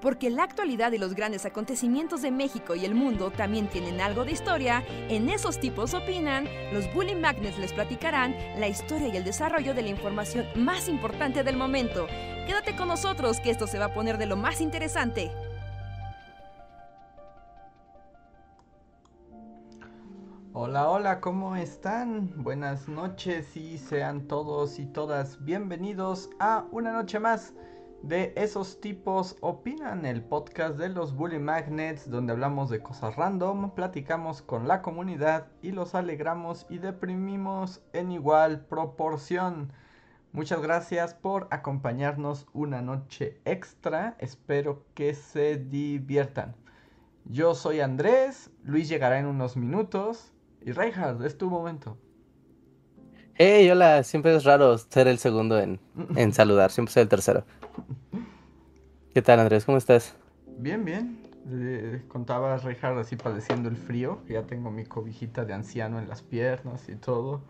Porque la actualidad y los grandes acontecimientos de México y el mundo también tienen algo de historia, en esos tipos opinan, los Bully Magnets les platicarán la historia y el desarrollo de la información más importante del momento. Quédate con nosotros que esto se va a poner de lo más interesante. Hola, hola, ¿cómo están? Buenas noches y sean todos y todas bienvenidos a una noche más de esos tipos opinan, el podcast de los Bully Magnets, donde hablamos de cosas random, platicamos con la comunidad y los alegramos y deprimimos en igual proporción. Muchas gracias por acompañarnos una noche extra, espero que se diviertan. Yo soy Andrés, Luis llegará en unos minutos y Reinhard, es tu momento. Hey, hola, siempre es raro ser el segundo en, en saludar, siempre soy el tercero. ¿Qué tal, Andrés? ¿Cómo estás? Bien, bien. Eh, contaba Reinhardt así padeciendo el frío. Ya tengo mi cobijita de anciano en las piernas y todo.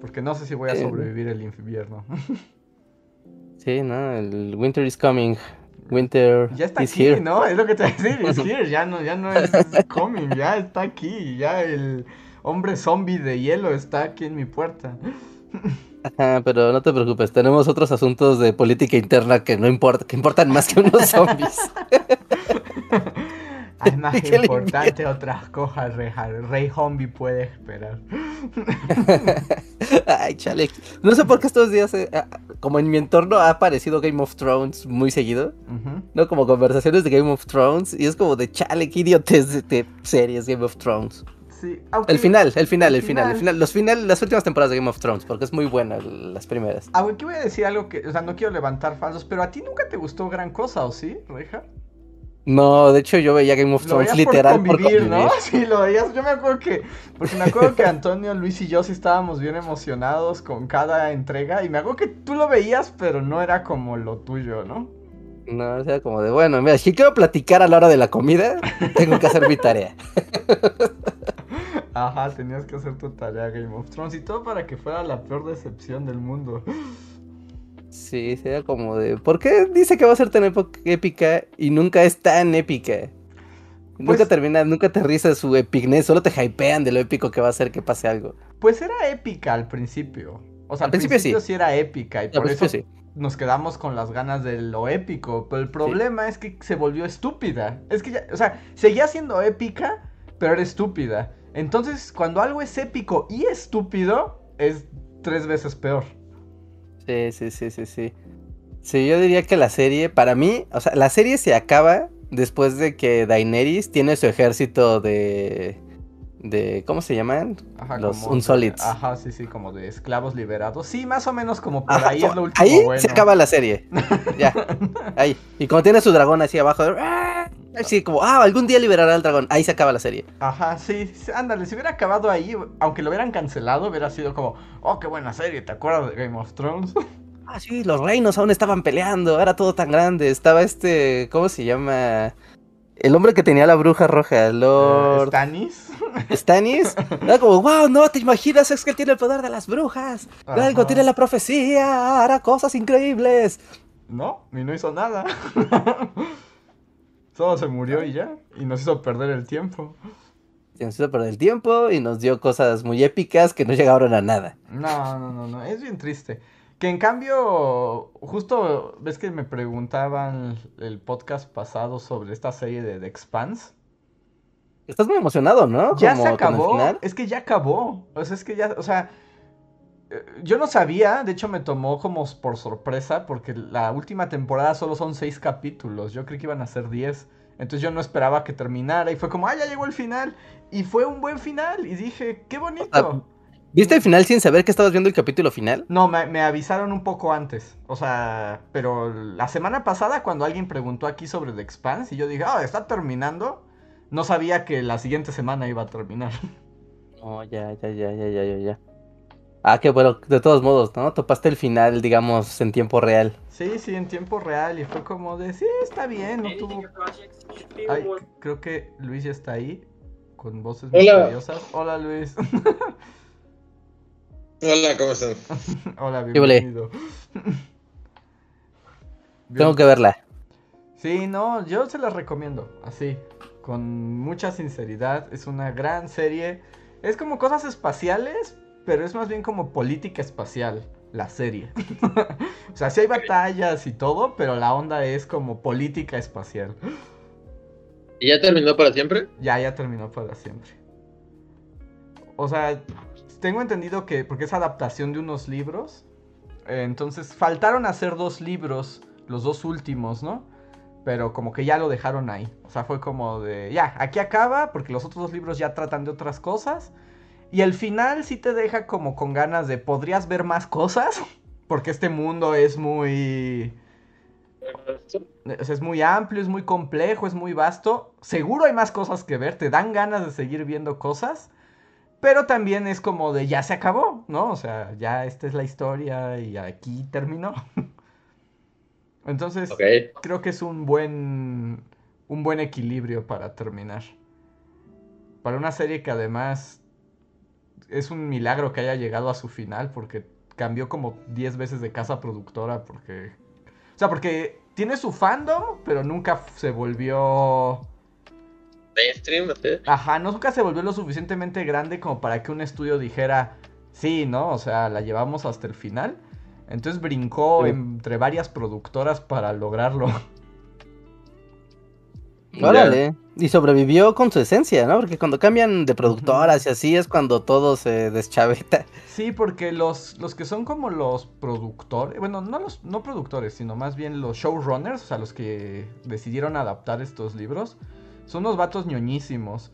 Porque no sé si voy a sobrevivir el invierno. sí, no, el winter is coming. Winter ya está is aquí, here. ¿no? Es lo que te voy a decir. Is here. Ya no, ya no es coming. Ya está aquí. Ya el hombre zombie de hielo está aquí en mi puerta. Ajá, pero no te preocupes, tenemos otros asuntos de política interna que no importa, que importan más que unos zombies. Hay más importante otras cosas, Rey, Rey Zombie puede esperar. Ay, chale. No sé por qué estos días, eh, ah, como en mi entorno ha aparecido Game of Thrones muy seguido, ¿no? Como conversaciones de Game of Thrones, y es como de chale, qué idiotes de series Game of Thrones el final, el final, el, final, el final, los final, las últimas temporadas de Game of Thrones, porque es muy buena las primeras. Ah, güey, voy a decir algo que, o sea, no quiero levantar falsos, pero a ti nunca te gustó gran cosa, ¿o sí, Reja? No, de hecho yo veía Game of Thrones literal por convivir, ¿no? Sí, lo veías. Yo me acuerdo que, porque me acuerdo que Antonio, Luis y yo sí estábamos bien emocionados con cada entrega y me acuerdo que tú lo veías, pero no era como lo tuyo, ¿no? No, o sea, como de, bueno, mira, si quiero platicar a la hora de la comida, tengo que hacer mi tarea. Ajá, tenías que hacer tu tarea Game of Thrones y todo para que fuera la peor decepción del mundo. Sí, sería como de, ¿por qué dice que va a ser tan épica y nunca es tan épica? nunca pues termina, nunca aterriza su epicness, solo te hypean de lo épico que va a ser que pase algo. Pues era épica al principio. O sea, al, principio, sí. era épica y por eso nos quedamos con las ganas de lo épico. Pero el problema es que se volvió estúpida. Es que ya, o sea, seguía siendo épica, pero era estúpida. Entonces, cuando algo es épico y estúpido, es tres veces peor. Sí, sí, sí, sí, sí. Sí, yo diría que la serie, para mí, o sea, la serie se acaba después de que Daenerys tiene su ejército de de ¿cómo se llaman? Ajá, los Unsolids. Ajá, sí, sí, como de esclavos liberados. Sí, más o menos como por ahí es lo último Ahí se acaba la serie. ya. Ahí. Y como tiene su dragón así abajo, ¡ah! así como, ah, algún día liberará al dragón. Ahí se acaba la serie. Ajá, sí, ándale, si hubiera acabado ahí, aunque lo hubieran cancelado, hubiera sido como, oh, qué buena serie, ¿te acuerdas de Game of Thrones? ah, sí, los reinos aún estaban peleando, era todo tan grande. Estaba este, ¿cómo se llama? El hombre que tenía la bruja roja, Lord. ¿Stanis? ¿Stanis? Era como, wow, no te imaginas, es que él tiene el poder de las brujas. Algo tiene la profecía, hará cosas increíbles. No, y no hizo nada. Solo se murió y ya. Y nos hizo perder el tiempo. nos hizo perder el tiempo y nos dio cosas muy épicas que no llegaron a nada. No, no, no, no. Es bien triste. Que en cambio, justo ves que me preguntaban el podcast pasado sobre esta serie de The Expanse. Estás muy emocionado, ¿no? Ya se acabó. Es que ya acabó. O sea, es que ya, o sea, yo no sabía, de hecho me tomó como por sorpresa, porque la última temporada solo son seis capítulos. Yo creí que iban a ser diez. Entonces yo no esperaba que terminara y fue como, ah, ya llegó el final. Y fue un buen final. Y dije, qué bonito. ¿Viste el final sin saber que estabas viendo el capítulo final? No, me, avisaron un poco antes. O sea, pero la semana pasada cuando alguien preguntó aquí sobre The Expanse y yo dije, ah, está terminando, no sabía que la siguiente semana iba a terminar. Oh, ya, ya, ya, ya, ya, ya. Ah, qué bueno, de todos modos, ¿no? Topaste el final, digamos, en tiempo real. Sí, sí, en tiempo real y fue como de, sí, está bien, no tuvo... Ay, creo que Luis ya está ahí, con voces misteriosas. Hola, Luis. Hola, ¿cómo están? Hola, bienvenido. Tengo que verla. Sí, no, yo se las recomiendo, así, con mucha sinceridad. Es una gran serie. Es como cosas espaciales, pero es más bien como política espacial la serie. o sea, sí hay batallas y todo, pero la onda es como política espacial. ¿Y ya terminó para siempre? Ya, ya terminó para siempre. O sea, tengo entendido que, porque es adaptación de unos libros, eh, entonces faltaron hacer dos libros, los dos últimos, ¿no? Pero como que ya lo dejaron ahí. O sea, fue como de, ya, aquí acaba, porque los otros dos libros ya tratan de otras cosas. Y el final sí te deja como con ganas de, ¿podrías ver más cosas? Porque este mundo es muy... Es muy amplio, es muy complejo, es muy vasto. Seguro hay más cosas que ver, te dan ganas de seguir viendo cosas. Pero también es como de ya se acabó, ¿no? O sea, ya esta es la historia y aquí terminó. Entonces, creo que es un buen un buen equilibrio para terminar. Para una serie que además es un milagro que haya llegado a su final porque cambió como 10 veces de casa productora porque... O sea, porque tiene su fandom, pero nunca se volvió... Mainstream, Ajá, nunca se volvió lo suficientemente grande como para que un estudio dijera, sí, ¿no? O sea, la llevamos hasta el final. Entonces brincó entre varias productoras para lograrlo. Órale. Y sobrevivió con su esencia, ¿no? Porque cuando cambian de productoras y así es cuando todo se deschaveta. Sí, porque los, los que son como los productores, bueno, no los no productores, sino más bien los showrunners, o sea, los que decidieron adaptar estos libros, son unos vatos ñoñísimos.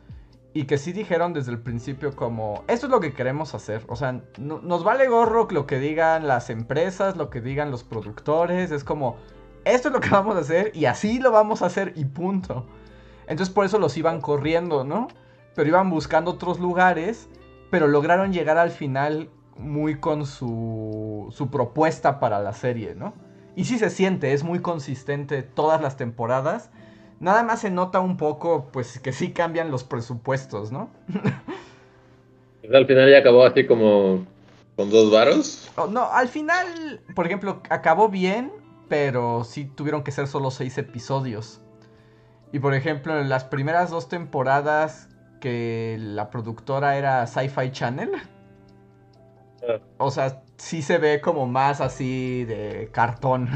Y que sí dijeron desde el principio como, esto es lo que queremos hacer. O sea, nos vale gorro lo que digan las empresas, lo que digan los productores. Es como, esto es lo que vamos a hacer y así lo vamos a hacer y punto. Entonces por eso los iban corriendo, ¿no? Pero iban buscando otros lugares, pero lograron llegar al final muy con su, su propuesta para la serie, ¿no? Y sí se siente, es muy consistente todas las temporadas. Nada más se nota un poco, pues, que sí cambian los presupuestos, ¿no? al final ya acabó así como con dos varos. Oh, no, al final, por ejemplo, acabó bien, pero sí tuvieron que ser solo seis episodios. Y por ejemplo, en las primeras dos temporadas que la productora era Sci-Fi Channel, ah. o sea, sí se ve como más así de cartón,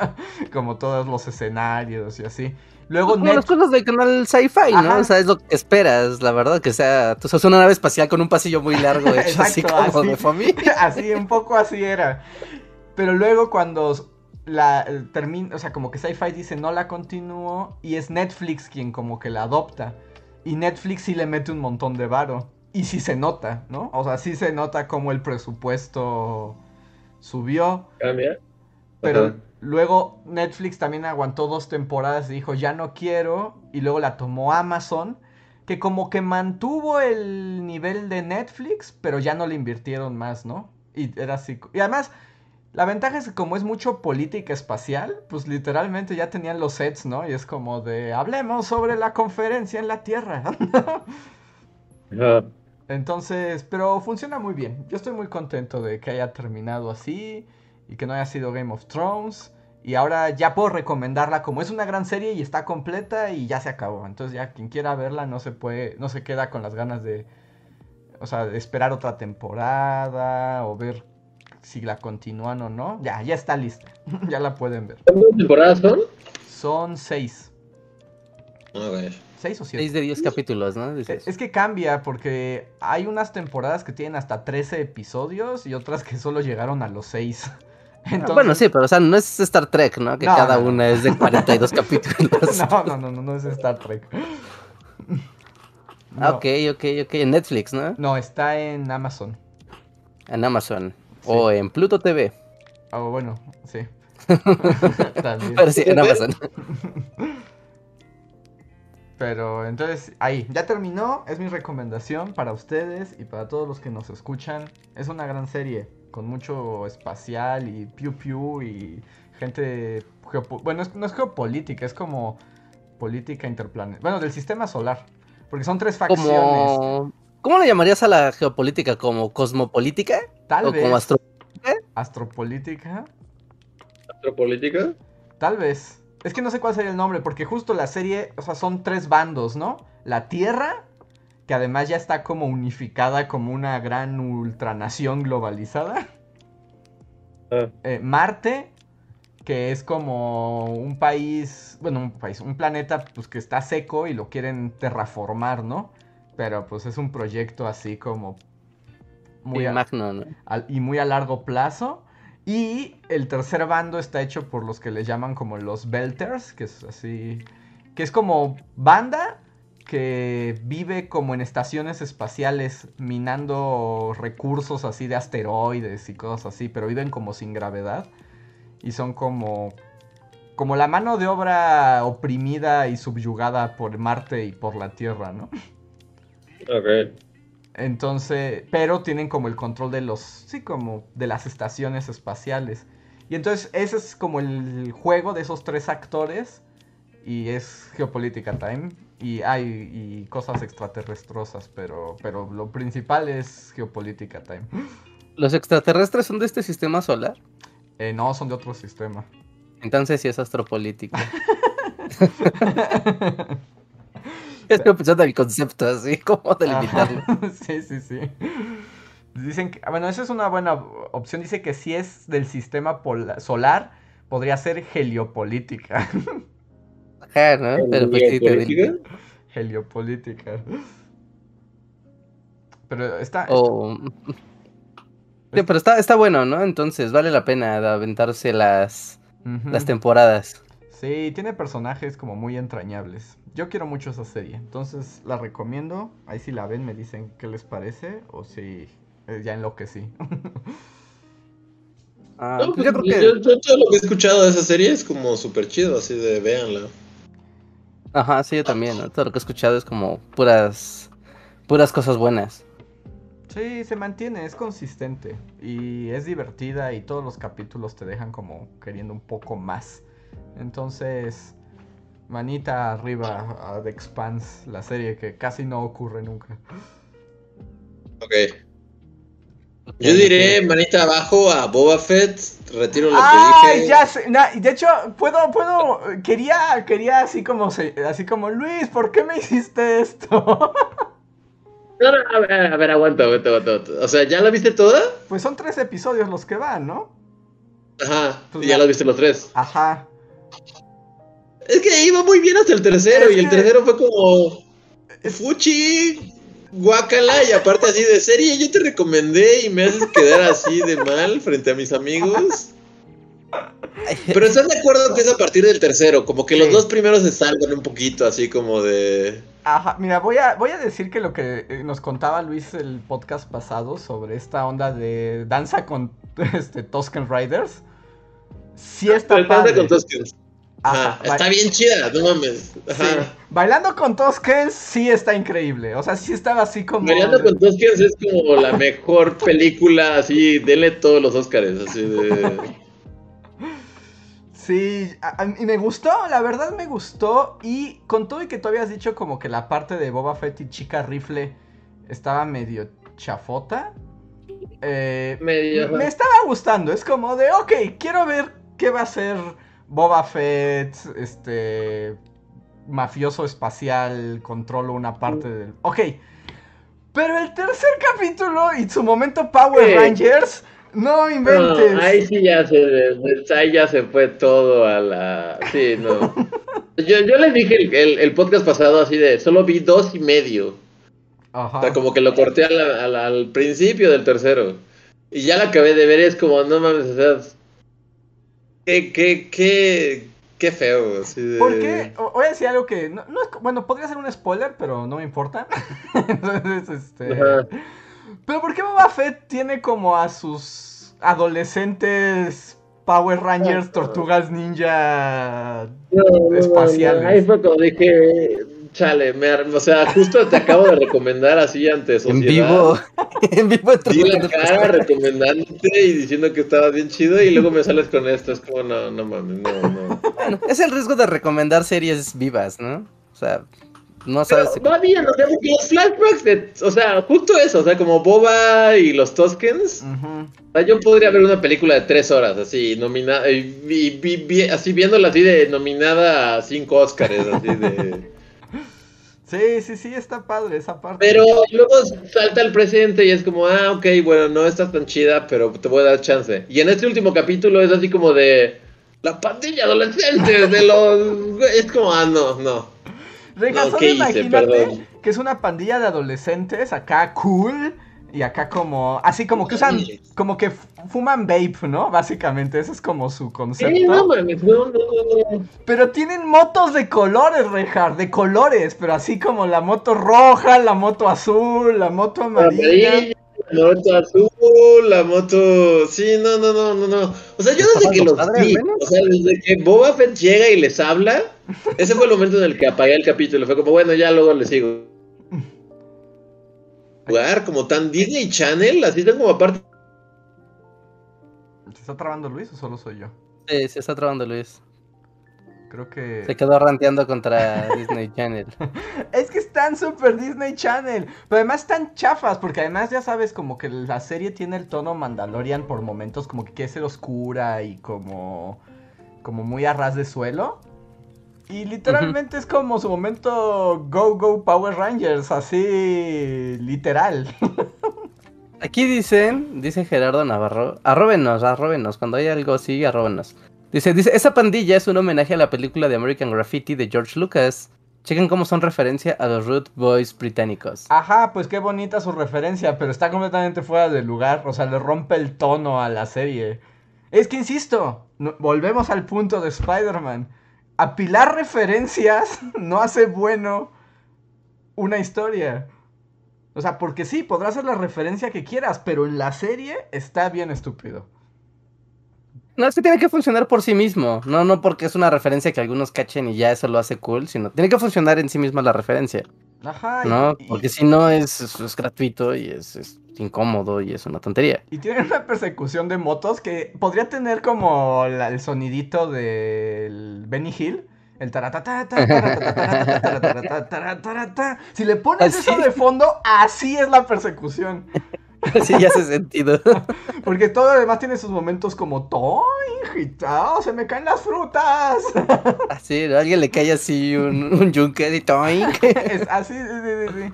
como todos los escenarios y así. Luego como las cosas del canal Sci-Fi, ¿no? O sea, es lo que esperas, la verdad, que sea, tú sos una nave espacial con un pasillo muy largo hecho así como de familia. así, un poco así era. Pero luego cuando la termina, o sea, como que Sci-Fi dice no la continúo y es Netflix quien como que la adopta. Y Netflix sí le mete un montón de varo. Y sí se nota, ¿no? O sea, sí se nota como el presupuesto subió. Cambia. Pero luego Netflix también aguantó dos temporadas y dijo, ya no quiero. Y luego la tomó Amazon, que como que mantuvo el nivel de Netflix, pero ya no le invirtieron más, ¿no? Y era así. Y además, la ventaja es que como es mucho política espacial, pues literalmente ya tenían los sets, ¿no? Y es como de, hablemos sobre la conferencia en la Tierra. Entonces, pero funciona muy bien. Yo estoy muy contento de que haya terminado así y que no haya sido Game of Thrones. Y ahora ya puedo recomendarla como es una gran serie y está completa y ya se acabó. Entonces ya quien quiera verla no se puede, no se queda con las ganas de, o sea, de esperar otra temporada o ver si la continúan o no. Ya, ya está lista. ya la pueden ver. ¿Cuántas temporadas son? Son seis. A ver. ¿Seis o siete? Seis de diez capítulos, ¿no? Es que cambia porque hay unas temporadas que tienen hasta 13 episodios y otras que solo llegaron a los seis. Bueno, sí, pero o sea, no es Star Trek, ¿no? Que cada una es de 42 capítulos. No, no, no, no, no es Star Trek. Ah, ok, ok, ok. En Netflix, ¿no? No, está en Amazon. En Amazon. O en Pluto TV. Ah, bueno, sí. También. Pero sí, en Amazon. Pero entonces, ahí, ya terminó. Es mi recomendación para ustedes y para todos los que nos escuchan. Es una gran serie con mucho espacial y piu piu y gente. Bueno, no es geopolítica, es como política interplanetaria. Bueno, del sistema solar. Porque son tres facciones. ¿Cómo le llamarías a la geopolítica? ¿Como cosmopolítica? Tal ¿O vez. como astropolítica? ¿Astropolítica? ¿Astropolítica? Tal vez. Es que no sé cuál sería el nombre, porque justo la serie, o sea, son tres bandos, ¿no? La Tierra, que además ya está como unificada como una gran ultranación globalizada. Ah. Eh, Marte, que es como un país, bueno, un país, un planeta pues que está seco y lo quieren terraformar, ¿no? Pero pues es un proyecto así como muy Sí, a- magno, ¿no? al- y muy a largo plazo. Y el tercer bando está hecho por los que les llaman como los Belters, que es así, que es como banda que vive como en estaciones espaciales minando recursos así de asteroides y cosas así, pero viven como sin gravedad y son como como la mano de obra oprimida y subyugada por Marte y por la Tierra, ¿no? Ok. Entonces, pero tienen como el control de los, sí, como de las estaciones espaciales. Y entonces ese es como el juego de esos tres actores y es geopolítica time y hay y cosas extraterrestrosas, pero pero lo principal es geopolítica time. ¿Los extraterrestres son de este sistema solar? Eh, no, son de otro sistema. Entonces sí es astropolítica. Estoy pensando en el concepto así, ¿cómo delimitarlo? Ajá, sí, sí, sí. Dicen que, ah, bueno, esa es una buena opción. Dice que si es del sistema solar, podría ser heliopolítica. Ajá, ¿no? Pero pues sí te heliopolítica. Pero está. O... Sí, pero está, está bueno, ¿no? Entonces vale la pena aventarse las, las temporadas. Sí, tiene personajes como muy entrañables. Yo quiero mucho esa serie, entonces la recomiendo. Ahí si la ven me dicen qué les parece o si eh, ya enloquecí. Ah, No, pues pues, yo creo que... yo, lo que he escuchado de esa serie es como súper chido, así de véanla. Ajá, sí, yo también, ¿no? Todo lo que he escuchado es como puras, puras cosas buenas. Sí, se mantiene, es consistente y es divertida y todos los capítulos te dejan como queriendo un poco más. Entonces, manita arriba a The Expanse, la serie que casi no ocurre nunca. Ok. Yo diré manita abajo a Boba Fett, retiro lo ¡Ay, que dije. ya sé! na- de hecho, puedo, puedo, quería, quería así como, se- así como, Luis, ¿por qué me hiciste esto? No, no, a ver, a ver, aguanta, aguanta, aguanta, aguanta. O sea, ¿ya la viste toda? pues son tres episodios los que van, ¿no? Ajá, Pues y ya las viste los tres. Ajá. Es que iba muy bien hasta el tercero, Es y el tercero fue como. Fuchi, guacala, y aparte así de serie, yo te recomendé y me haces quedar así de mal frente a mis amigos. Pero estás de acuerdo que es a partir del tercero, como que los dos primeros se salvan un poquito, así como de. Ajá, mira, voy a, voy a decir que lo que eh, nos contaba Luis el podcast pasado sobre esta onda de danza con este, Tusken Riders. Sí está Pero danza padre. con Tuskens. Ajá, está bien chida, no mames. Ajá. sí. Bailando con Tusken sí está increíble. O sea, sí estaba así como. Bailando con Tuskens es como la mejor película, así, denle todos los Oscars, así de... Sí, a- a- y me gustó, la verdad me gustó. Y con todo y que tú habías dicho como que la parte de Boba Fett y Chica Rifle estaba medio chafota. eh, Medio, me estaba gustando. Es como de, ok, quiero ver qué va a ser Boba Fett, este mafioso espacial, controlo una parte del... Ok. Pero el tercer capítulo y su momento Power. Rangers, no inventes. No, ahí sí ya se, ahí ya se fue todo a la... Sí, no. Yo, yo les dije el, el- el podcast pasado así de, solo vi dos y medio. Ajá. O sea, como que lo corté a la- a la- al principio del tercero. Y ya la acabé de ver y es como, no mames, o sea... Qué, qué, qué, qué feo. Así de... ¿Por qué? Voy a decir algo que. No, no es, bueno, podría ser un spoiler, pero no me importa. Entonces, este. Ajá. Pero ¿por qué Boba Fett tiene como a sus adolescentes Power Rangers, tortugas ninja espaciales? Ahí fue cuando dije, chale, me o sea, justo te acabo de recomendar así ante sociedad. En vivo. en vivo Di la cara recomendándote y diciendo que estaba bien chido y luego me sales con esto. Es como, no, no mames, no, no. Bueno, es el riesgo de recomendar series vivas, ¿no? O sea, no sabes. va bien, o sea, los flashbacks, o sea, justo eso, o sea, como Boba y los Toskens. yo podría ver una película de tres horas, así, nominada, y, así viéndola así de nominada a cinco Oscars, así de. Sí, sí, sí, está padre esa parte. Pero luego salta el presente y es como, ah, ok, bueno, no estás tan chida, pero te voy a dar chance. Y en este último capítulo es así como de la pandilla adolescente de los... Es como, ah, no, no. Reja, no, imagínate que es una pandilla de adolescentes acá cool y acá como, así como que usan, como que fuman vape, ¿no? Básicamente, ese es como su concepto. Sí, no, mames, no, no, no, Pero tienen motos de colores, Rejar, de colores, pero así como la moto roja, la moto azul, la moto amarilla. La moto azul, la moto. Sí, no, no, no, no, no. O sea, yo desde que los vi, o sea, desde que Boba Fett llega y les habla, ese fue el momento en el que apagué el capítulo. Fue como, bueno, ya luego le sigo jugar como tan Disney Channel, así tan como aparte. ¿Se está trabando Luis o solo soy yo? Sí, se está trabando Luis. Creo que. Se quedó ranteando contra Disney Channel. es que están super Disney Channel. Pero además están chafas. Porque además ya sabes, como que la serie tiene el tono Mandalorian por momentos, como que quiere ser oscura y como. como muy a ras de suelo. Y literalmente es como su momento Go Go Power Rangers, así literal. Aquí dicen, dice Gerardo Navarro, arróbenos, arróbenos, cuando hay algo así, arróbenos. Dice, dice, esa pandilla es un homenaje a la película de American Graffiti de George Lucas. Chequen cómo son referencia a los Root Boys británicos. Ajá, pues qué bonita su referencia, pero está completamente fuera de lugar, o sea, le rompe el tono a la serie. Es que insisto, volvemos al punto de Spider-Man apilar referencias no hace bueno una historia. O sea, porque sí, podrás hacer la referencia que quieras, pero en la serie está bien estúpido. No, es que tiene que funcionar por sí mismo. No, no porque es una referencia que algunos cachen y ya eso lo hace cool, sino tiene que funcionar en sí misma la referencia. Ajá. ¿No? porque si no es, es, gratuito y es incómodo y es una tontería. Y tiene una persecución de motos que podría tener como el sonidito del Benny Hill. El Si le pones eso de fondo, así es la persecución. Así ya hace sentido. Porque todo además tiene sus momentos como toing se me caen las frutas. Así, a alguien le cae así un, un yunque de. Es así, sí, sí,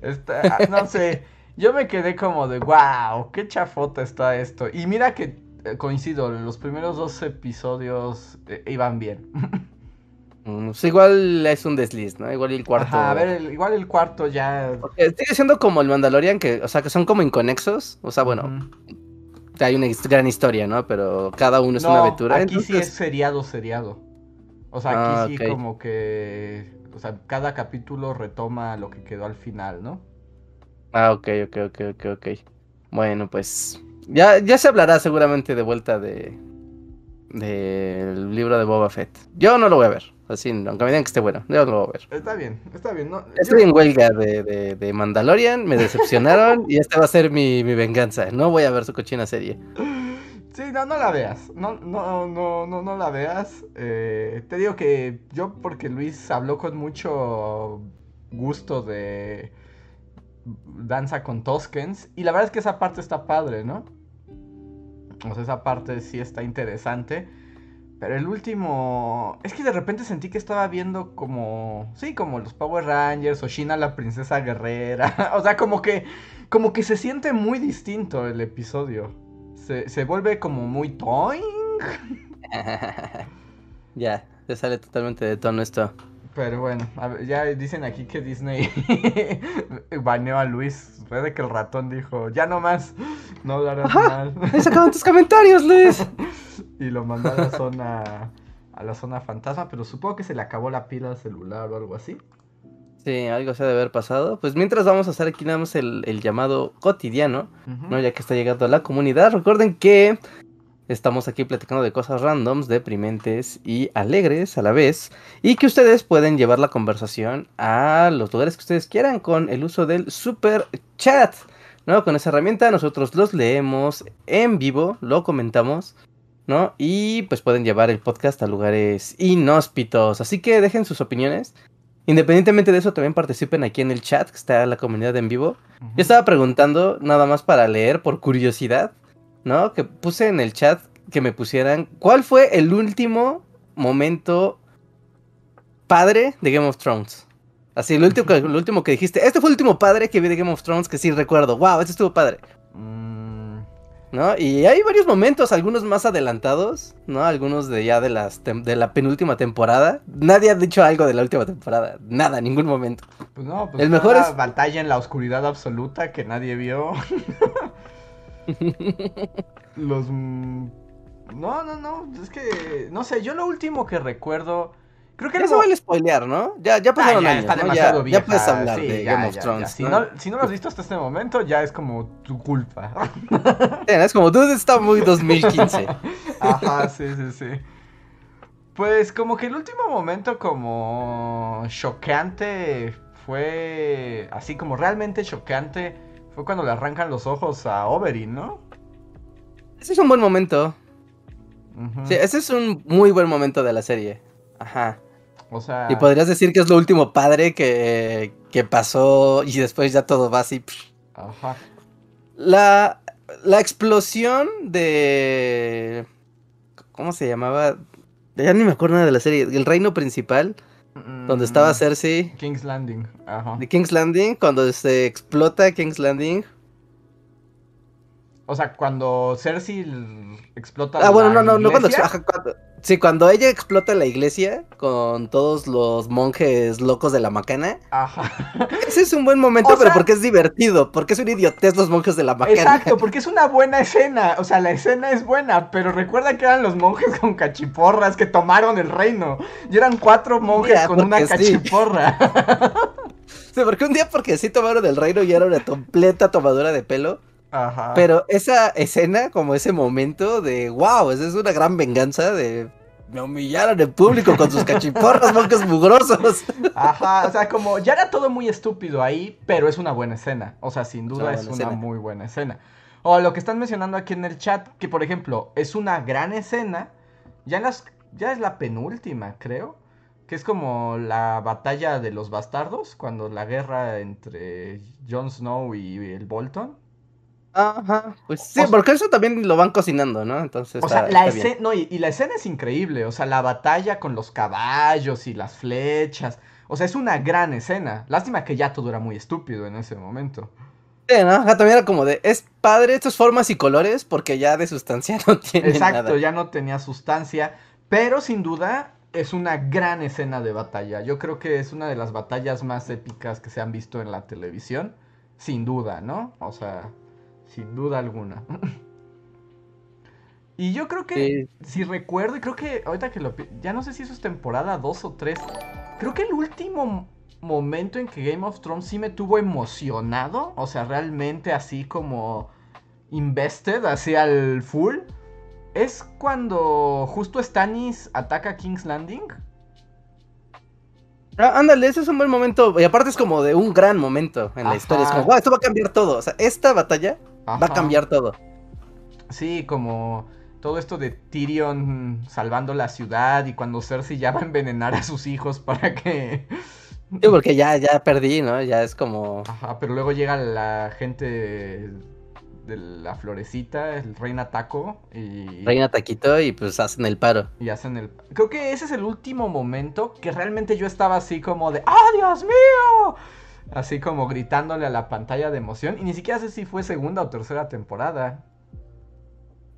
sí. no sé. Yo me quedé como de, wow, qué chafota está esto. Y mira que eh, coincido, los primeros dos episodios eh, iban bien. Mm, pues igual es un desliz, ¿no? Igual el cuarto. a ver, igual el cuarto ya. sigue siendo como el Mandalorian, que, o sea, que son como inconexos. O sea, bueno, hay una gran historia, ¿no? Pero cada uno es una aventura. Aquí sí es seriado, seriado. O sea, aquí ah, sí como que. O sea, cada capítulo retoma lo que quedó al final, ¿no? Ah, ok, ok, ok, ok, ok. Bueno, pues ya, ya se hablará seguramente de vuelta de del libro de Boba Fett. Yo no lo voy a ver, así, aunque me digan que esté bueno, yo no lo voy a ver. Está bien, está bien. No, Estoy en huelga de, de, de, Mandalorian, me decepcionaron y esta va a ser mi, mi, venganza. No voy a ver su cochina serie. Sí, no, no la veas. No, no, no, no, no la veas. Eh, te digo que yo, porque Luis habló con mucho gusto de danza con Toskens. Y la verdad es que esa parte está padre, ¿no? O sea, esa parte sí está interesante. Pero el último. Es que de repente sentí que estaba viendo como. Sí, como los Power Rangers o Shina la princesa guerrera. o sea, como que. Como que se siente muy distinto el episodio. Se, se vuelve como muy toing. ya, se sale totalmente de tono esto. Pero bueno, ya dicen aquí que Disney baneó a Luis. Fue de que el ratón dijo, ya no más, no hablarás mal. Ahí sacaron tus comentarios, Luis. y lo mandó a la zona, a la zona fantasma, pero supongo que se le acabó la pila al celular o algo así. Sí, algo se ha de haber pasado. Pues mientras vamos a hacer aquí nada más el, llamado cotidiano, ¿no? Ya que está llegando a la comunidad. Recuerden que Estamos aquí platicando de cosas randoms, deprimentes y alegres a la vez. Y que ustedes pueden llevar la conversación a los lugares que ustedes quieran con el uso del super chat. ¿No? Con esa herramienta nosotros los leemos en vivo, lo comentamos. ¿No? Y pues pueden llevar el podcast a lugares inhóspitos. Así que dejen sus opiniones. independientemente de eso, también participen aquí en el chat, que está la comunidad en vivo. Yo estaba preguntando, nada más para leer, por curiosidad, ¿no? Que puse en el chat que me pusieran, ¿cuál fue el último momento padre de Game of Thrones? Así, lo último, lo último que dijiste, este fue el último padre que vi de Game of Thrones que sí recuerdo. Wow, este estuvo padre. Mm. ¿No? Y hay varios momentos, algunos más adelantados, ¿no? Algunos de ya de las de la penúltima temporada. Nadie ha dicho algo de la última temporada, nada, ningún momento. Pues no, pues el mejor es batalla en la oscuridad absoluta que nadie vio. Los No, no, no, es que no sé, yo lo último que recuerdo Creo que eso vale spoilear, ¿no? Ya, ya pasaron ah, ya años, ya, puedes hablar de Game of Thrones. Si, ¿no? si, no, lo has visto hasta este momento, ya es como tu culpa. es como, tú está muy 2015. Ajá, sí, sí, sí. Pues como que el último momento como chocante fue así como realmente chocante fue cuando le arrancan los ojos a Oberyn, ¿no? Ese es un buen momento. Sí, ese es un muy buen momento de la serie. Ajá. O sea. Y podrías decir que es lo último padre que, que pasó y después ya todo va así. Ajá. La, la explosión de. ¿Cómo se llamaba? Ya ni me acuerdo nada de la serie. El reino principal. Donde estaba mm, Cersei. King's Landing. Ajá. De King's Landing. Cuando se explota King's Landing. O sea, cuando Cersei explota. Ah, bueno, no, no, no cuando, cuando, Sí, cuando ella explota la iglesia con todos los monjes locos de la macana. Ajá. Ese es un buen momento, pero porque es divertido, porque es un idiotez los monjes de la macana. Exacto, porque es una buena escena. O sea, la escena es buena, pero recuerda que eran los monjes con cachiporras que tomaron el reino. Y eran cuatro monjes con una cachiporra. Sí. porque un día porque sí tomaron el reino y era una completa tomadura de pelo. Pero esa escena, como ese momento de wow, esa es una gran venganza de me humillaron en público con sus cachiporras, monjes mugrosos. Ajá, o sea, como ya era todo muy estúpido ahí, pero es una buena escena. O sea, sin duda es una, muy buena escena. O lo que están mencionando aquí en el chat, que por ejemplo, es una gran escena. Ya, las, ya es la penúltima, creo. Que es como la batalla de los bastardos, cuando la guerra entre Jon Snow y el Bolton. Ajá, pues sí, porque eso también lo van cocinando, ¿no? Entonces. O sea, la escena, no, y, la escena es increíble, o sea, la batalla con los caballos y las flechas. O sea, es una gran escena. Lástima que ya todo era muy estúpido en ese momento. Sí, ¿no? O también era como de, es padre estas formas y colores porque ya de sustancia no tiene Exacto, ya no tenía sustancia, pero sin duda es una gran escena de batalla. Yo creo que es una de las batallas más épicas que se han visto en la televisión, sin duda, ¿no? O sea, sin duda alguna. y yo creo que, si recuerdo, y creo que ahorita que lo... Ya no sé si eso es temporada 2 o 3. Creo que el último momento en que Game of Thrones sí me tuvo emocionado, o sea, realmente así como invested, así al full, es cuando justo Stannis ataca King's Landing. Ah, ándale, ese es un buen momento. Y aparte es como de un gran momento en la historia. Es como, wow, esto va a cambiar todo. O sea, esta batalla Va a cambiar todo. Sí, como todo esto de Tyrion salvando la ciudad y cuando Cersei ya va a envenenar a sus hijos para que... Sí, porque ya, ya perdí, ¿no? Ya es como... Ajá, pero luego llega la gente de la florecita, el Reina Taco y... Reina Taquito y pues hacen el paro. Y hacen el... Creo que ese es el último momento que realmente yo estaba así como de... ¡Oh, Dios mío! Así como gritándole a la pantalla de emoción. Y ni siquiera sé si fue segunda o tercera temporada.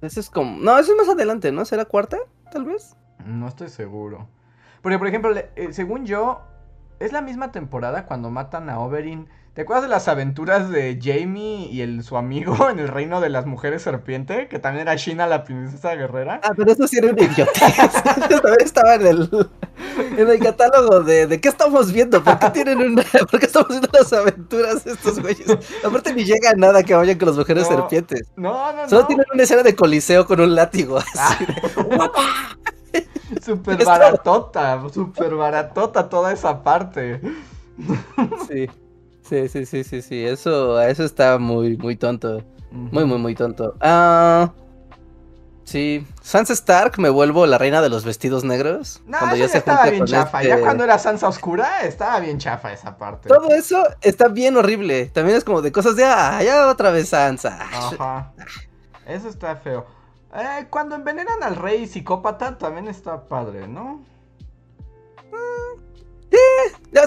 Eso es como. No, eso es más adelante, ¿no? ¿Será cuarta? Tal vez. No estoy seguro. Porque, por ejemplo, eh, según yo, es la misma temporada cuando matan a Oberyn ¿Te acuerdas de las aventuras de Jamie y el, su amigo en el reino de las mujeres serpiente? Que también era Shina la princesa guerrera. Ah, pero eso sí era un idiota. también estaba en el, en el catálogo de, de qué estamos viendo, por qué tienen una, por qué estamos viendo las aventuras de estos güeyes. Aparte ni llega a nada que vayan con las mujeres serpientes. No, no, no. Solo tienen una escena de coliseo con un látigo. Así ah. Súper baratota, súper baratota toda esa parte. Sí. Sí, sí, sí, sí, sí. Eso, eso está muy, muy tonto. Muy, muy, muy tonto. Ah. Sí, Sansa Stark me vuelvo la reina de los vestidos negros. No, cuando ya, estaba bien chafa. Ya este cuando era Sansa Oscura estaba bien chafa esa parte. Todo eso está bien horrible. También es como de cosas de ah, ya otra vez Sansa. Ajá. Eso está feo. Eh, cuando envenenan al rey psicópata también está padre, ¿no?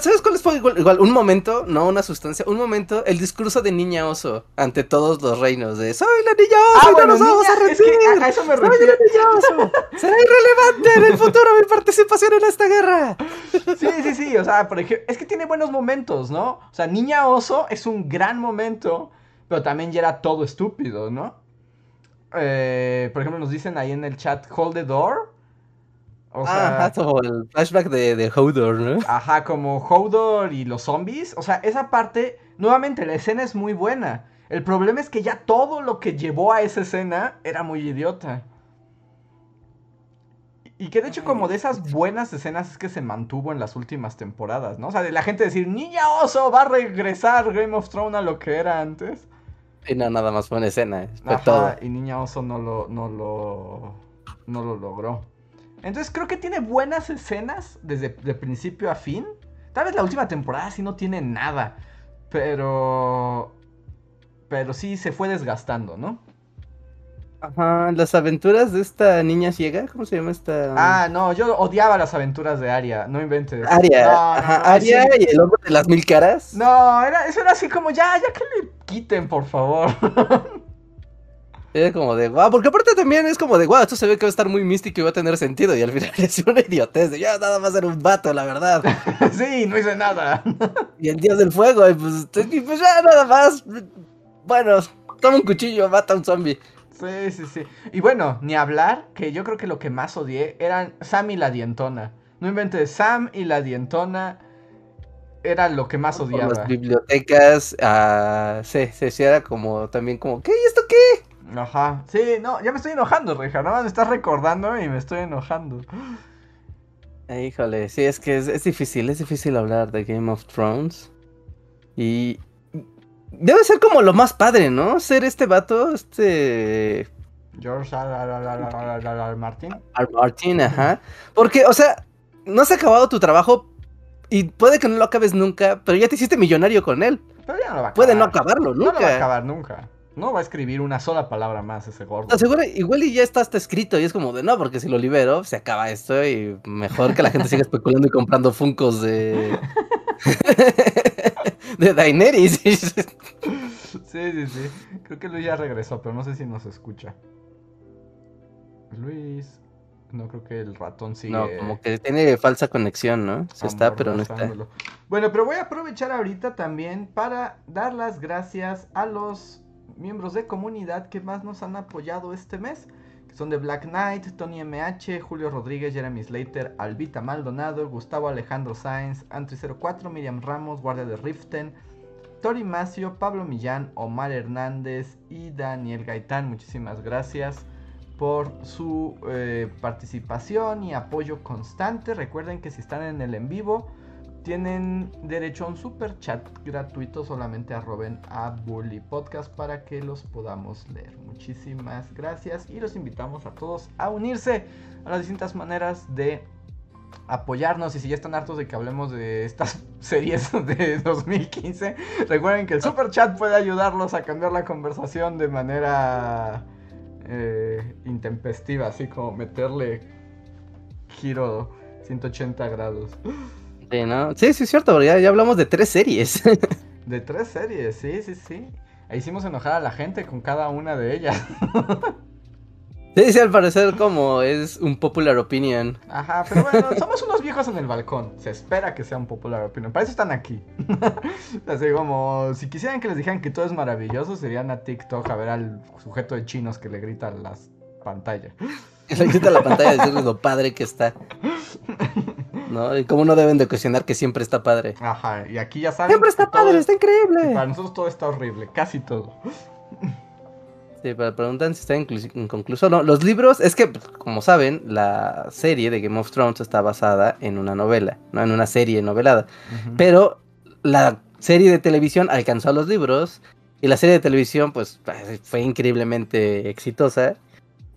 ¿Sabes cuál fue igual, Un momento, no una sustancia, un momento, el discurso de niña oso ante todos los reinos de soy la niña oso, ah, bueno, nos vamos a rendir. Es que a, eso me. Soy la niña oso. Será irrelevante en el futuro mi participación en esta guerra. Sí, sí, sí, o sea, por ejemplo, es que tiene buenos momentos, ¿no? O sea, niña oso es un gran momento, pero también ya era todo estúpido, ¿no? Eh, por ejemplo, nos dicen ahí en el chat, hold the door. O sea, como el flashback de, de Hodor, ¿no? Ajá, como Hodor y los zombies. O sea, esa parte, nuevamente, la escena es muy buena. El problema es que ya todo lo que llevó a esa escena era muy idiota. Y que de hecho como de esas buenas escenas es que se mantuvo en las últimas temporadas, ¿no? O sea, de la gente decir, Niña Oso va a regresar Game of Thrones a lo que era antes. Y no, nada más fue una escena. Fue todo. y Niña Oso no lo, no lo, no lo logró. Entonces creo que tiene buenas escenas desde de principio a fin. Tal vez la última temporada sí no tiene nada. Pero. Pero sí se fue desgastando, ¿no? Ajá, las aventuras de esta niña ciega, ¿cómo se llama esta? Ah, no, yo odiaba las aventuras de Aria, no inventes. Aria, ajá, Aria y el hombre de las mil caras. No, era, eso era así como, ya, ya que le quiten, por favor. Es como de, guau, porque aparte también es como de, guau, esto se ve que va a estar muy místico y va a tener sentido. Y al final es una idiotez. ya nada más era un vato, la verdad. sí, no hice nada. y el dios del fuego, y pues, pues ya nada más. Bueno, toma un cuchillo, mata a un zombie. Sí, sí, sí. Y bueno, ni hablar, que yo creo que lo que más odié eran Sam y la dientona. No inventes, Sam y la dientona era lo que más odiaba. las bibliotecas, uh, sí, sí, era como también como, ¿qué? ¿Y esto qué? Ajá. Sí, no, ya me estoy enojando, Reja. Nada más me estás recordando y me estoy enojando. Híjole, sí, es que es, difícil, es difícil hablar de Game of Thrones. Y debe ser como lo más padre, ¿no? Ser este vato, este... George R. Martin. Martin, ajá. Porque, o sea, no has acabado tu trabajo y puede que no lo acabes nunca, pero ya te hiciste millonario con él. Pero ya no lo va a acabar. Puede no acabarlo nunca. No lo va a acabar nunca. No va a escribir una sola palabra más ese gordo. Seguro, igual y ya está hasta escrito y es como de no, porque si lo libero se acaba esto y mejor que la gente siga especulando y comprando funcos de de Daenerys. sí, sí, sí. Creo que Luis ya regresó, pero no sé si nos escucha. Luis. No creo que el ratón sigue. No, como que tiene falsa conexión, ¿no? Se está, pero no está. Bueno, pero voy a aprovechar ahorita también para dar las gracias a los miembros de comunidad que más nos han apoyado este mes. Que son de Black Knight, Tony MH, Julio Rodríguez, Jeremy Slater, Albita Maldonado, Gustavo Alejandro Sáenz, Antri04, Miriam Ramos, Guardia de Riften, Tori Macio, Pablo Millán, Omar Hernández y Daniel Gaitán. Muchísimas gracias por su eh, participación y apoyo constante. Recuerden que si están en el en vivo, tienen derecho a un super chat gratuito. Solamente arroben a Bully Podcast para que los podamos leer. Muchísimas gracias y los invitamos a todos a unirse a las distintas maneras de apoyarnos y si ya están hartos de que hablemos de estas series de 2015, recuerden que el super chat puede ayudarlos a cambiar la conversación de manera eh, intempestiva, así como meterle giro 180 grados. Sí, ¿no? Sí, sí, es cierto, ya, ya hablamos de tres series. de tres series, sí, sí, sí. hicimos enojar a la gente con cada una de ellas. Sí, sí, al parecer como es un popular opinion. Ajá, pero bueno, somos unos viejos en el balcón. Se espera que sea un popular opinion. Para eso están aquí. Así como, si quisieran que les dijeran que todo es maravilloso, serían a TikTok a ver al sujeto de chinos que le grita a las pantallas. Le grita a la pantalla decirles lo padre que está. ¿No? Y cómo no deben de cuestionar que siempre está padre. Ajá, y aquí ya saben. Siempre está padre, está increíble. Para nosotros todo está horrible, casi todo. Sí, pero preguntan si está inconcluso. No, los libros, es que, pues, como saben, la serie de Game of Thrones está basada en una novela, no en una serie novelada. Pero la serie de televisión alcanzó a los libros y la serie de televisión, pues, fue increíblemente exitosa.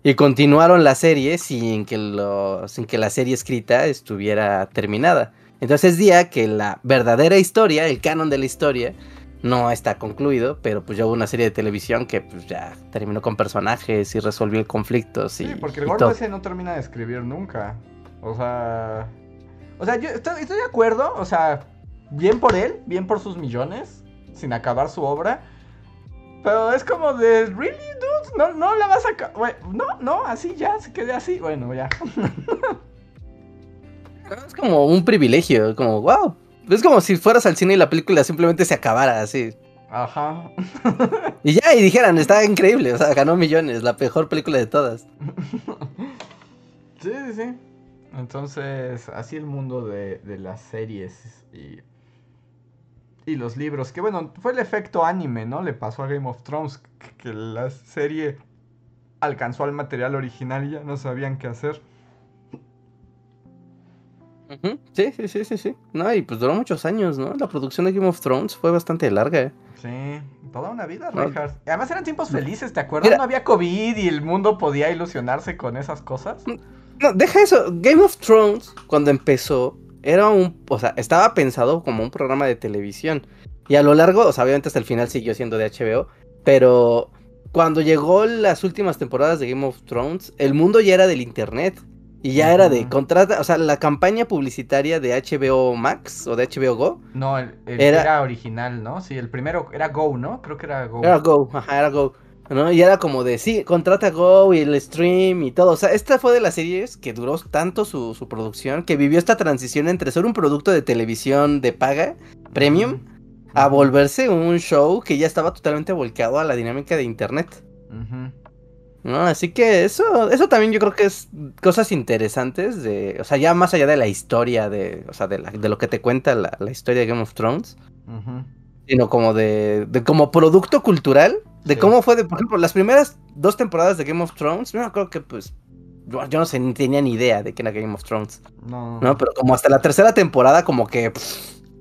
Y continuaron la serie sin que, lo, sin que la serie escrita estuviera terminada. Entonces es día que la verdadera historia, el canon de la historia, no está concluido, pero pues ya hubo una serie de televisión que pues ya terminó con personajes y resolvió conflictos. Y, sí, porque el gordo ese no termina de escribir nunca. O sea... O sea, yo estoy, estoy de acuerdo, o sea, bien por él, bien por sus millones, sin acabar su obra. Pero es como de, ¿really, dude? No, no la vas a... No, no, así ya, se quede así. Bueno, ya. Es como un privilegio, como, wow. Es como si fueras al cine y la película simplemente se acabara así. Ajá. y ya, y dijeran, está increíble, o sea, ganó millones, la mejor película de todas. sí, sí, sí. Entonces, así el mundo de, de las series y, y los libros. Que bueno, fue el efecto anime, ¿no? Le pasó a Game of Thrones, que la serie alcanzó al material original y ya no sabían qué hacer. Sí, sí, sí, sí, sí. No, y pues duró muchos años, ¿no? La producción de Game of Thrones fue bastante larga. Sí, toda una vida, Además eran tiempos felices, ¿te acuerdas? No había COVID y el mundo podía ilusionarse con esas cosas. No, deja eso. Game of Thrones, cuando empezó, era un. O sea, estaba pensado como un programa de televisión. Y a lo largo, o sea, obviamente hasta el final siguió siendo de HBO. Pero cuando llegó las últimas temporadas de Game of Thrones, el mundo ya era del internet. Y ya era de contrata, o sea, la campaña publicitaria de HBO Max o de HBO Go. No, el, era... original, ¿no? Sí, el primero era Go, ¿no? Creo que era Go. Era Go, ajá, era Go. ¿No? Y era como de, sí, contrata Go y el stream y todo. O sea, esta fue de las series que duró tanto su, producción, que vivió esta transición entre ser un producto de televisión de paga, premium, a volverse un show que ya estaba totalmente volcado a la dinámica de internet. ¿no? Así que eso, eso también yo creo que es cosas interesantes de, o sea, ya más allá de la historia de, o sea, de, lo que te cuenta la, historia de Game of Thrones, sino como de, de, como producto cultural, de cómo fue, de, por ejemplo, las primeras dos temporadas de Game of Thrones, yo creo que pues yo, no sé, ni tenía ni idea de que era Game of Thrones. No. ¿no? Pero como hasta la tercera temporada, como que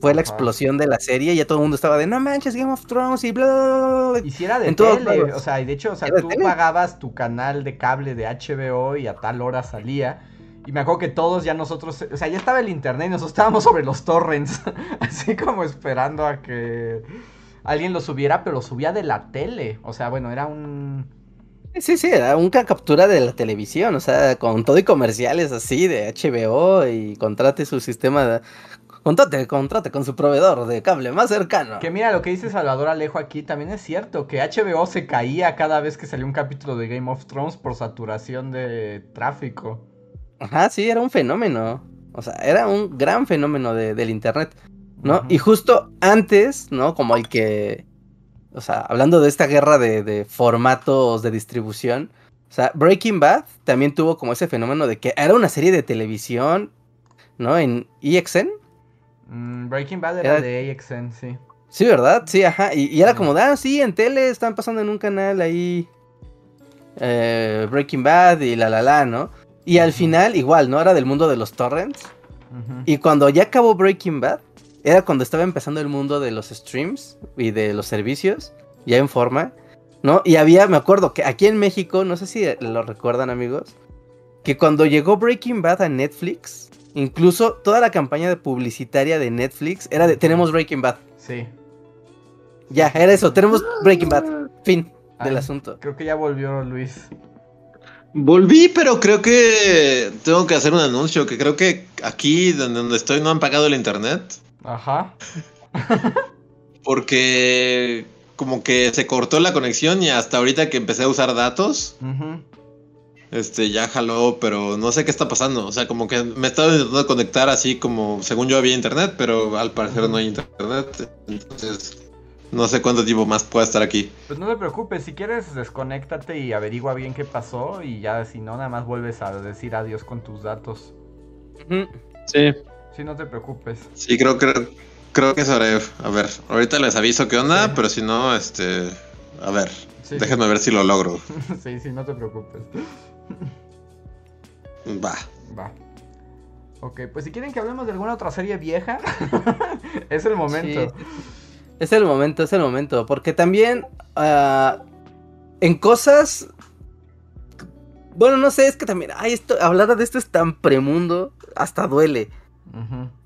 fue la explosión de la serie y ya todo el mundo estaba de no manches Game of Thrones y bla bla bla. Y si era de tele, o sea, y de hecho, o sea, tú pagabas tu canal de cable de HBO y a tal hora salía. Y me acuerdo que todos ya nosotros, o sea, ya estaba el internet y nosotros estábamos sobre los torrents, así como esperando a que alguien lo subiera, pero lo subía de la tele. O sea, bueno, era un... Sí, sí, era una captura de la televisión, o sea, con todo y comerciales así de HBO y contrate su sistema de Contate, contrate con su proveedor de cable más cercano. Que mira, lo que dice Salvador Alejo aquí también es cierto, que HBO se caía cada vez que salió un capítulo de Game of Thrones por saturación de tráfico. Ajá, sí, era un fenómeno. O sea, era un gran fenómeno del internet, ¿no? Y justo antes, ¿no? Como el que... O sea, hablando de esta guerra de, de formatos de distribución, o sea, Breaking Bad también tuvo como ese fenómeno de que era una serie de televisión, ¿no? En EXN, Mm, Breaking Bad era, de AXN, sí. Sí, ¿verdad? Sí, ajá. Y, era como, ah, sí, en tele están pasando en un canal ahí eh, Breaking Bad y la la la, ¿no? Y al final, igual, ¿no? Era del mundo de los torrents. Y cuando ya acabó Breaking Bad, era cuando estaba empezando el mundo de los streams y de los servicios, ya en forma, ¿no? Y había, me acuerdo que aquí en México, no sé si lo recuerdan amigos, que cuando llegó Breaking Bad a Netflix, Incluso toda la campaña de publicitaria de Netflix era de tenemos Breaking Bad. Sí. Ya, era eso, tenemos Breaking Bad. Fin del asunto. Creo que ya volvió Luis. Volví, pero creo que tengo que hacer un anuncio, que creo que aquí donde estoy no han pagado el internet. Ajá. Porque como que se cortó la conexión y hasta ahorita que empecé a usar datos, Ajá este, ya jaló, pero no sé qué está pasando. O sea, como que me estaba intentando conectar así como, según yo había internet, pero al parecer no hay internet. Entonces, no sé cuánto tiempo más pueda estar aquí. Pues no te preocupes, si quieres desconéctate y averigua bien qué pasó y ya si no, nada más vuelves a decir adiós con tus datos. Sí. Sí, no te preocupes. Sí, creo que creo que eso haré. A ver, ahorita les aviso qué onda, pero si no, este, a ver, déjenme ver si lo logro. sí, sí, no te preocupes. Va. Va. Ok, pues si quieren que hablemos de alguna otra serie vieja, es el momento. Es el momento, es el momento. Porque también ah, en cosas Bueno, no sé, es que también, ay, esto, hablar de esto es tan premundo, hasta duele.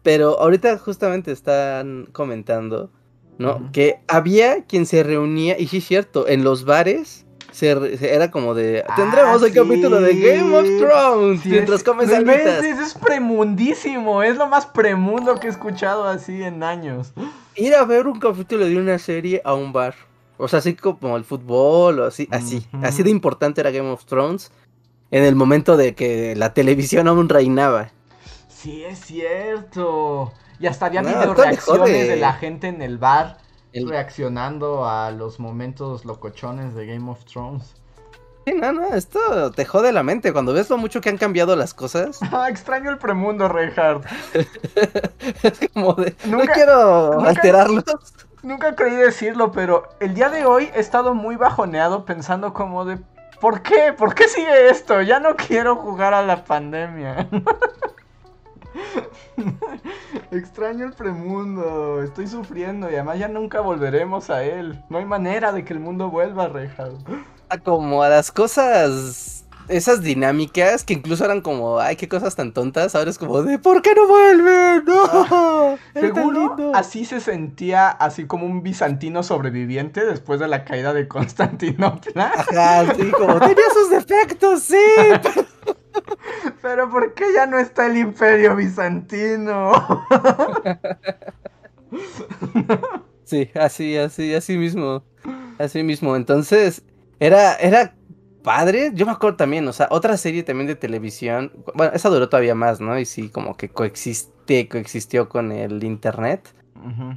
Pero ahorita justamente están comentando, ¿no? Que había quien se reunía, y sí es cierto, en los bares era como de tendremos ah, el capítulo de Game of Thrones mientras comes alitas. Es, premundísimo, es lo más premundo que he escuchado así en años. Ir a ver un capítulo de una serie a un bar. O sea, así como el fútbol o así, así, así de importante era Game of Thrones en el momento de que la televisión aún reinaba. Sí, es cierto. Y hasta había video reacciones de la gente en el bar reaccionando a los momentos locochones de Game of Thrones. Sí, no, no, esto te jode la mente cuando ves lo mucho que han cambiado las cosas. Ah, extraño el premundo, Reinhardt. es como de, no quiero alterarlos. Nunca creí decirlo, pero el día de hoy he estado muy bajoneado pensando como de, ¿por qué? ¿Por qué sigue esto? Ya no quiero jugar a la pandemia. Extraño el premundo, estoy sufriendo y además ya nunca volveremos a él. No hay manera de que el mundo vuelva, Rejas. Ah, como a las cosas, esas dinámicas que incluso eran como, ay, qué cosas tan tontas, ahora es como de, ¿por qué no vuelven? No. Ah, seguro así se sentía así como un bizantino sobreviviente después de la caída de Constantinopla. Ajá, sí, como tenía sus defectos, sí. Pero ¿por qué ya no está el imperio bizantino? Sí, así, así, así mismo. Así mismo. Entonces, era, era padre. Yo me acuerdo también, o sea, otra serie también de televisión. Bueno, esa duró todavía más, ¿no? Y sí, como que coexiste, coexistió con el internet.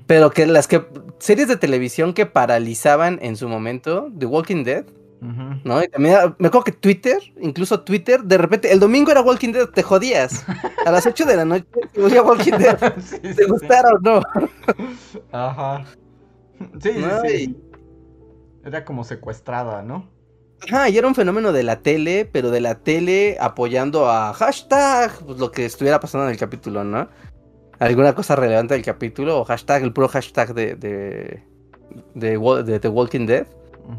Pero que las que series de televisión que paralizaban en su momento, The Walking Dead, ¿No? Y también me acuerdo que Twitter, incluso Twitter, de repente, el domingo era Walking Dead, te jodías. A las 8 de la noche te Walking Dead. ¿Te gustaron o no? Ajá. Sí, sí, sí. Era como secuestrada, ¿no? Ajá, y era un fenómeno de la tele, pero de la tele apoyando a hashtag, pues lo que estuviera pasando en el capítulo, ¿no? Alguna cosa relevante del capítulo, o hashtag, el puro hashtag de, de, de, de The Walking Dead.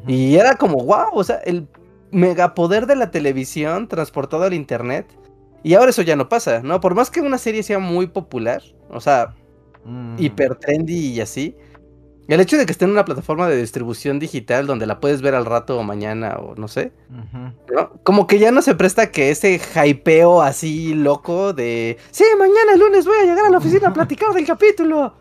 Y era como, wow, o sea, el megapoder de la televisión transportado al internet. Y ahora eso ya no pasa, ¿no? Por más que una serie sea muy popular, o sea, mm. hiper trendy y así, el hecho de que esté en una plataforma de distribución digital donde la puedes ver al rato o mañana o no sé, como que ya no se presta que ese hypeo así loco de, sí, mañana el lunes voy a llegar a la oficina a platicar del capítulo.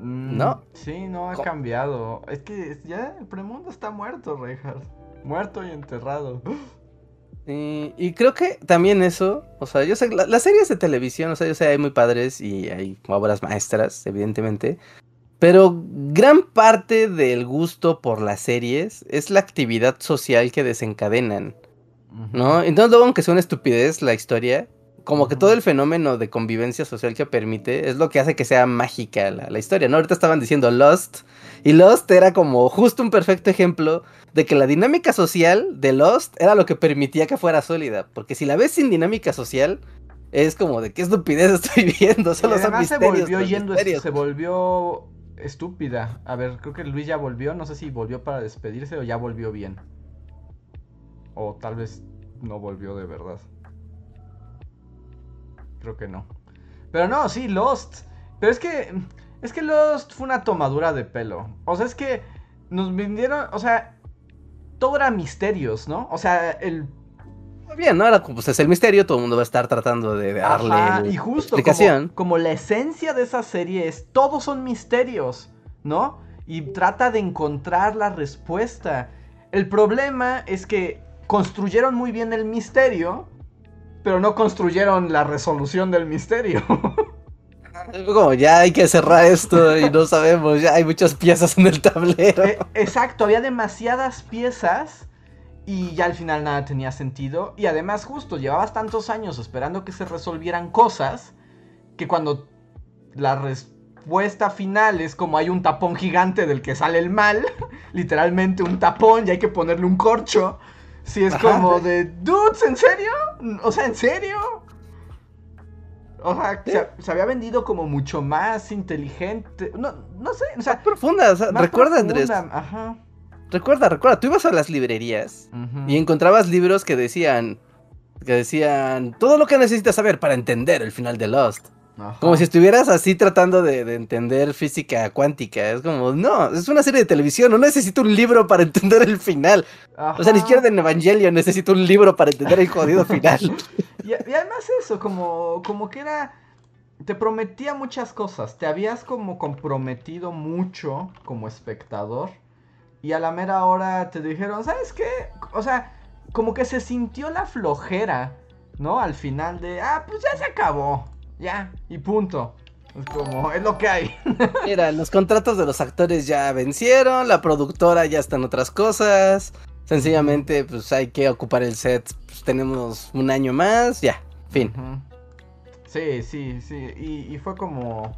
¿No? Mm, sí, no ha cambiado. Es que ya el premundo está muerto, Reinhardt. Muerto y enterrado. y creo que también eso, o sea, yo sé, las series de televisión, o sea, yo sé, hay muy padres y hay obras maestras, evidentemente. Pero gran parte del gusto por las series es la actividad social que desencadenan. ¿No? Entonces, luego, aunque sea una estupidez la historia, como que todo el fenómeno de convivencia social que permite es lo que hace que sea mágica la, historia, ¿no? Ahorita estaban diciendo Lost, y Lost era como justo un perfecto ejemplo de que la dinámica social de Lost era lo que permitía que fuera sólida, porque si la ves sin dinámica social, es como de qué estupidez estoy viendo, solo son misterios. Se volvió yendo, se volvió estúpida. A ver, creo que Luis ya volvió, no sé si volvió para despedirse o ya volvió bien. O tal vez no volvió de verdad. Creo que no. Pero no, sí, Lost. Pero es que. Es que Lost fue una tomadura de pelo. O sea, es que nos vendieron. O sea. Todo era misterios, ¿no? O sea, el. Bien, ¿no? Era como, pues es el misterio, todo el mundo va a estar tratando de darle y justo explicación. Como, la esencia de esa serie es, todos son misterios, ¿no? Y trata de encontrar la respuesta. El problema es que construyeron muy bien el misterio, pero no construyeron la resolución del misterio. Como ya hay que cerrar esto y no sabemos, ya hay muchas piezas en el tablero. Eh, exacto, había demasiadas piezas y ya al final nada tenía sentido. Y además justo llevabas tantos años esperando que se resolvieran cosas que cuando la respuesta final es como hay un tapón gigante del que sale el mal, literalmente un tapón y hay que ponerle un corcho. Si es como de, dudes, ¿en serio? O sea, ¿en serio? O sea, se, había vendido como mucho más inteligente. No, no sé, o sea. profunda, o sea, recuerda, Andrés. Ajá. Recuerda, recuerda, tú ibas a las librerías y encontrabas libros que decían que decían todo lo que necesitas saber para entender el final de Lost. Como si estuvieras así tratando de, entender física cuántica. Es como, no, es una serie de televisión, no necesito un libro para entender el final. O sea, ni siquiera en Evangelio necesito un libro para entender el jodido final. y, además eso, como, como que era... Te prometía muchas cosas, te habías como comprometido mucho como espectador y a la mera hora te dijeron, ¿sabes qué? O sea, como que se sintió la flojera, ¿no? Al final de, ah, pues ya se acabó ya, y punto. Es como, es lo que hay. Mira, los contratos de los actores ya vencieron, la productora ya está en otras cosas. Sencillamente, pues hay que ocupar el set. Pues, tenemos un año más, ya, fin. Sí, sí, sí. Y, fue como,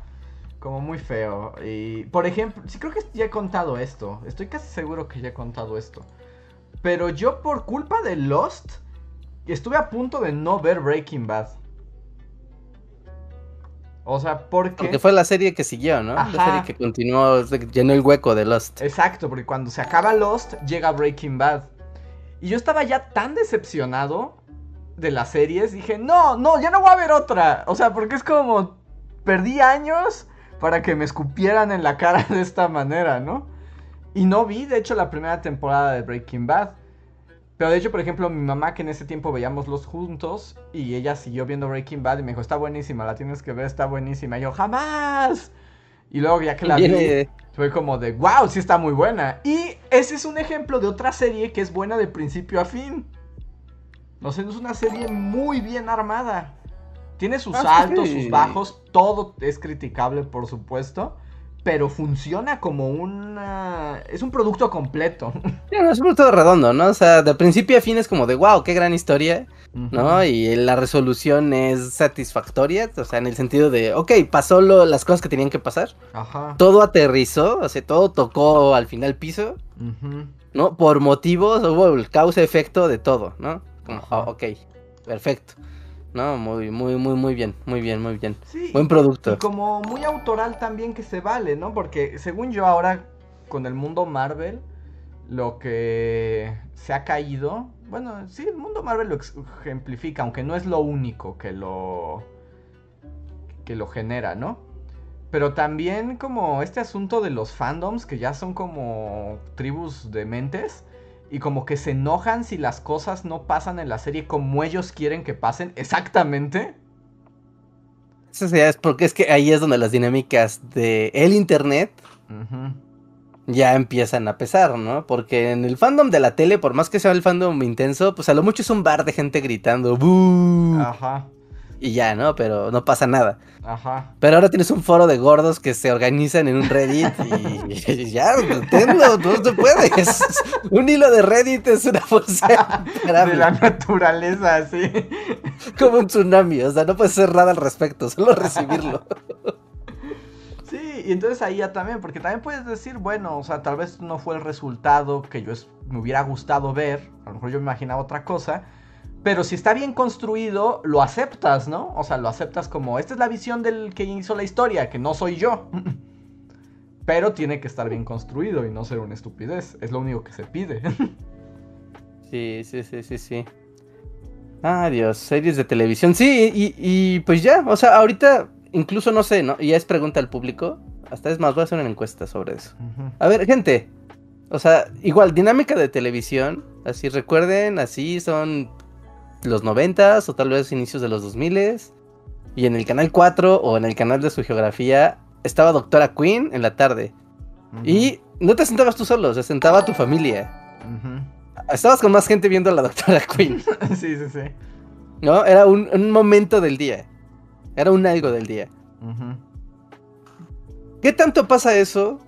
como muy feo. Y, por ejemplo, sí creo que ya he contado esto. Estoy casi seguro que ya he contado esto. Pero yo por culpa de Lost, estuve a punto de no ver Breaking Bad. O sea, porque... Porque fue la serie que siguió, ¿no? La serie que continuó, llenó el hueco de Lost. Exacto, porque cuando se acaba Lost, llega Breaking Bad. Y yo estaba ya tan decepcionado de las series, dije, no, no, ya no voy a ver otra. O sea, porque es como, perdí años para que me escupieran en la cara de esta manera, ¿no? Y no vi, de hecho, la primera temporada de Breaking Bad. Pero de hecho, por ejemplo, mi mamá que en ese tiempo veíamos los juntos y ella siguió viendo Breaking Bad y me dijo, está buenísima, la tienes que ver, está buenísima. Y yo, jamás. Y luego ya que la vi, fue como de, wow, sí está muy buena. Y ese es un ejemplo de otra serie que es buena de principio a fin. No sé, es una serie muy bien armada. Tiene sus ah, altos, sus bajos, todo es criticable, por supuesto pero funciona como una... Es un producto completo. es un producto redondo, ¿no? O sea, de principio a fin es como de, wow, qué gran historia, ¿no? Y la resolución es satisfactoria, o sea, en el sentido de, ok, pasó lo, las cosas que tenían que pasar. Ajá. Todo aterrizó, o sea, todo tocó al final piso, ¿no? Por motivos, hubo el causa-efecto de todo, ¿no? Como, oh, ok, perfecto. No, muy, muy, muy, muy bien, muy bien, muy bien. Buen producto. Y como muy autoral también que se vale, ¿no? Porque según yo ahora con el mundo Marvel, lo que se ha caído, bueno, sí, el mundo Marvel lo ejemplifica, aunque no es lo único que lo que lo genera, ¿no? Pero también como este asunto de los fandoms que ya son como tribus de mentes y como que se enojan si las cosas no pasan en la serie como ellos quieren que pasen exactamente. Eso sí, es porque es que ahí es donde las dinámicas de el internet ya empiezan a pesar, ¿no? Porque en el fandom de la tele, por más que sea el fandom intenso, pues a lo mucho es un bar de gente gritando Ajá y ya, ¿no? Pero no pasa nada. Ajá. Pero ahora tienes un foro de gordos que se organizan en un Reddit y, ya, entiendo, no se puede. un hilo de Reddit es una fuerza de la naturaleza, sí. Como un tsunami, o sea, no puedes hacer nada al respecto, solo recibirlo. Sí, y entonces ahí ya también, porque también puedes decir, bueno, o sea, tal vez no fue el resultado que yo me hubiera gustado ver, a lo mejor yo me imaginaba otra cosa, pero si está bien construido, lo aceptas, ¿no? O sea, lo aceptas como, esta es la visión del que hizo la historia, que no soy yo. Pero tiene que estar bien construido y no ser una estupidez. Es lo único que se pide. sí, sí, sí, sí, sí. Ah, Dios, series de televisión. Sí, y, pues ya, o sea, ahorita incluso no sé, ¿no? Y ya es pregunta al público. Hasta es más, voy a hacer una encuesta sobre eso. A ver, gente. O sea, igual, dinámica de televisión. Así recuerden, así son los noventas o tal vez inicios de los 2000 y en el canal 4 o en el canal de su geografía estaba Doctora Queen en la tarde. Y no te sentabas tú solo, se sentaba tu familia. Estabas con más gente viendo a la Doctora Queen. sí, sí, sí. ¿No? Era un, momento del día. Era un algo del día. ¿Qué tanto pasa eso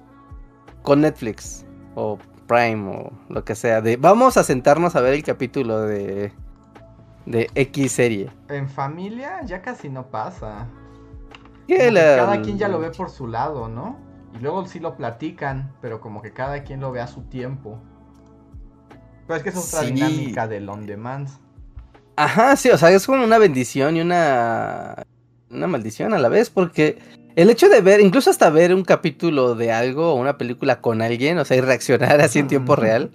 con Netflix? O Prime o lo que sea. De vamos a sentarnos a ver el capítulo de de X serie. En familia ya casi no pasa. Cada quien ya lo ve por su lado, ¿no? Y luego sí lo platican, pero como que cada quien lo ve a su tiempo. Pero es que es otra dinámica del on demand. Ajá, sí, o sea, es como una bendición y una una maldición a la vez, porque el hecho de ver, incluso hasta ver un capítulo de algo o una película con alguien, o sea, y reaccionar así en tiempo real,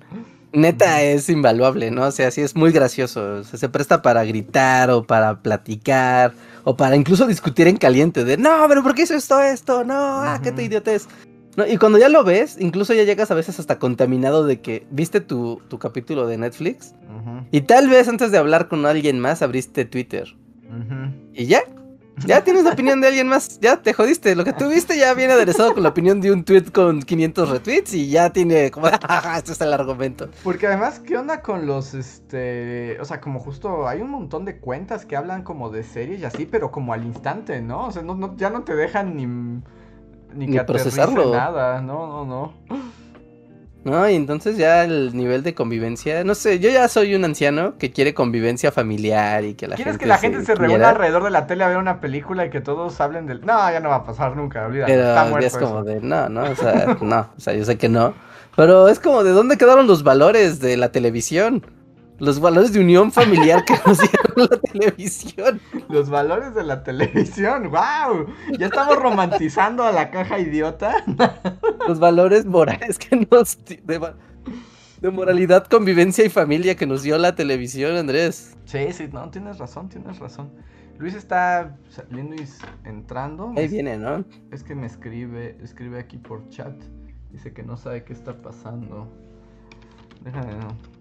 neta es invaluable, ¿no? O sea, sí es muy gracioso. se presta para gritar o para platicar o para incluso discutir en caliente de, no, pero ¿por qué hizo esto, esto? No, ah, qué te idiotes. No, y cuando ya lo ves, incluso ya llegas a veces hasta contaminado de que viste tu, capítulo de Netflix y tal vez antes de hablar con alguien más abriste Twitter. Y ya, ya tienes la opinión de alguien más, ya te jodiste. Lo que tú viste ya viene aderezado con la opinión de un tweet con 500 retweets y ya tiene como, este es el argumento. Porque además, ¿qué onda con los, este, o sea, como justo hay un montón de cuentas que hablan como de series y así, pero como al instante, ¿no? O sea, no, ya no te dejan ni, ni, que procesarlo. nada, no, no, no. ¿No? Y entonces ya el nivel de convivencia, no sé, yo ya soy un anciano que quiere convivencia familiar y que la ¿Quieres que la gente se, reúna alrededor de la tele a ver una película y que todos hablen del... No, ya no va a pasar nunca, olvídate. está muerto es como de, no, no, o sea, no, o sea, yo sé que no. Pero es como de dónde quedaron los valores de la televisión los valores de unión familiar que nos dieron la televisión. Los valores de la televisión, wow. Ya estamos romantizando a la caja idiota. Los valores morales que nos de, de, moralidad, convivencia y familia que nos dio la televisión, Andrés. Sí, sí, no, tienes razón, tienes razón. Luis está saliendo y entrando. Ahí viene, ¿no? Es que me escribe, escribe aquí por chat. Dice que no sabe qué está pasando. Déjame, no.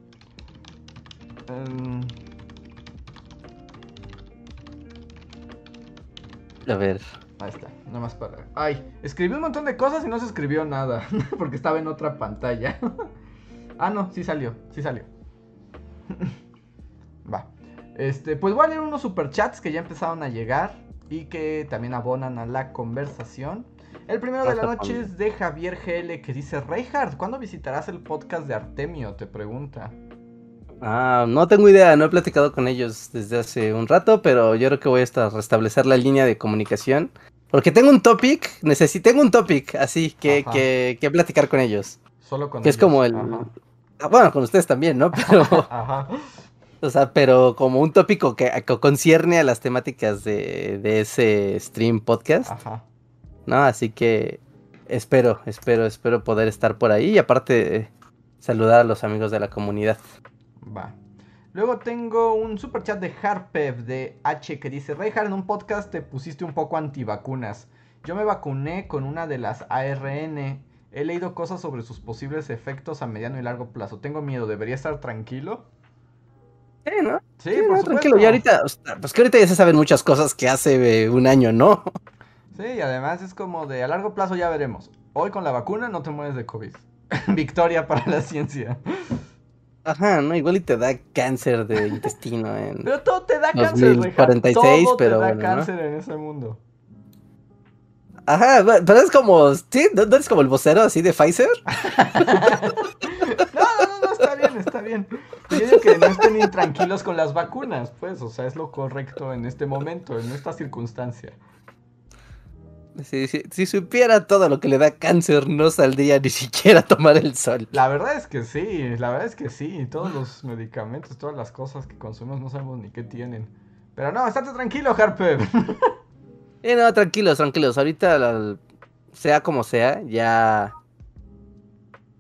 A ver. Ahí está, nada más para. Ay, escribí un montón de cosas y no se escribió nada. Porque estaba en otra pantalla. ah, no, sí salió, sí salió. Va. Este, pues voy a leer unos superchats que ya empezaron a llegar y que también abonan a la conversación. El primero de la noche es de Javier GL que dice: Reinhardt, ¿cuándo visitarás el podcast de Artemio? Te pregunta. Ah, no tengo idea, no he platicado con ellos desde hace un rato, pero yo creo que voy a restablecer la línea de comunicación. Porque tengo un topic, necesito, tengo un topic así que, que, que, platicar con ellos. Solo con que es como el... Ah, bueno, con ustedes también, ¿no? Pero... Ajá. O sea, pero como un tópico que, concierne a las temáticas de, de ese stream podcast. Ajá. ¿No? Así que espero, espero, espero poder estar por ahí y aparte saludar a los amigos de la comunidad. Va. Luego tengo un super chat de Harpev de H que dice, Reinhardt, en un podcast te pusiste un poco antivacunas. Yo me vacuné con una de las ARN. He leído cosas sobre sus posibles efectos a mediano y largo plazo. Tengo miedo, ¿debería estar tranquilo? Sí, ¿no? Sí, por tranquilo. Y ahorita, pues que ahorita ya se saben muchas cosas que hace eh, un año, ¿no? Sí, y además es como de a largo plazo ya veremos. Hoy con la vacuna no te mueres de COVID. Victoria para la ciencia. Ajá, no, igual y te da cáncer de intestino en. Pero todo te da cáncer, 46, todo pero. Te da cáncer en ese mundo. Ajá, pero es como. ¿Sí? ¿No eres como el vocero así de Pfizer? no, no, no, está bien, está bien. Yo digo que no estén intranquilos con las vacunas, pues, o sea, es lo correcto en este momento, en esta circunstancia. Si, supiera todo lo que le da cáncer, no saldría ni siquiera a tomar el sol. La verdad es que sí, la verdad es que sí. Todos los medicamentos, todas las cosas que consumimos no sabemos ni qué tienen. Pero no, estate tranquilo, Harper. Eh, no, tranquilos, tranquilos. Ahorita, sea como sea, ya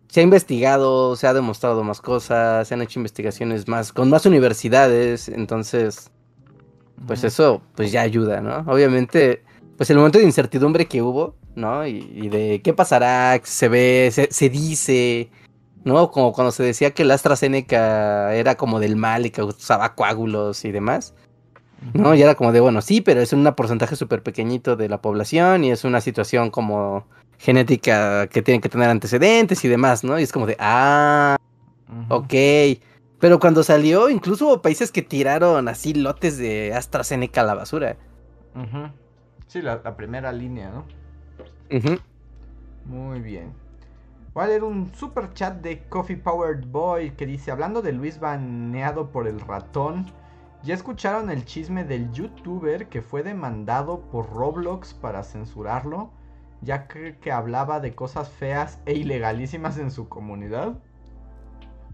se ha investigado, se ha demostrado más cosas, se han hecho investigaciones más con más universidades, entonces, pues eso, pues ya ayuda, ¿no? Obviamente pues el momento de incertidumbre que hubo, ¿no? Y, de qué pasará, se ve, se, dice, ¿no? Como cuando se decía que la AstraZeneca era como del mal y que usaba coágulos y demás. ¿No? Y era como de, bueno, sí, pero es un porcentaje súper pequeñito de la población y es una situación como genética que tiene que tener antecedentes y demás, ¿no? Y es como de, ah, ok. Pero cuando salió, incluso hubo países que tiraron así lotes de AstraZeneca a la basura. Ajá. Sí, la, primera línea, ¿no? Muy bien. Voy a leer un super chat de Coffee Powered Boy que dice, hablando de Luis baneado por el ratón, ¿ya escucharon el chisme del youtuber que fue demandado por Roblox para censurarlo? Ya que, que hablaba de cosas feas e ilegalísimas en su comunidad.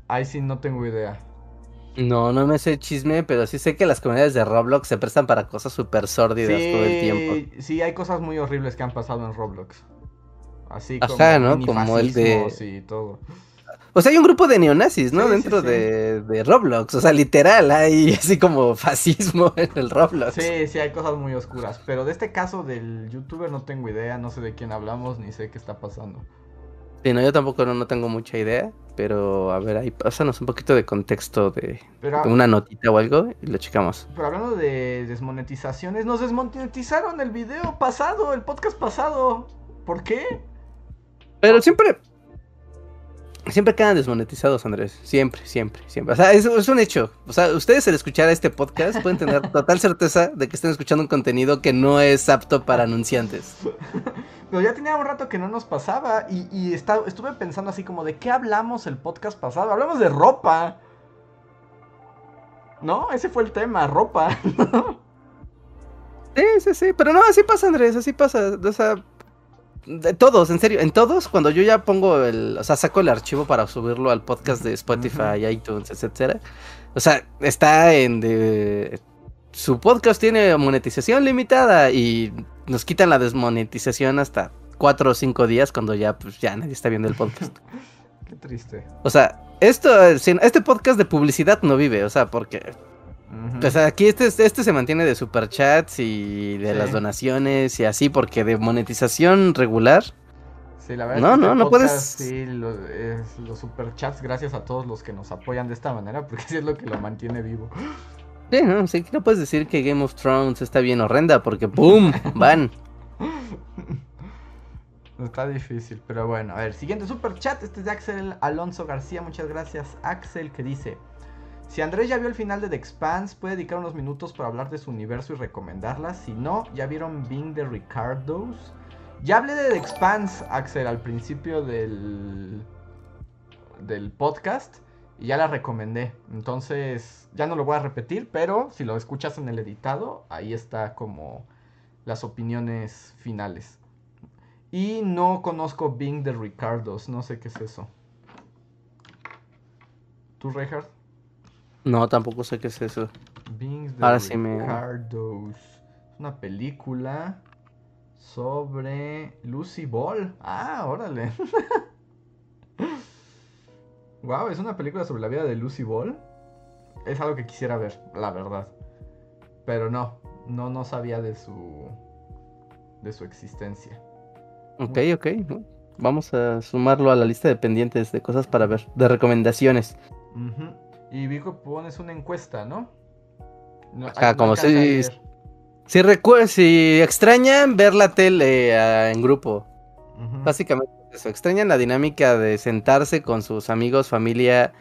Ahí sí no tengo idea. No, no me sé chisme, pero sí sé que las comunidades de Roblox se prestan para cosas súper sórdidas todo el tiempo. Sí, hay cosas muy horribles que han pasado en Roblox. Así como, ¿no? como el de... Y todo. O sea, hay un grupo de neonazis, ¿no? Dentro De, de, Roblox. O sea, literal, hay así como fascismo en el Roblox. Sí, sí, hay cosas muy oscuras. Pero de este caso del youtuber no tengo idea, no sé de quién hablamos, ni sé qué está pasando. Sí, no, yo tampoco no, tengo mucha idea, pero a ver, ahí pásanos un poquito de contexto de, una notita o algo y lo checamos. Pero hablando de desmonetizaciones, nos desmonetizaron el video pasado, el podcast pasado. ¿Por qué? Pero siempre, Siempre quedan desmonetizados, Andrés. Siempre, siempre, siempre. O sea, es, es, un hecho. O sea, ustedes al escuchar este podcast pueden tener total certeza de que están escuchando un contenido que no es apto para anunciantes. Pero ya tenía un rato que no nos pasaba y, y estuve pensando así como de qué hablamos el podcast pasado. Hablamos de ropa. ¿No? Ese fue el tema, ropa. sí, sí, sí. Pero no, así pasa, Andrés, así pasa. O sea, de todos, en serio, en todos, cuando yo ya pongo el, o sea, saco el archivo para subirlo al podcast de Spotify, iTunes, etcétera. O sea, está en de, su podcast tiene monetización limitada y nos quitan la desmonetización hasta cuatro o cinco días cuando ya, pues, ya nadie está viendo el podcast. Qué triste. O sea, esto, este podcast de publicidad no vive, o sea, porque o sea, aquí este, este se mantiene de superchats y de las donaciones y así, porque de monetización regular. Sí, la verdad no, no, no puedes. Sí, los, superchats, gracias a todos los que nos apoyan de esta manera, porque sí es lo que lo mantiene vivo. Sí, no, sí, no puedes decir que Game of Thrones está bien horrenda, porque ¡pum! van. Está difícil, pero bueno, a ver, siguiente superchat, este es de Axel Alonso García, muchas gracias Axel, que dice, si Andrés ya vio el final de The Expanse, puede dedicar unos minutos para hablar de su universo y recomendarlas. Si no, ya vieron Being the Ricardos. Ya hablé de The Expanse, Axel, al principio del, del podcast. Y ya la recomendé. Entonces, ya no lo voy a repetir, pero si lo escuchas en el editado, ahí está como las opiniones finales. Y no conozco Being the Ricardos, no sé qué es eso. ¿Tú, Reinhardt? No, tampoco sé qué es eso. Ahora sí me. Es una película sobre Lucy Ball. Ah, órale. wow, es una película sobre la vida de Lucy Ball. Es algo que quisiera ver, la verdad. Pero no, no, no sabía de su de su existencia. Ok, ok. Vamos a sumarlo a la lista de pendientes de cosas para ver, de recomendaciones. Y vi que pones una encuesta, ¿no? no como si... Si, si extrañan ver la tele ah, en grupo. Básicamente eso. ¿Extrañan la dinámica de sentarse con sus amigos, familia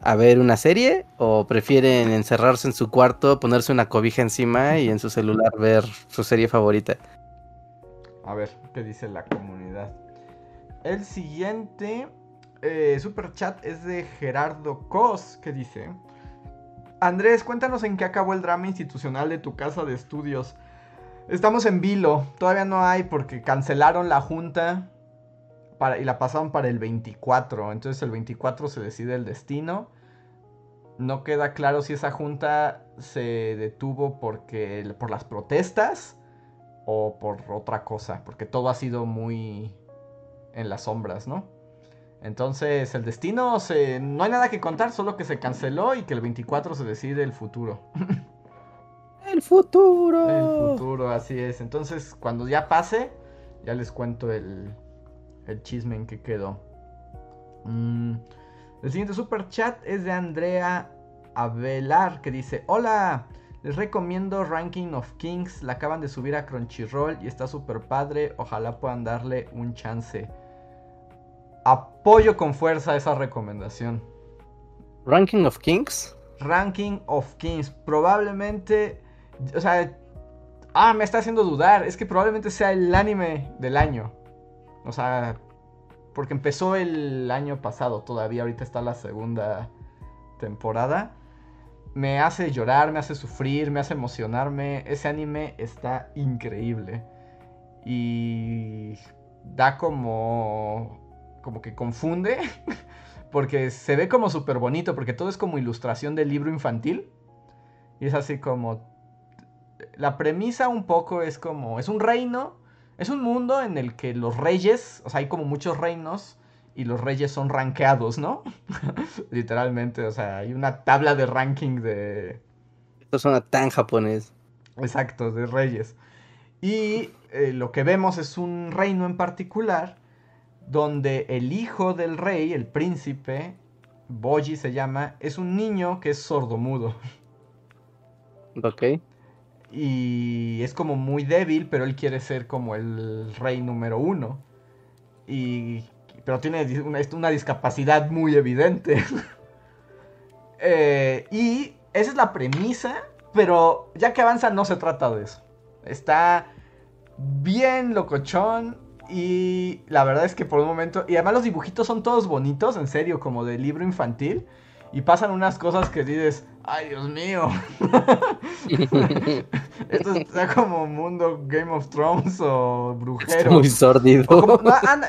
a ver una serie? ¿O prefieren encerrarse en su cuarto, ponerse una cobija encima y en su celular ver su serie favorita? A ver, ¿qué dice la comunidad? El siguiente eh, super chat es de Gerardo Cos, que dice... Andrés, cuéntanos en qué acabó el drama institucional de tu casa de estudios. Estamos en vilo, todavía no hay porque cancelaron la junta para, y la pasaron para el 24. Entonces el 24 se decide el destino. No queda claro si esa junta se detuvo porque, por las protestas o por otra cosa, porque todo ha sido muy en las sombras, ¿no? Entonces, el destino, se... no hay nada que contar, solo que se canceló y que el 24 se decide el futuro. el futuro. El futuro, así es. Entonces, cuando ya pase, ya les cuento el, el chisme en que quedó. Mm, el siguiente super chat es de Andrea Avelar, que dice, hola. Les recomiendo Ranking of Kings, la acaban de subir a Crunchyroll y está súper padre, ojalá puedan darle un chance apoyo con fuerza esa recomendación. Ranking of Kings. Ranking of Kings. Probablemente. O sea. Ah, me está haciendo dudar. Es que probablemente sea el anime del año. O sea. Porque empezó el año pasado todavía. Ahorita está la segunda temporada. Me hace llorar, me hace sufrir, me hace emocionarme. Ese anime está increíble. Y da como como que confunde, porque se ve como súper bonito, porque todo es como ilustración del libro infantil. Y es así como... La premisa un poco es como... Es un reino, es un mundo en el que los reyes, o sea, hay como muchos reinos, y los reyes son rankeados, ¿no? Literalmente, o sea, hay una tabla de ranking de... Esto suena tan japonés. Exacto, de reyes. Y eh, lo que vemos es un reino en particular donde el hijo del rey, el príncipe, Boji se llama, es un niño que es sordomudo. Ok. Y es como muy débil, pero él quiere ser como el rey número uno. Y pero tiene una, discapacidad muy evidente. Eh, y esa es la premisa, pero ya que avanza no se trata de eso. Está bien locochón y la verdad es que por un momento... Y además los dibujitos son todos bonitos, en serio, como de libro infantil. Y pasan unas cosas que dices, ay Dios mío. Esto está como mundo Game of Thrones o brujero. muy sordido.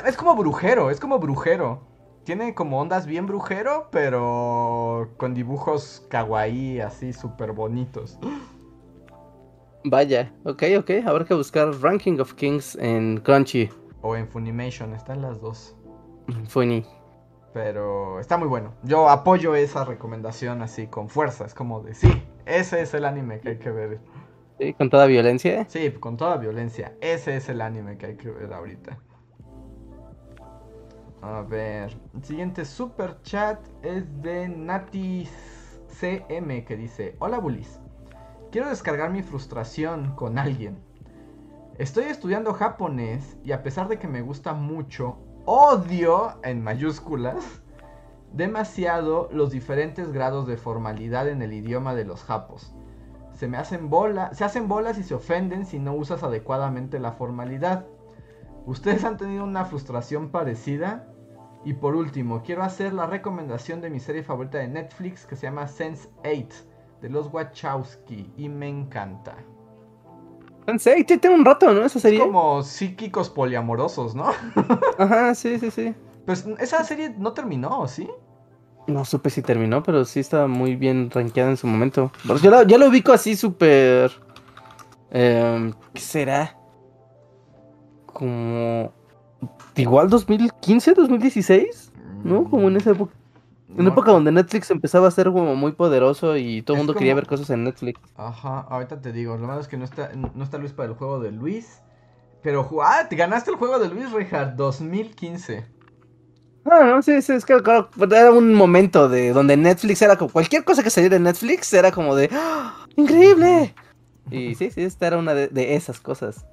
es como brujero, es como brujero. Tiene como ondas bien brujero, pero con dibujos kawaii así súper bonitos. Vaya, ok, ok. Habrá que buscar Ranking of Kings en Crunchy. O en Funimation, están las dos. Funny. Pero está muy bueno. Yo apoyo esa recomendación así con fuerza. Es como de sí, ese es el anime que hay que ver. ¿Sí? ¿Con toda violencia? Sí, con toda violencia. Ese es el anime que hay que ver ahorita. A ver. El siguiente super chat es de Nati CM que dice: Hola Bulis. Quiero descargar mi frustración con alguien. Estoy estudiando japonés y a pesar de que me gusta mucho, odio, en mayúsculas, demasiado los diferentes grados de formalidad en el idioma de los japos. Se me hacen bolas, se hacen bolas y se ofenden si no usas adecuadamente la formalidad. ¿Ustedes han tenido una frustración parecida? Y por último, quiero hacer la recomendación de mi serie favorita de Netflix que se llama Sense 8 de los Wachowski y me encanta. Pensé, tiene un rato, ¿no? Esa serie. Es como psíquicos poliamorosos, ¿no? Ajá, sí, sí, sí. Pues esa serie no terminó, ¿sí? No supe si terminó, pero sí estaba muy bien rankeada en su momento. yo, lo, yo lo ubico así súper... Eh, ¿Qué será? Como... Igual 2015, 2016, ¿no? Como en esa época. En una época donde Netflix empezaba a ser como muy poderoso y todo el mundo quería ver cosas en Netflix. Ajá, ahorita te digo, lo malo es que no está, no está Luis para el juego de Luis. Pero, ah, te ganaste el juego de Luis, Richard, 2015. No, no, sí, sí, es que claro, era un momento de donde Netflix era como cualquier cosa que saliera en Netflix era como de ¡Ah! ¡Increíble! Y sí, sí, esta era una de, de, esas cosas.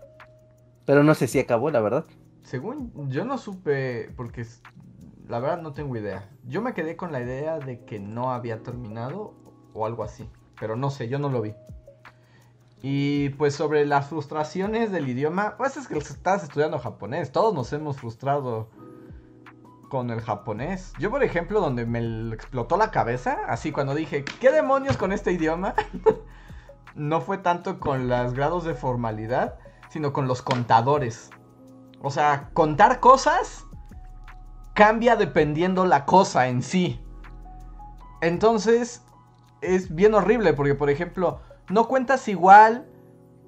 Pero no sé si acabó, la verdad. Según yo no supe, porque la verdad no tengo idea. Yo me quedé con la idea de que no había terminado o algo así. Pero no sé, yo no lo vi. Y pues sobre las frustraciones del idioma, pues es que estás estudiando japonés. Todos nos hemos frustrado con el japonés. Yo, por ejemplo, donde me explotó la cabeza, así cuando dije, ¿qué demonios con este idioma? no fue tanto con los grados de formalidad, sino con los contadores. O sea, contar cosas cambia dependiendo la cosa en sí. Entonces, es bien horrible porque, por ejemplo, no cuentas igual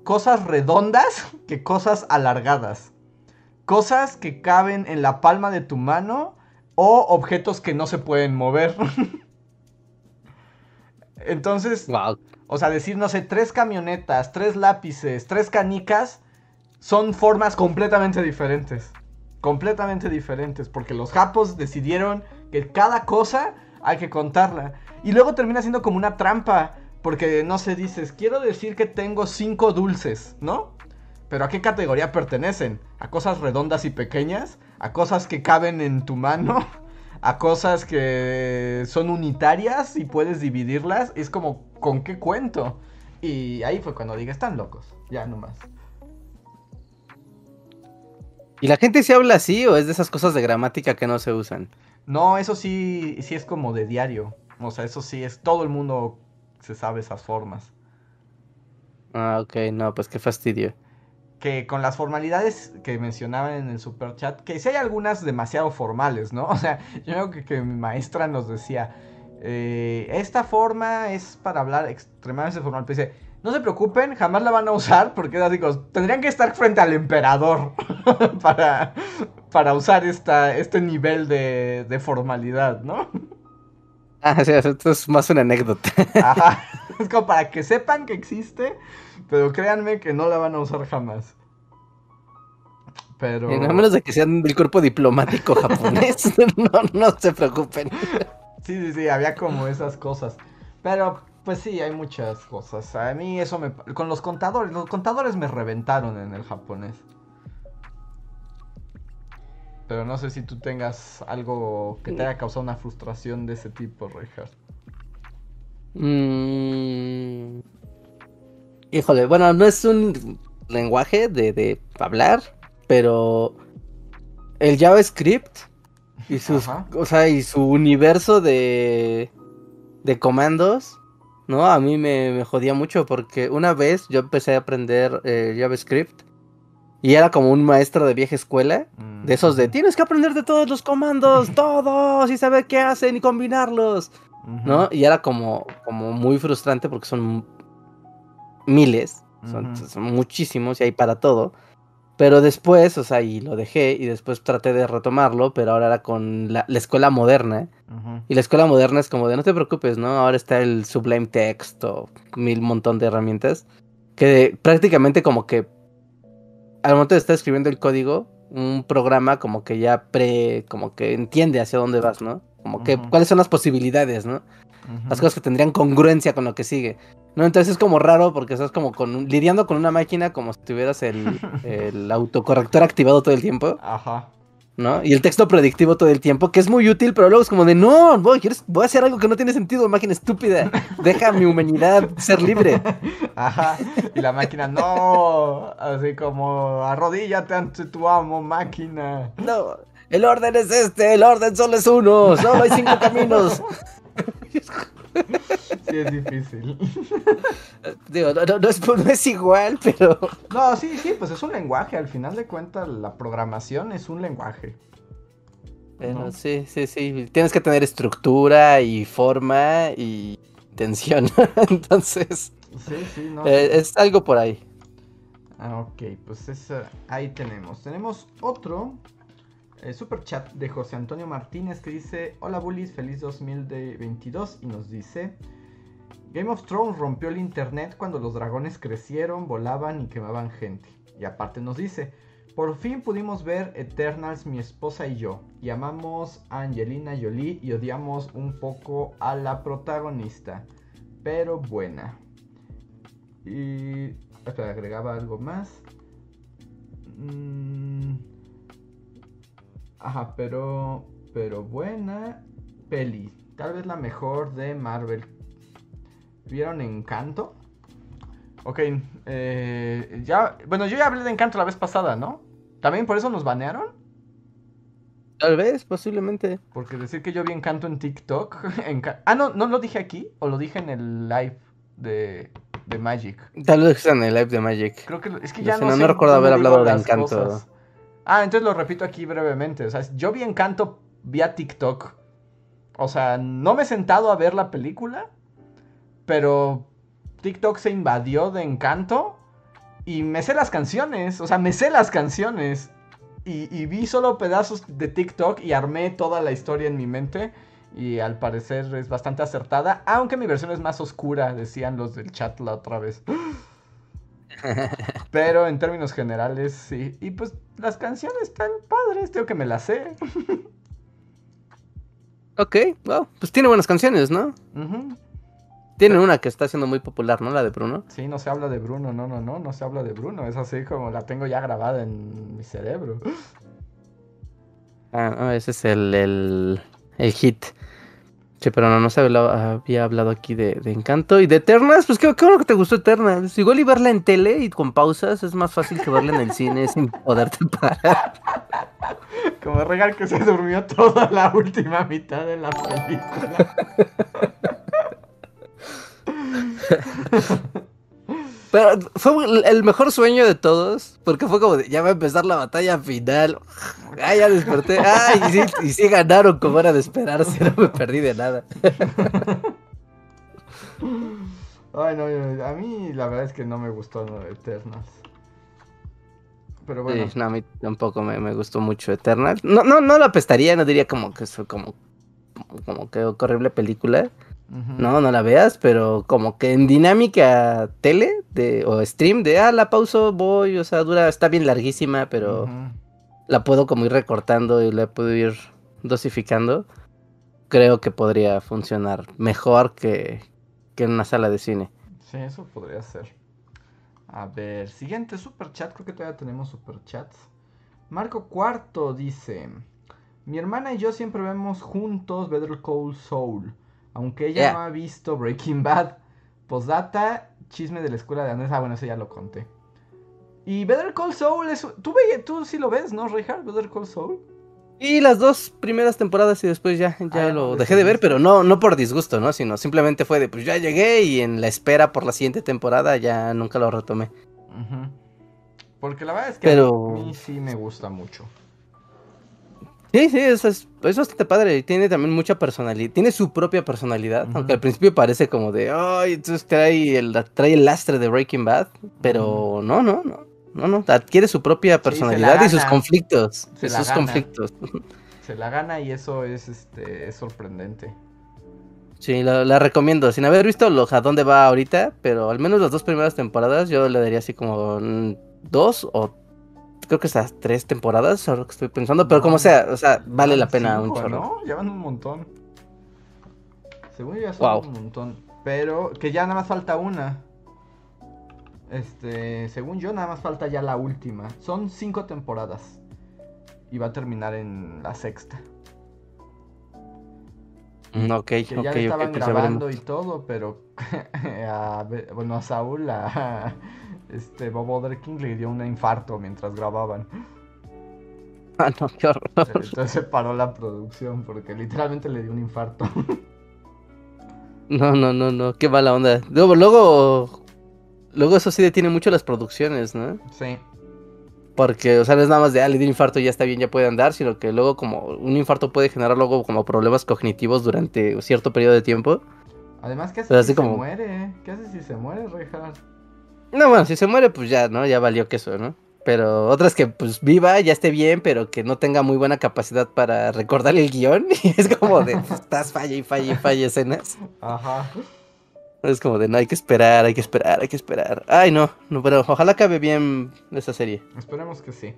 cosas redondas que cosas alargadas. Cosas que caben en la palma de tu mano o objetos que no se pueden mover. Entonces, o sea, decir, no sé, tres camionetas, tres lápices, tres canicas, son formas completamente diferentes completamente diferentes, porque los japos decidieron que cada cosa hay que contarla. Y luego termina siendo como una trampa, porque no sé, dices, quiero decir que tengo cinco dulces, ¿no? Pero ¿a qué categoría pertenecen? ¿A cosas redondas y pequeñas? ¿A cosas que caben en tu mano? ¿A cosas que son unitarias y puedes dividirlas? Es como, ¿con qué cuento? Y ahí fue cuando dije, están locos, ya nomás. ¿Y la gente se habla así o es de esas cosas de gramática que no se usan? No, eso sí, sí es como de diario. O sea, eso sí es, todo el mundo se sabe esas formas. Ah, ok, no, pues qué fastidio. Que con las formalidades que mencionaban en el super chat, que sí hay algunas demasiado formales, ¿no? O sea, yo creo que, que mi maestra nos decía, eh, esta forma es para hablar extremadamente formal. Pues dice, no se preocupen, jamás la van a usar porque digo, tendrían que estar frente al emperador para, para usar esta, este nivel de, de formalidad, ¿no? Ah, sí, esto es más una anécdota. Ajá. Es como para que sepan que existe, pero créanme que no la van a usar jamás. Pero. a menos de que sean del cuerpo diplomático japonés, no, no se preocupen. Sí, sí, sí, había como esas cosas. Pero, pues sí, hay muchas cosas. A mí eso me... Con los contadores, los contadores me reventaron en el japonés. Pero no sé si tú tengas algo que te haya causado una frustración de ese tipo, Richard. Mm. Híjole, bueno, no es un lenguaje de, de hablar, pero el JavaScript y sus, o sea, y su universo de, de comandos, ¿no? A mí me, jodía mucho porque una vez yo empecé a aprender eh, JavaScript y era como un maestro de vieja escuela, de esos de tienes que aprender de todos los comandos, todos, y saber qué hacen y combinarlos, ¿no? Y era como, como muy frustrante porque son miles, son muchísimos y hay para todo. Pero después, o sea, y lo dejé y después traté de retomarlo, pero ahora era con la, escuela moderna. Y la escuela moderna es como de no te preocupes, ¿no? Ahora está el Sublime Text o mil montón de herramientas que prácticamente como que al momento de estar escribiendo el código, un programa como que ya pre, como que entiende hacia dónde vas, ¿no? Como que cuáles son las posibilidades, ¿no? Las cosas que tendrían congruencia con lo que sigue. No, entonces es como raro porque estás como con lidiando con una máquina como si tuvieras el, el autocorrector activado todo el tiempo. Ajá. ¿no? Y el texto predictivo todo el tiempo, que es muy útil, pero luego es como de, no, voy, voy a hacer algo que no tiene sentido, máquina estúpida, deja mi humanidad ser libre. Ajá, y la máquina, no, así como, arrodíllate ante tu amo, máquina. No, el orden es este, el orden solo es uno, solo hay cinco caminos. Sí, es difícil. Digo, no, es, igual, pero. No, sí, sí, pues es un lenguaje. Al final de cuentas, la programación es un lenguaje. Pero sí, sí, sí. Tienes que tener estructura y forma y tensión. Entonces. Sí, sí, no. Eh, es algo por ahí. Ah, ok, pues ahí tenemos. Tenemos otro eh, super chat de José Antonio Martínez que dice: Hola Bullies, feliz 2022. Y nos dice: Game of Thrones rompió el internet cuando los dragones crecieron, volaban y quemaban gente. Y aparte nos dice: Por fin pudimos ver Eternals, mi esposa y yo. Y amamos a Angelina Jolie y odiamos un poco a la protagonista. Pero buena. Y. Espera, agregaba algo más. Mmm. Ajá, pero. Pero buena peli. Tal vez la mejor de Marvel. ¿Vieron Encanto? Ok, eh, ya. Bueno, yo ya hablé de Encanto la vez pasada, ¿no? ¿También por eso nos banearon? Tal vez, posiblemente. Porque decir que yo vi Encanto en TikTok. ah, no, no lo dije aquí. O lo dije en el live de, de Magic. Tal vez en el live de Magic. Creo que es que ya no, no, no recuerdo haber hablado de Encanto. Ah, entonces lo repito aquí brevemente. O sea, yo vi Encanto vía TikTok. O sea, no me he sentado a ver la película, pero TikTok se invadió de Encanto y me sé las canciones. O sea, me sé las canciones. Y, vi solo pedazos de TikTok y armé toda la historia en mi mente. Y al parecer es bastante acertada, aunque mi versión es más oscura, decían los del chat la otra vez. Pero en términos generales, sí. Y pues las canciones están padres, tengo que me las sé. ok, wow, pues tiene buenas canciones, ¿no? Tiene una que está siendo muy popular, ¿no? La de Bruno. Sí, no se habla de Bruno, no, no, no, no se habla de Bruno. Es así como la tengo ya grabada en mi cerebro. Ah, ese es el, el, el hit. Sí, pero no, no se había hablado aquí de, Encanto. Y de Eternals, pues qué, qué, bueno que te gustó Eternals. Igual y verla en tele y con pausas es más fácil que verla en el cine sin poderte parar. Como regal que se durmió toda la última mitad de la película. Pero fue el mejor sueño de todos, porque fue como de, ya va a empezar la batalla final. Ay, ya desperté. Ay, y sí, y sí ganaron como era de esperarse, no me perdí de nada. Ay, no, a mí la verdad es que no me gustó no, Eternals. Pero bueno. no, a mí tampoco me, gustó mucho Eternal. No, no, no la apestaría, no diría como que es como, como, que horrible película. No, no la veas, pero como que en dinámica tele de, o stream de, ah, la pauso, voy, o sea, dura, está bien larguísima, pero la puedo como ir recortando y la puedo ir dosificando. Creo que podría funcionar mejor que, que en una sala de cine. Sí, eso podría ser. A ver, siguiente super chat, creo que todavía tenemos super chats. Marco Cuarto dice, mi hermana y yo siempre vemos juntos Better Call Soul, aunque ella no ha visto Breaking Bad. Postdata, chisme de la escuela de Andrés. Ah, bueno, eso ya lo conté. Y Better Call Soul es... Tú, tú sí lo ves, ¿no, Richard? Better Call Soul. Y las dos primeras temporadas y después ya, ya ah, lo dejé de ver, pero no, no por disgusto, ¿no? Sino simplemente fue de, pues ya llegué y en la espera por la siguiente temporada ya nunca lo retomé. Porque la verdad es que a mí sí me gusta mucho. Sí, sí, eso es, es bastante padre. Tiene también mucha personalidad. Tiene su propia personalidad. Aunque al principio parece como de, ay, entonces trae el, trae el lastre de Breaking Bad. Pero no, no, no. No, no, adquiere su propia personalidad y sus conflictos. sus conflictos. Se la gana y eso es este es sorprendente. Sí, la, recomiendo. Sin haber visto lo, a dónde va ahorita, pero al menos las dos primeras temporadas yo le daría así como dos o creo que hasta tres temporadas, ahora que estoy pensando, pero como sea, o sea, vale la pena un chorro. ¿no? Llevan un montón. Según yo ya son un montón. Pero que ya nada más falta una. Este, según yo, nada más falta ya la última. Son cinco temporadas. Y va a terminar en la sexta. Mm, ok, que ya estaban pues grabando y todo, pero bueno, a Saúl, a este Bob Oderking le dio un infarto mientras grababan. Ah, no, qué horror. Entonces se paró la producción porque literalmente le dio un infarto. No, no, no, no, qué mala onda. Luego, luego Luego eso sí detiene mucho las producciones, ¿no? Sí. Porque, o sea, no es nada más de, ah, le di un infarto, ya está bien, ya puede andar, sino que luego como un infarto puede generar luego como problemas cognitivos durante cierto periodo de tiempo. Además, ¿qué hace si se muere? ¿Qué hace si se muere, Richard? No, bueno, si se muere, pues ya, ¿no? Ya valió que eso, ¿no? Pero otras que pues viva, ya esté bien, pero que no tenga muy buena capacidad para recordar el guion. Y es como de, pues, estás falla y falla y falla escenas. Ajá. Es como de no hay que esperar, hay que esperar, hay que esperar. Ay, no, no, pero ojalá acabe bien esa serie. Esperemos que sí.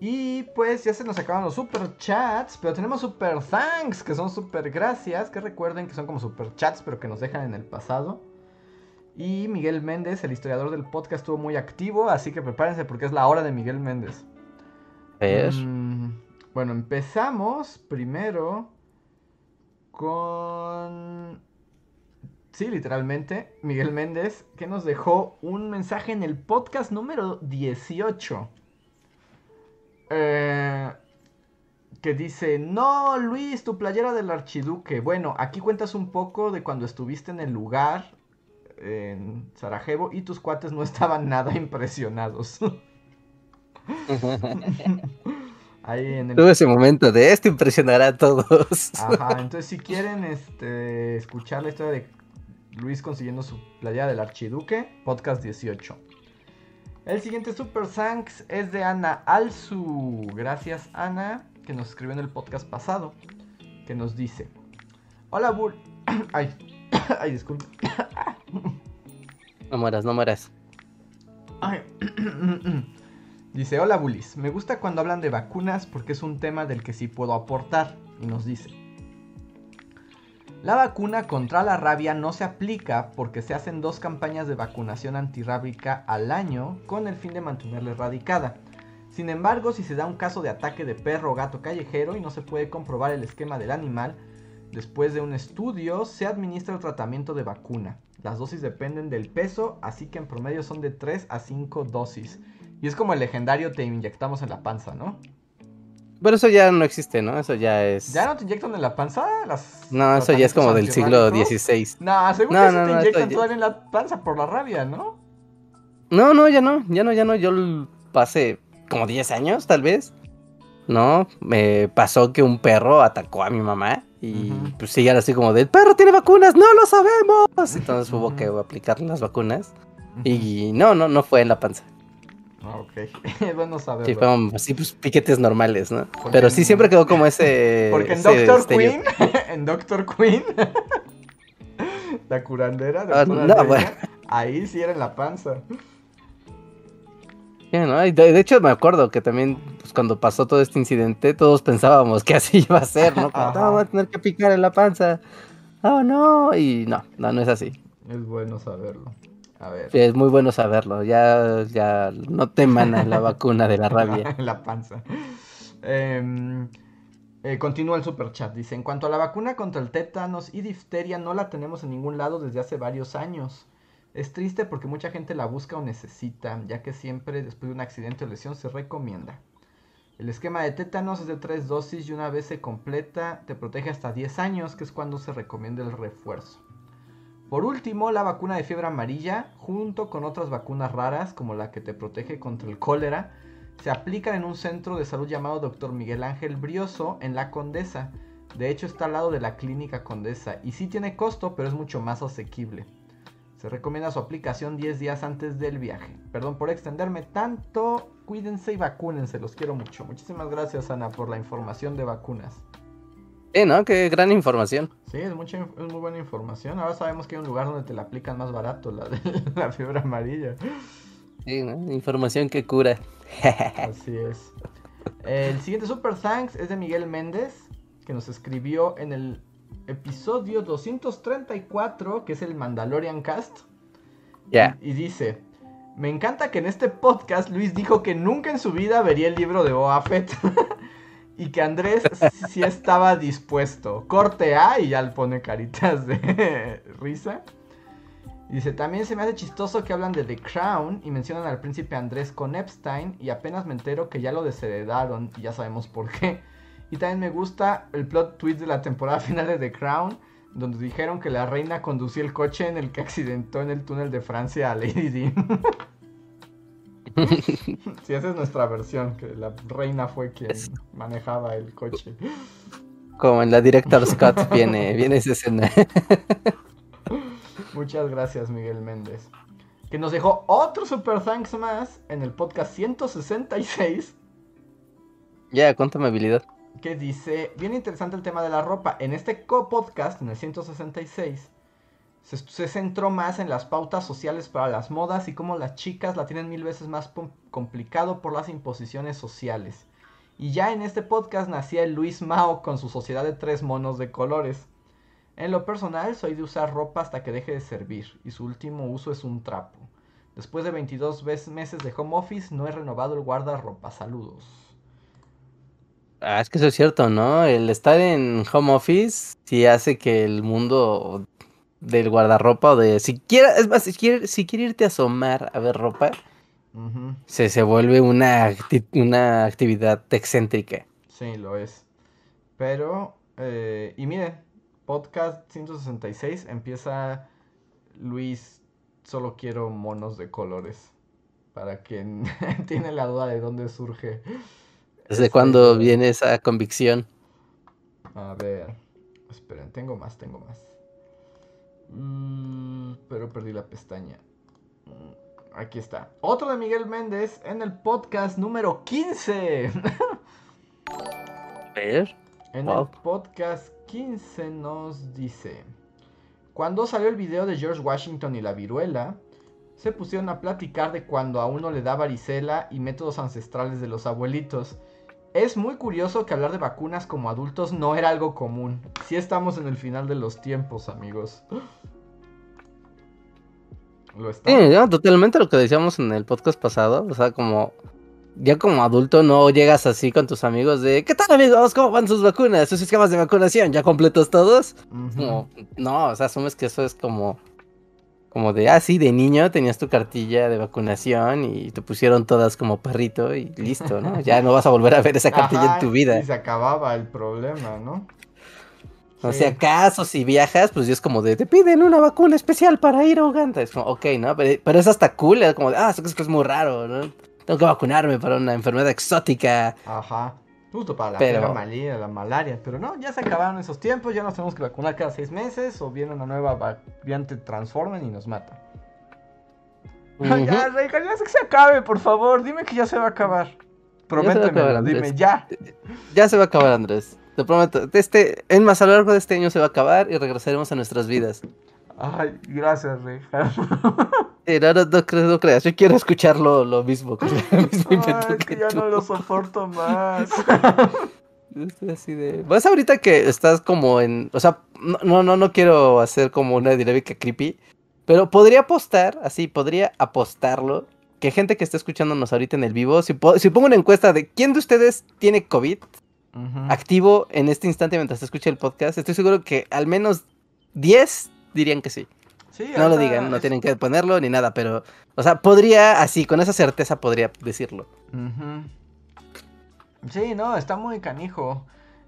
Y pues ya se nos acaban los super chats, pero tenemos super thanks, que son super gracias, que recuerden que son como super chats, pero que nos dejan en el pasado. Y Miguel Méndez, el historiador del podcast, estuvo muy activo, así que prepárense porque es la hora de Miguel Méndez. ¿Es? Mm, bueno, empezamos primero con Sí, literalmente, Miguel Méndez, que nos dejó un mensaje en el podcast número 18. Eh, que dice, no, Luis, tu playera del archiduque. Bueno, aquí cuentas un poco de cuando estuviste en el lugar, en Sarajevo, y tus cuates no estaban nada impresionados. Ahí en el... Tuve ese momento de esto impresionará a todos. Ajá, entonces si quieren este, escuchar la historia de Luis consiguiendo su playa del Archiduque, podcast 18. El siguiente Super Thanks es de Ana Alzu. Gracias Ana, que nos escribió en el podcast pasado, que nos dice, hola Bull... ay, ay, disculpe. no mueras, no mueras. Ay. dice, hola Bullies, me gusta cuando hablan de vacunas porque es un tema del que sí puedo aportar. Y nos dice, la vacuna contra la rabia no se aplica porque se hacen dos campañas de vacunación antirrábica al año con el fin de mantenerla erradicada. Sin embargo, si se da un caso de ataque de perro o gato callejero y no se puede comprobar el esquema del animal, después de un estudio se administra el tratamiento de vacuna. Las dosis dependen del peso, así que en promedio son de 3 a 5 dosis. Y es como el legendario te inyectamos en la panza, ¿no? Pero eso ya no existe, ¿no? Eso ya es. ¿Ya no te inyectan en la panza? Las, no, eso ya es como del siglo XVI. No, según no, no, te inyectan todavía en la panza por la rabia, ¿no? No, no, ya no, ya no, ya no. Yo pasé como 10 años, tal vez. ¿No? Me pasó que un perro atacó a mi mamá. Y pues sí, era así como de: ¡El perro tiene vacunas! ¡No lo sabemos! Entonces hubo que aplicarle las vacunas. Y no, no, no fue en la panza. Ah, ok, bueno saberlo. Sí, fueron así, pues piquetes normales, ¿no? Pero sí siempre quedó como ese. Porque en Doctor Queen, en Doctor Queen, la curandera de ah, ahí sí era en la panza. De, hecho me acuerdo que también pues, cuando pasó todo este incidente todos pensábamos que así iba a ser, ¿no? Como, no, va a tener que picar en la panza. Oh, no, y no, no, no es así. Es bueno saberlo. A ver. es muy bueno saberlo. Ya, ya no teman la vacuna de la rabia. la panza. Em, eh, continúa el super chat. Dice: En cuanto a la vacuna contra el tétanos y difteria, no la tenemos en ningún lado desde hace varios años. Es triste porque mucha gente la busca o necesita, ya que siempre después de un accidente o lesión se recomienda. El esquema de tétanos es de tres dosis y una vez se completa te protege hasta 10 años, que es cuando se recomienda el refuerzo. Por último, la vacuna de fiebre amarilla, junto con otras vacunas raras como la que te protege contra el cólera, se aplican en un centro de salud llamado Dr. Miguel Ángel Brioso en la Condesa. De hecho está al lado de la clínica Condesa y sí tiene costo, pero es mucho más asequible. Se recomienda su aplicación 10 días antes del viaje. Perdón por extenderme tanto. Cuídense y vacúnense. Los quiero mucho. Muchísimas gracias, Ana, por la información de vacunas. Sí, ¿no? Qué gran información. Sí, es, mucha, es muy buena información. Ahora sabemos que hay un lugar donde te la aplican más barato, la de la fiebre amarilla. Sí, ¿no? Información que cura. Así es. El siguiente Super Thanks es de Miguel Méndez, que nos escribió en el episodio 234, que es el Mandalorian Cast. Ya. Y, dice, me encanta que en este podcast Luis dijo que nunca en su vida vería el libro de Boba Fett. y que Andrés sí estaba dispuesto. Corte A y ya le pone caritas de risa. Dice, también se me hace chistoso que hablan de The Crown y mencionan al príncipe Andrés con Epstein y apenas me entero que ya lo desheredaron y ya sabemos por qué. Y también me gusta el plot twist de la temporada final de The Crown, donde dijeron que la reina conducía el coche en el que accidentó en el túnel de Francia a Lady Di. sí, esa es nuestra versión, que la reina fue quien manejaba el coche. Como en la Director Scott viene, viene esa escena. Muchas gracias, Miguel Méndez. Que nos dejó otro super thanks más en el podcast 166. Ya, cuánta amabilidad que dice, bien interesante el tema de la ropa. En este podcast, en el 166, se, se, centró más en las pautas sociales para las modas y cómo las chicas la tienen mil veces más complicado por las imposiciones sociales. Y ya en este podcast nacía el Luis Mao con su sociedad de tres monos de colores. En lo personal, soy de usar ropa hasta que deje de servir, y su último uso es un trapo. Después de 22 meses de home office, no he renovado el guardarropa. Saludos. Ah, es que eso es cierto, ¿no? El estar en home office sí hace que el mundo del guardarropa o de si es más, si quiere, si quiere irte a asomar a ver ropa, se, se vuelve una, una actividad excéntrica. Sí, lo es. Pero, eh, y miren, podcast 166 empieza Luis, solo quiero monos de colores. Para quien tiene la duda de dónde surge ¿Desde cuándo viene esa convicción? A ver, esperen, tengo más, tengo más. Mm, pero perdí la pestaña. Mm, aquí está. Otro de Miguel Méndez en el podcast número 15. A ver. En el podcast 15 nos dice. Cuando salió el video de George Washington y la viruela, se pusieron a platicar de cuando a uno le da varicela y métodos ancestrales de los abuelitos. Es muy curioso que hablar de vacunas como adultos no era algo común. Sí estamos en el final de los tiempos, amigos. Lo está. Sí, totalmente lo que decíamos en el podcast pasado. O sea, como ya como adulto no llegas así con tus amigos de ¿qué tal amigos? ¿Cómo van sus vacunas? ¿Sus esquemas de vacunación? ¿Ya completos todos? no, o sea, asumes que eso es como como de, ah, sí, de niño tenías tu cartilla de vacunación y te pusieron todas como perrito y listo, ¿no? Ya no vas a volver a ver esa cartilla en tu vida. Y se acababa el problema, ¿no? O sea, acaso si viajas, pues es como de, te piden una vacuna especial para ir a Uganda. Es como, ok, ¿no? Pero, es hasta cool, es como de, ah, eso es muy raro, ¿no? Tengo que vacunarme para una enfermedad exótica. Ajá. Justo para la pero... la malaria. Pero no, ya se acabaron esos tiempos, ya nos tenemos que vacunar cada seis meses o viene una nueva variante transformen y nos mata. Ya, Reija, ya que se acabe, por favor. Dime que ya se va a acabar. Prométemelo, dime, ya. Ya se va a acabar, Andrés. Te prometo. Este, en más, a lo largo de este año se va a acabar y regresaremos a nuestras vidas. Ay, gracias, Reija. no, no, no, creas, yo quiero escuchar lo, lo mismo. Ay, que, ya no lo soporto más. Estoy así de. Pues ahorita que estás como en. O sea, no, no, no quiero hacer como una dinámica creepy. Pero podría apostar, así, podría apostarlo. Que gente que está escuchándonos ahorita en el vivo, si, si pongo una encuesta de quién de ustedes tiene COVID activo en este instante mientras se escucha el podcast, estoy seguro que al menos 10 dirían que sí. No lo digan, no tienen que ponerlo ni nada, pero, o sea, podría, así, con esa certeza podría decirlo. Sí, no, está muy canijo.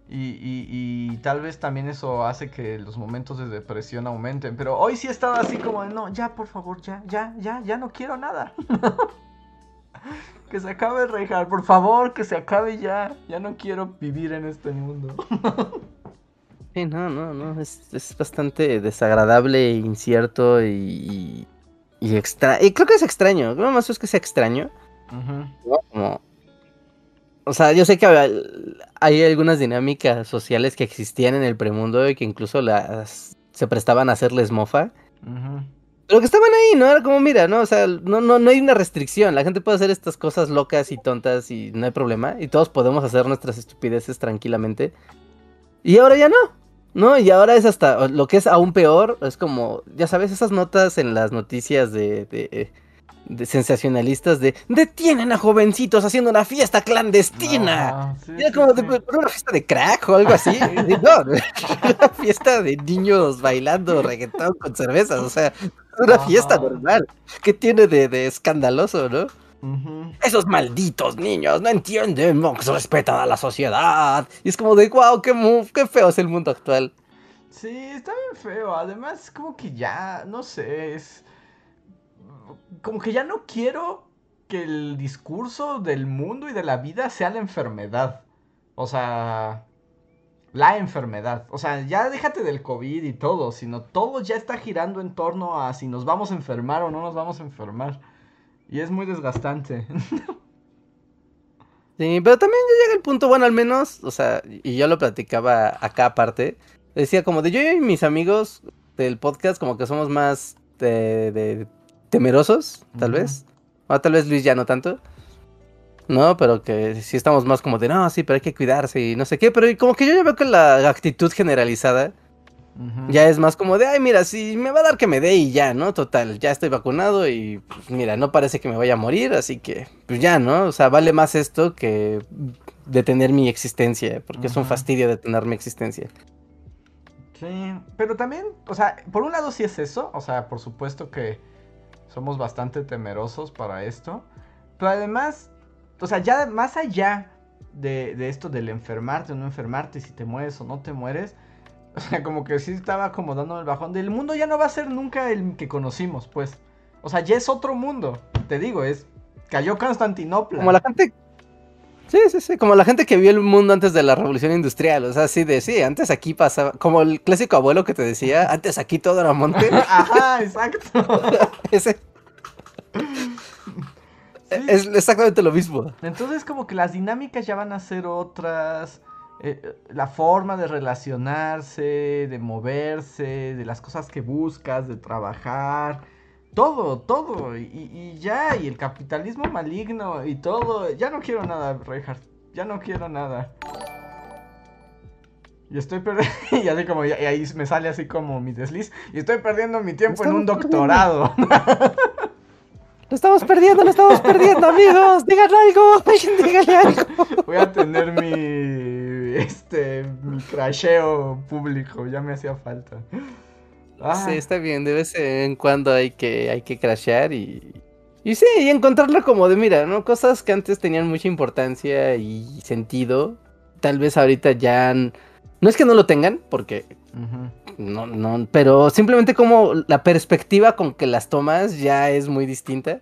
Y, y, tal vez también eso hace que los momentos de depresión aumenten. Pero hoy sí estaba así como no, ya, por favor, ya, ya, ya, ya no quiero nada. que se acabe Reinhardt, por favor, que se acabe ya. Ya no quiero vivir en este mundo. sí, no, no, no, es, es bastante desagradable, e incierto y, y, extra... Y creo que es extraño, lo más es que sea extraño. Como o sea, yo sé que hay algunas dinámicas sociales que existían en el premundo y que incluso las se prestaban a hacerles mofa. Pero que estaban ahí, ¿no? Era como, mira, ¿no? O sea, no, no, no hay una restricción. La gente puede hacer estas cosas locas y tontas y no hay problema. Y todos podemos hacer nuestras estupideces tranquilamente. Y ahora ya no. ¿No? Y ahora es hasta lo que es aún peor. Es como, ya sabes, esas notas en las noticias de de sensacionalistas de detienen a jovencitos haciendo una fiesta clandestina. Era como una fiesta de crack o algo así. no, una fiesta de niños bailando reggaetón con cervezas. O sea, una fiesta normal. ¿Qué tiene de, escandaloso, no? Esos malditos niños no entienden, no respetan a la sociedad. Y es como de, wow, qué, qué feo es el mundo actual. Sí, está bien feo. Además, como que ya, no sé, es como que ya no quiero que el discurso del mundo y de la vida sea la enfermedad. O sea, la enfermedad. O sea, ya déjate del COVID y todo, sino todo ya está girando en torno a si nos vamos a enfermar o no nos vamos a enfermar. Y es muy desgastante. Sí, pero también ya llega el punto, bueno, al menos, o sea, y yo lo platicaba acá aparte, decía como de yo y mis amigos del podcast como que somos más de temerosos, tal vez. O tal vez Luis ya no tanto. No, pero que sí estamos más como de, no, sí, pero hay que cuidarse y no sé qué. Pero como que yo ya veo que la actitud generalizada ya es más como de, ay, mira, si me va a dar que me dé y ya, ¿no? Total, ya estoy vacunado y pues, mira, no parece que me vaya a morir, así que pues ya, ¿no? O sea, vale más esto que detener mi existencia, porque es un fastidio detener mi existencia. Sí, pero también, o sea, por un lado sí es eso, o sea, por supuesto que somos bastante temerosos para esto. Pero además, o sea, ya más allá de, esto del enfermarte o no enfermarte, si te mueres o no te mueres, o sea, como que sí estaba como dando el bajón. Del mundo ya no va a ser nunca el que conocimos, pues. O sea, ya es otro mundo. Te digo, es. Cayó Constantinopla. Como la gente Sí, sí, sí, como la gente que vio el mundo antes de la revolución industrial, o sea, así de, sí, antes aquí pasaba, como el clásico abuelo que te decía, antes aquí todo era monte. Ajá, exacto. Ese. Es exactamente lo mismo. Entonces como que las dinámicas ya van a ser otras, eh, la forma de relacionarse, de moverse, de las cosas que buscas, de trabajar todo, todo, y, ya, y el capitalismo maligno y todo, ya no quiero nada, Reinhardt, ya no quiero nada. Y estoy perdiendo, y así como, y ahí me sale así como mi desliz, y estoy perdiendo mi tiempo en un doctorado. Lo estamos perdiendo, lo estamos perdiendo, amigos. Digan algo, díganle algo. Voy a tener mi, este, mi crasheo público, ya me hacía falta. Sí, está bien, de vez en cuando hay que, hay que crashear y, y sí, y encontrarlo como de, mira, ¿no? Cosas que antes tenían mucha importancia y sentido, tal vez ahorita ya... No es que no lo tengan, porque... No, no, pero simplemente como la perspectiva con que las tomas ya es muy distinta.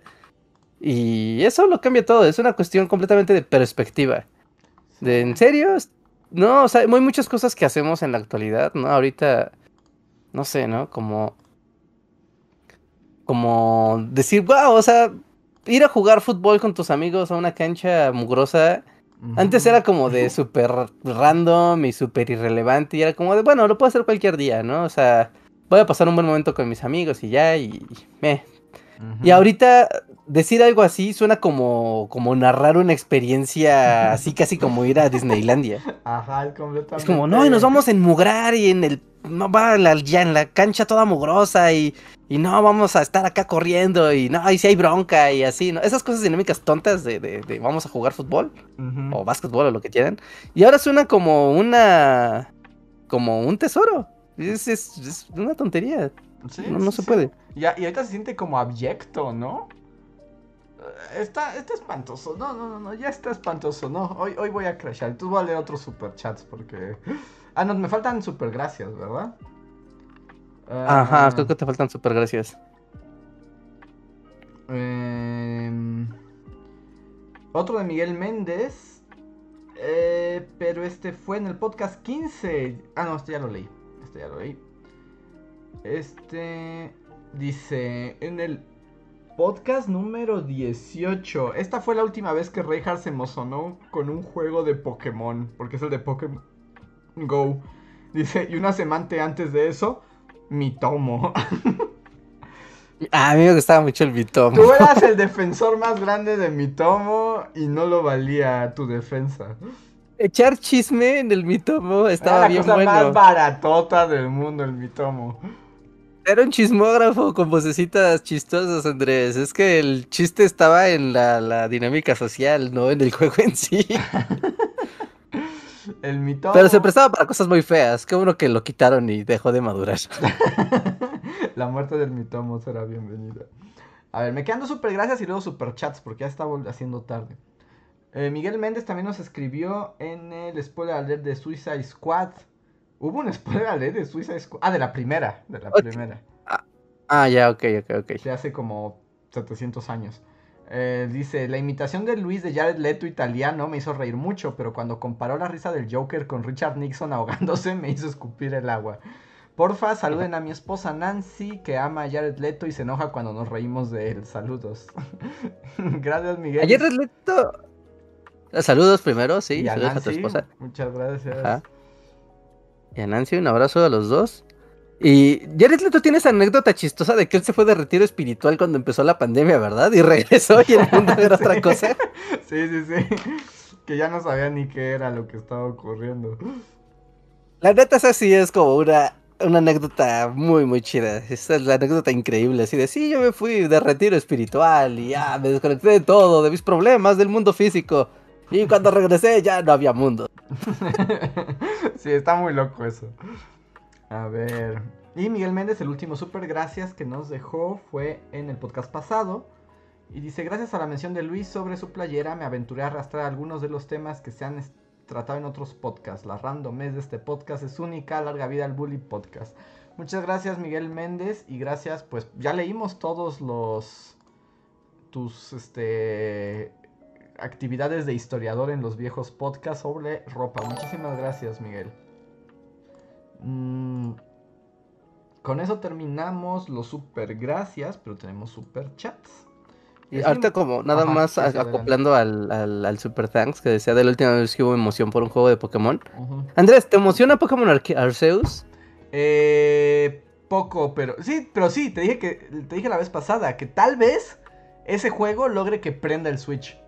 Y eso lo cambia todo, es una cuestión completamente de perspectiva. De, ¿en serio? No, o sea, hay muchas cosas que hacemos en la actualidad, ¿no? Ahorita no sé, ¿no? Como... como decir, wow, o sea, ir a jugar fútbol con tus amigos a una cancha mugrosa. Antes era como de súper random y súper irrelevante y era como de, bueno, lo puedo hacer cualquier día, ¿no? O sea, voy a pasar un buen momento con mis amigos y ya, y me. Y ahorita decir algo así suena como, como narrar una experiencia así casi como ir a Disneylandia. Ajá, completamente. Es como, no, y nos vamos a enmugrar y en el, no va ya en la cancha toda mugrosa y, y no, vamos a estar acá corriendo y no, y si hay bronca y así, ¿no? Esas cosas dinámicas tontas de, de, de vamos a jugar fútbol o básquetbol o lo que quieran. Y ahora suena como una, como un tesoro. Es, es, es una tontería. no, no se puede. Ya, y ahorita se siente como abyecto, ¿no? Eh, está, está espantoso. No, no, no, no, ya está espantoso. No, hoy, hoy voy a crashar. Entonces voy a leer otros superchats porque. Ah, no, me faltan super gracias, ¿verdad? Ajá, ah, creo que te faltan super gracias. Em, otro de Miguel Méndez. Eh, pero este fue en el podcast 15. Ah, no, este ya lo leí. Este ya lo leí. Este. Dice, en el podcast número 18, esta fue la última vez que Reinhardt se emocionó con un juego de Pokémon, porque es el de Pokémon Go. Dice, y una semana antes de eso, mi tomo. Ah, a mí me gustaba mucho el Mitomo. Tú eras el defensor más grande de Mitomo y no lo valía tu defensa. Echar chisme en el Mitomo estaba bien bueno. la cosa más baratota del mundo, el Mitomo. Era un chismógrafo con vocecitas chistosas, Andrés. Es que el chiste estaba en la, dinámica social, no en el juego en sí. el mitomo. Pero se prestaba para cosas muy feas. Qué bueno que lo quitaron y dejó de madurar. la muerte del mitomo será bienvenida. A ver, me quedan super gracias y luego super chats porque ya está haciendo tarde. Eh, Miguel Méndez también nos escribió en el spoiler alert de Suicide Squad. Hubo un spoiler ley de Suicide Squad. Ah, de la primera. De la primera. Ah, ah, ya, ok, ok, ok. De hace como 700 años. Eh, dice, la imitación de Luis de Jared Leto italiano me hizo reír mucho, pero cuando comparó la risa del Joker con Richard Nixon ahogándose me hizo escupir el agua. Porfa, saluden a mi esposa Nancy, que ama a Jared Leto y se enoja cuando nos reímos de él. Saludos. gracias, Miguel. A Jared Leto. Saludos primero, sí. Saludos a tu esposa. Muchas gracias y a Nancy, un abrazo a los dos. Y Jared Leto tiene esa anécdota chistosa de que él se fue de retiro espiritual cuando empezó la pandemia, ¿verdad? Y regresó y el mundo era otra cosa. Sí, sí, sí. Que ya no sabía ni qué era lo que estaba ocurriendo. La neta, esa sí es como una, una anécdota muy, muy chida. Esa es la anécdota increíble. Así de, sí, yo me fui de retiro espiritual y ya me desconecté de todo, de mis problemas, del mundo físico. Y cuando regresé ya no había mundo. sí, está muy loco eso. A ver. Y Miguel Méndez, el último super gracias que nos dejó fue en el podcast pasado. Y dice, gracias a la mención de Luis sobre su playera, me aventuré a arrastrar algunos de los temas que se han tratado en otros podcasts. La randomez de este podcast es única, larga vida al Bully Podcast. Muchas gracias Miguel Méndez y gracias, pues ya leímos todos los tus este actividades de historiador en los viejos podcasts sobre ropa. Muchísimas gracias, Miguel. Mm, con eso terminamos los super gracias, pero tenemos super chats. Y ahorita como nada más acoplando al, al, Super Thanks que decía de la última vez que hubo emoción por un juego de Pokémon. Andrés, ¿te emociona Pokémon Arceus? Eh, poco, pero sí, pero sí, te dije que te dije la vez pasada que tal vez ese juego logre que prenda el Switch.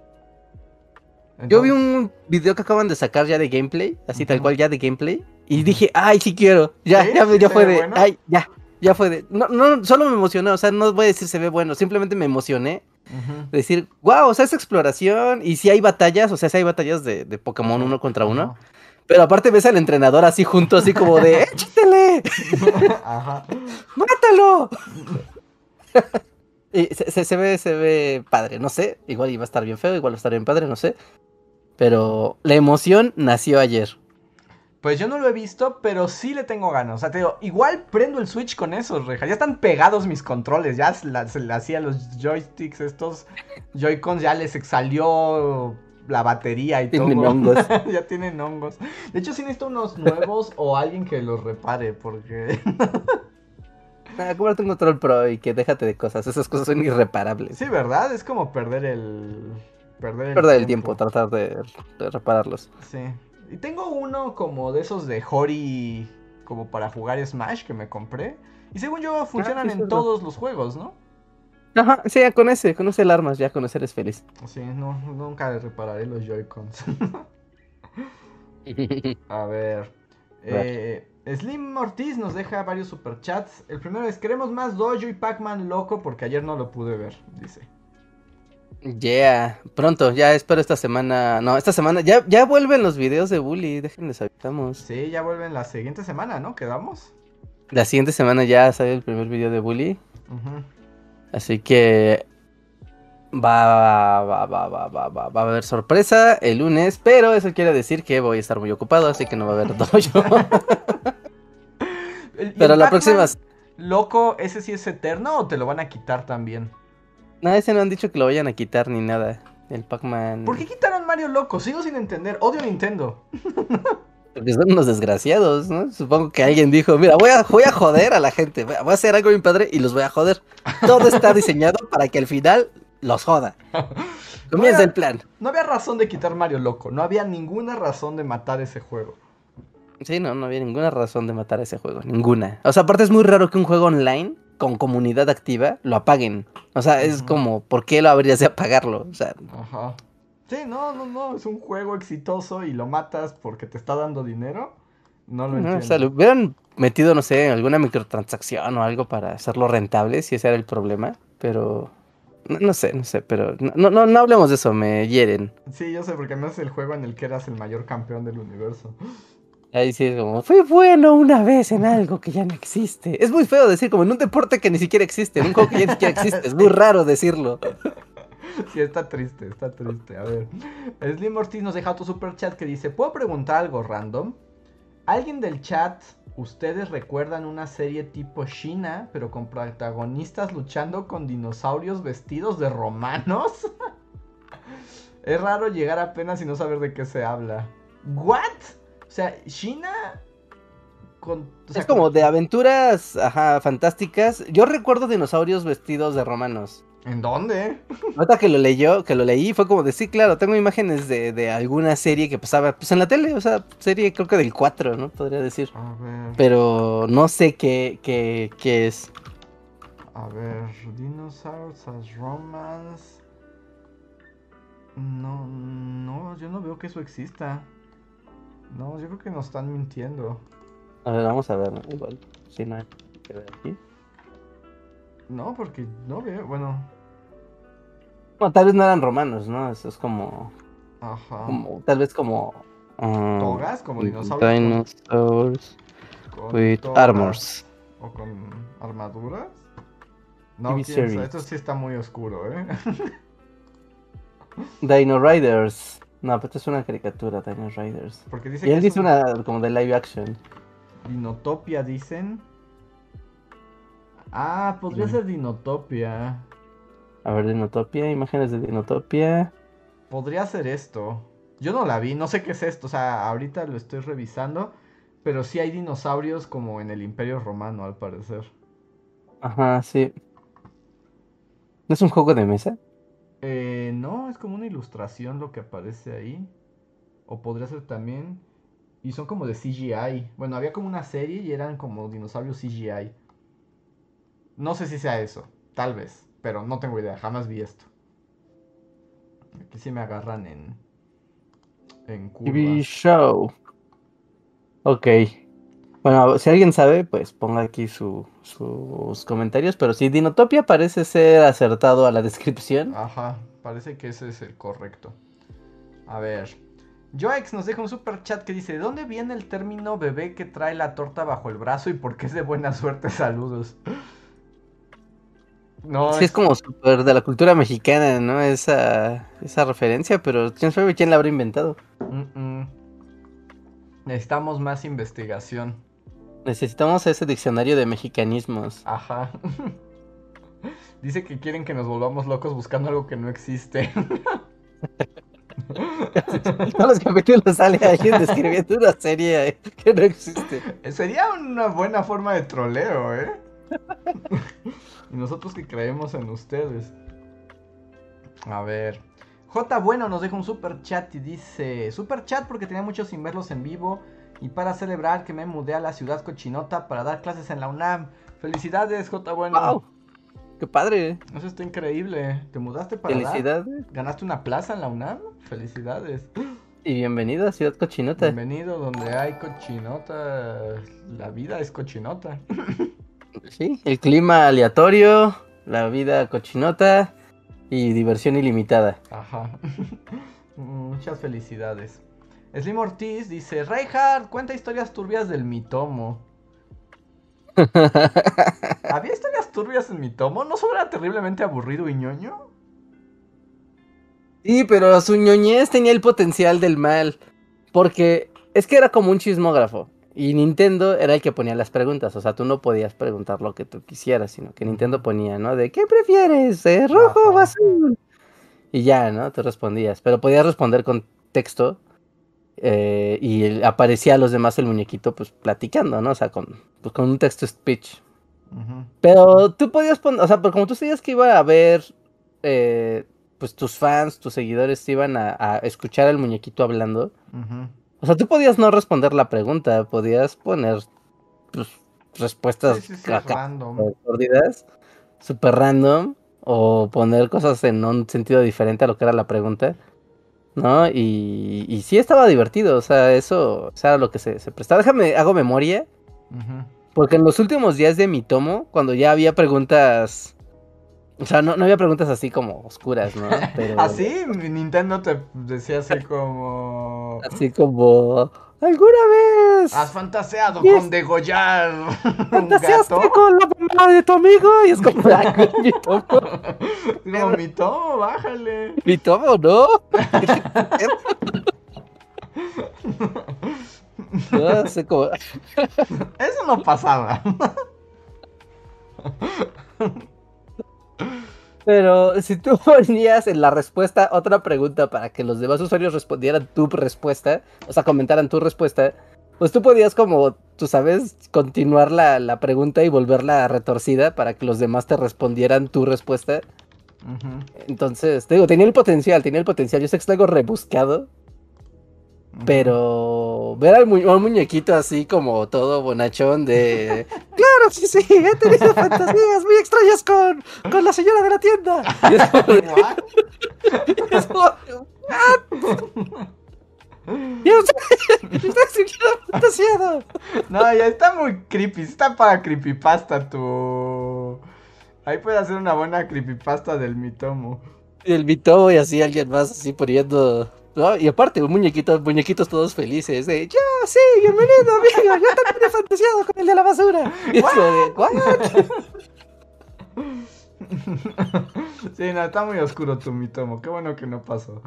Yo vi un video que acaban de sacar ya de gameplay, así tal cual ya de gameplay, y dije, ay, sí quiero, ya, ya, ya fue de, ay, ya, ya fue de, no, no, solo me emocioné, o sea, no voy a decir se ve bueno, simplemente me emocioné. De decir, wow, o sea, es exploración, y si hay batallas, o sea, si hay batallas de, de Pokémon uno contra uno, pero aparte ves al entrenador así junto, así como de, ¡échatele! Ajá. ¡Mátalo! se, se, ve, se ve padre, no sé, igual iba a estar bien feo, igual va a estar bien padre, no sé. Pero la emoción nació ayer. Pues yo no lo he visto, pero sí le tengo ganas. O sea, te digo, igual prendo el Switch con eso, reja. Ya están pegados mis controles. Ya se le hacía los joysticks, estos Joy-Cons, ya les salió la batería y tienen hongos. ya tienen hongos. De hecho, sí necesito unos nuevos o alguien que los repare, porque. Ah, cómprate un control pro y que déjate de cosas. Esas cosas son irreparables. Sí, ¿verdad? Es como perder el. Perder el, Perder tiempo. el tiempo, tratar de, de repararlos. Sí. Y tengo uno como de esos de Hori. Como para jugar Smash que me compré. Y según yo, funcionan Ah, sí, en sí, todos los juegos, ¿no? Ajá, sí, ya con ese, con ese el armas, ya con ese eres feliz. Sí, no, nunca repararé los Joy-Cons. A ver. eh, Slim Ortiz nos deja varios superchats. El primero es: Queremos más Dojo y Pac-Man loco porque ayer no lo pude ver. Dice. Yeah, pronto, ya espero esta semana. No, esta semana ya, ya vuelven los videos de Bully, déjenles avisamos. Sí, ya vuelven la siguiente semana, ¿no? ¿Quedamos? La siguiente semana ya sale el primer video de Bully, así que va, va, va, va, va, va, va a haber sorpresa el lunes, pero eso quiere decir que voy a estar muy ocupado, así que no va a haber Dojo. Pero la Pac-Man próxima... Loco, ¿ese sí es eterno o te lo van a quitar también? No, ese no han dicho que lo vayan a quitar ni nada. El Pac-Man... ¿Por qué quitaron Mario Loco? Sigo sin entender. Odio Nintendo. Porque son unos desgraciados, ¿no? Supongo que alguien dijo, mira, voy a, voy a joder a la gente, voy a, voy a hacer algo bien padre y los voy a joder. Todo está diseñado para que al final los joda. Comienza el plan. No había razón de quitar Mario Loco. No había ninguna razón de matar ese juego. Sí, no, no había ninguna razón de matar ese juego, ninguna. O sea, aparte es muy raro que un juego online con comunidad activa lo apaguen. O sea, es como, ¿por qué lo habrías de apagarlo? O sea, Ajá. Sí, no, no, no. Es un juego exitoso y lo matas porque te está dando dinero. No lo no, entiendo. o sea, le hubieran metido, no sé, alguna microtransacción o algo para hacerlo rentable, si ese era el problema, pero... No, no sé, no sé, pero no, no, no, no hablemos de eso, me hieren. Sí, yo sé, porque no es el juego en el que eras el mayor campeón del universo. Ahí sí es como, fui bueno una vez en algo que ya no existe. Es muy feo decir, como en un deporte que ni siquiera existe, en un juego que ya ni siquiera existe. Es muy raro decirlo. Sí, está triste, está triste. A ver. Slim Ortiz nos deja otro super chat que dice: ¿Puedo preguntar algo random? ¿Alguien del chat, ustedes recuerdan una serie tipo China, pero con protagonistas luchando con dinosaurios vestidos de romanos? es raro llegar apenas y no saber de qué se habla. ¿What? O sea, China. Con, o sea, es como de aventuras, ajá, fantásticas. Yo recuerdo dinosaurios vestidos de romanos. ¿En dónde? Ahorita que lo leyó, que lo leí, fue como de sí, claro, tengo imágenes de, de alguna serie que pasaba pues en la tele, o sea, serie creo que del 4, ¿no? Podría decir. A ver. Pero no sé qué, qué, qué es. A ver, Dinosaurs as Romance. No, no, yo no veo que eso exista. No, yo creo que nos están mintiendo. A ver, vamos a ver, ¿no? igual. Sí, no hay que ver aquí. No, porque no veo, bueno, Bueno, tal vez no eran romanos, ¿no? Eso es como, ajá. como tal vez como... ah, ¿Togas? Como dinosaurios. Dinosaurs con- with togas armors. ¿O con armaduras? No, series. esto sí está muy oscuro, ¿eh? Dino Riders. No, pero esto es una caricatura, Dino Riders. Porque dice Y él dice un- una como de live action. Dinotopia, dicen. Ah, podría Mm. ser Dinotopia. A ver, Dinotopia, imágenes de Dinotopia. Podría ser esto. Yo no la vi, no sé qué es esto. O sea, ahorita lo estoy revisando. Pero sí hay dinosaurios como en el Imperio Romano, al parecer. Ajá, sí. ¿No es un juego de mesa? Eh, no, es como una ilustración lo que aparece ahí. O podría ser también. Y son como de CGI. Bueno, había como una serie y eran como dinosaurios CGI. No sé si sea eso, tal vez. Pero no tengo idea, jamás vi esto. Aquí sí me agarran en. En TV. Show. Ok. Bueno, si alguien sabe, pues ponga aquí su- sus comentarios. Pero sí, Dinotopia parece ser acertado a la descripción. Ajá, parece que ese es el correcto. A ver. Joex nos deja un super chat que dice: ¿De dónde viene el término bebé que trae la torta bajo el brazo y por qué es de buena suerte? Saludos. No, Sí, es como súper de la cultura mexicana, ¿no? Esa, esa referencia, pero quién sabe quién la habrá inventado. Mm, mm. Necesitamos más investigación. Necesitamos ese diccionario de mexicanismos. Ajá. Dice que quieren que nos volvamos locos buscando algo que no existe. Todos los capítulos sale alguien describiendo una serie que no existe. Sería una buena forma de troleo, ¿eh? y nosotros que creemos en ustedes. A ver. J Bueno nos deja un super chat y dice: Super chat porque tenía muchos sin verlos en vivo. Y para celebrar que me mudé a la ciudad cochinota para dar clases en la UNAM. Felicidades, J Bueno. ¡Qué padre! Eso está increíble. ¿Te mudaste para Felicidades. ¿Ganaste una plaza en la UNAM? Felicidades. Y bienvenido a Ciudad Cochinota. Bienvenido donde hay cochinota. La vida es cochinota. Sí, el clima aleatorio, la vida cochinota y diversión ilimitada. Ajá. Muchas felicidades. Slim Ortiz dice, Reinhardt, cuenta historias turbias del mitomo. ¿Había historias turbias en mitomo? ¿No sobra terriblemente aburrido y ñoño? Sí, pero su ñoñez tenía el potencial del mal. Porque es que era como un chismógrafo. Y Nintendo era el que ponía las preguntas. O sea, tú no podías preguntar lo que tú quisieras, sino que Nintendo ponía, ¿no? De ¿qué prefieres? ¿Eh, ¿Rojo o azul? Y ya, ¿no? Te respondías. Pero podías responder con texto. Eh, y aparecía a los demás el muñequito, pues platicando, ¿no? O sea, con, pues, con un texto speech. Pero tú podías poner, o sea, como tú sabías que iba a haber, eh, pues tus fans, tus seguidores iban a, escuchar al muñequito hablando. O sea, tú podías no responder la pregunta, podías poner pues, respuestas sí, random. super random, o poner cosas en un sentido diferente a lo que era la pregunta, ¿no? Y, y sí estaba divertido, o sea, eso, era lo que se, prestaba. Déjame, hago memoria, porque en los últimos días de mi tomo, cuando ya había preguntas o sea, no, no había preguntas así como oscuras, ¿no? Pero... ¿Así? Nintendo te decía así como... Así como... ¿Alguna vez? ¿Has fantaseado con degollar ¿Fantaseaste un gato? con la mamá de tu amigo? Y es como... mi tomo. No, mi tomo, bájale. Mi tomo, ¿no? no sé cómo... Eso no pasaba. Pero si tú ponías en la respuesta otra pregunta para que los demás usuarios respondieran tu respuesta, o sea, comentaran tu respuesta, pues tú podías como, tú sabes, continuar la, pregunta y volverla retorcida para que los demás te respondieran tu respuesta. Entonces, te digo, tenía el potencial, tenía el potencial. Yo sé que es algo rebuscado, pero ver al muñequito así como todo bonachón de... claro, sí, sí, he tenido fantasías muy extrañas con, con la señora de la tienda. Y es como... Y fantasiado. No, ya está muy creepy. Está para creepypasta tu. Ahí puede hacer una buena creepypasta del mitomo. Y el mitomo y así alguien más así poniendo y aparte, muñequitos, muñequitos todos felices. De, ya, sí, bienvenido, amigo. Yo también he fantaseado con el de la basura. Y sí, no, está muy oscuro tu mitomo. Qué bueno que no pasó.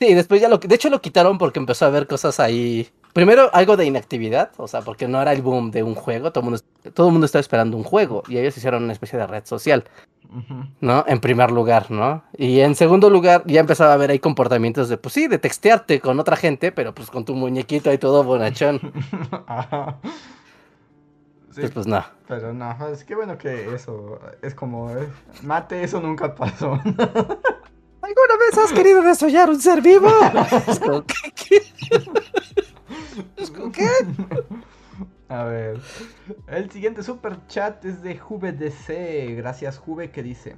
Sí, después ya lo de hecho lo quitaron porque empezó a haber cosas ahí. Primero algo de inactividad, o sea, porque no era el boom de un juego, todo el mundo, todo el mundo estaba esperando un juego y ellos hicieron una especie de red social. ¿no? En primer lugar, ¿no? Y en segundo lugar, ya empezaba a ver ahí comportamientos de, pues sí, de textearte con otra gente, pero pues con tu muñequito ahí todo bonachón. Sí, pues, no. Pero no, es que bueno que eso es como, eh, mate, eso nunca pasó. ¿Alguna vez has querido desollar un ser vivo? ¿Qué? ¿Qué? A ver. El siguiente super chat es de DC. Gracias, Juve, que dice: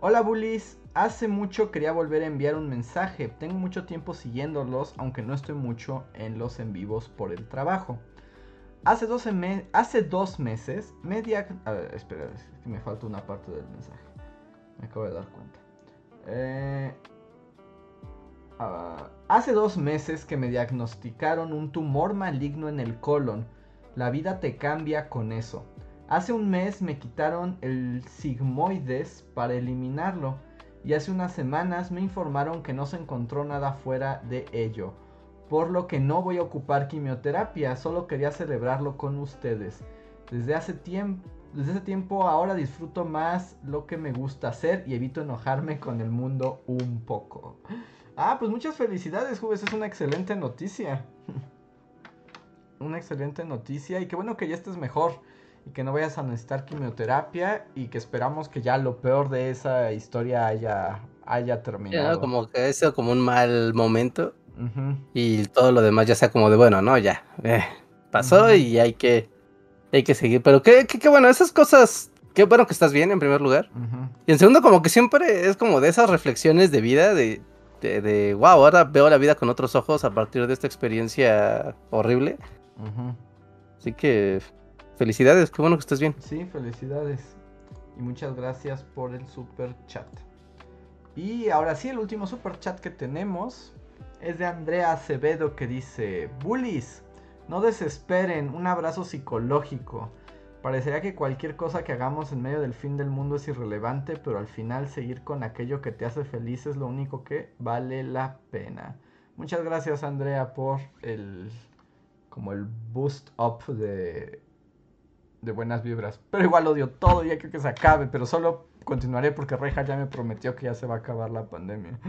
Hola, Bullies. Hace mucho quería volver a enviar un mensaje. Tengo mucho tiempo siguiéndolos, aunque no estoy mucho en los en vivos por el trabajo. Hace, 12 hace dos meses, media. A ver, espera, es que me falta una parte del mensaje. Me acabo de dar cuenta. Eh. Ah, hace dos meses que me diagnosticaron un tumor maligno en el colon la vida te cambia con eso. Hace un mes me quitaron el sigmoides para eliminarlo y hace unas semanas me informaron que no se encontró nada fuera de ello. Por lo que no voy a ocupar quimioterapia, solo quería celebrarlo con ustedes. Desde hace tiempo desde ese tiempo ahora disfruto más lo que me gusta hacer y evito enojarme con el mundo un poco. Ah, pues muchas felicidades, Juves, es una excelente noticia una excelente noticia y qué bueno que ya estés mejor. y que no vayas a necesitar quimioterapia y que esperamos que ya lo peor de esa historia haya, haya terminado. como que eso como un mal momento y todo lo demás ya sea como de bueno, no, ya, eh, pasó y hay que, hay que seguir. Pero qué, qué, bueno, esas cosas, qué bueno que estás bien en primer lugar. Y en segundo, como que siempre es como de esas reflexiones de vida, de, de, wow, ahora veo la vida con otros ojos a partir de esta experiencia horrible. Así que felicidades, qué bueno que estés bien. Sí, felicidades. Y muchas gracias por el super chat. Y ahora sí, el último super chat que tenemos es de Andrea Acevedo que dice, Bullies, no desesperen, un abrazo psicológico. Parecería que cualquier cosa que hagamos en medio del fin del mundo es irrelevante, pero al final seguir con aquello que te hace feliz es lo único que vale la pena. Muchas gracias Andrea por el como el boost up de de buenas vibras. Pero igual odio todo, ya quiero que se acabe, pero solo continuaré porque Reja ya me prometió que ya se va a acabar la pandemia.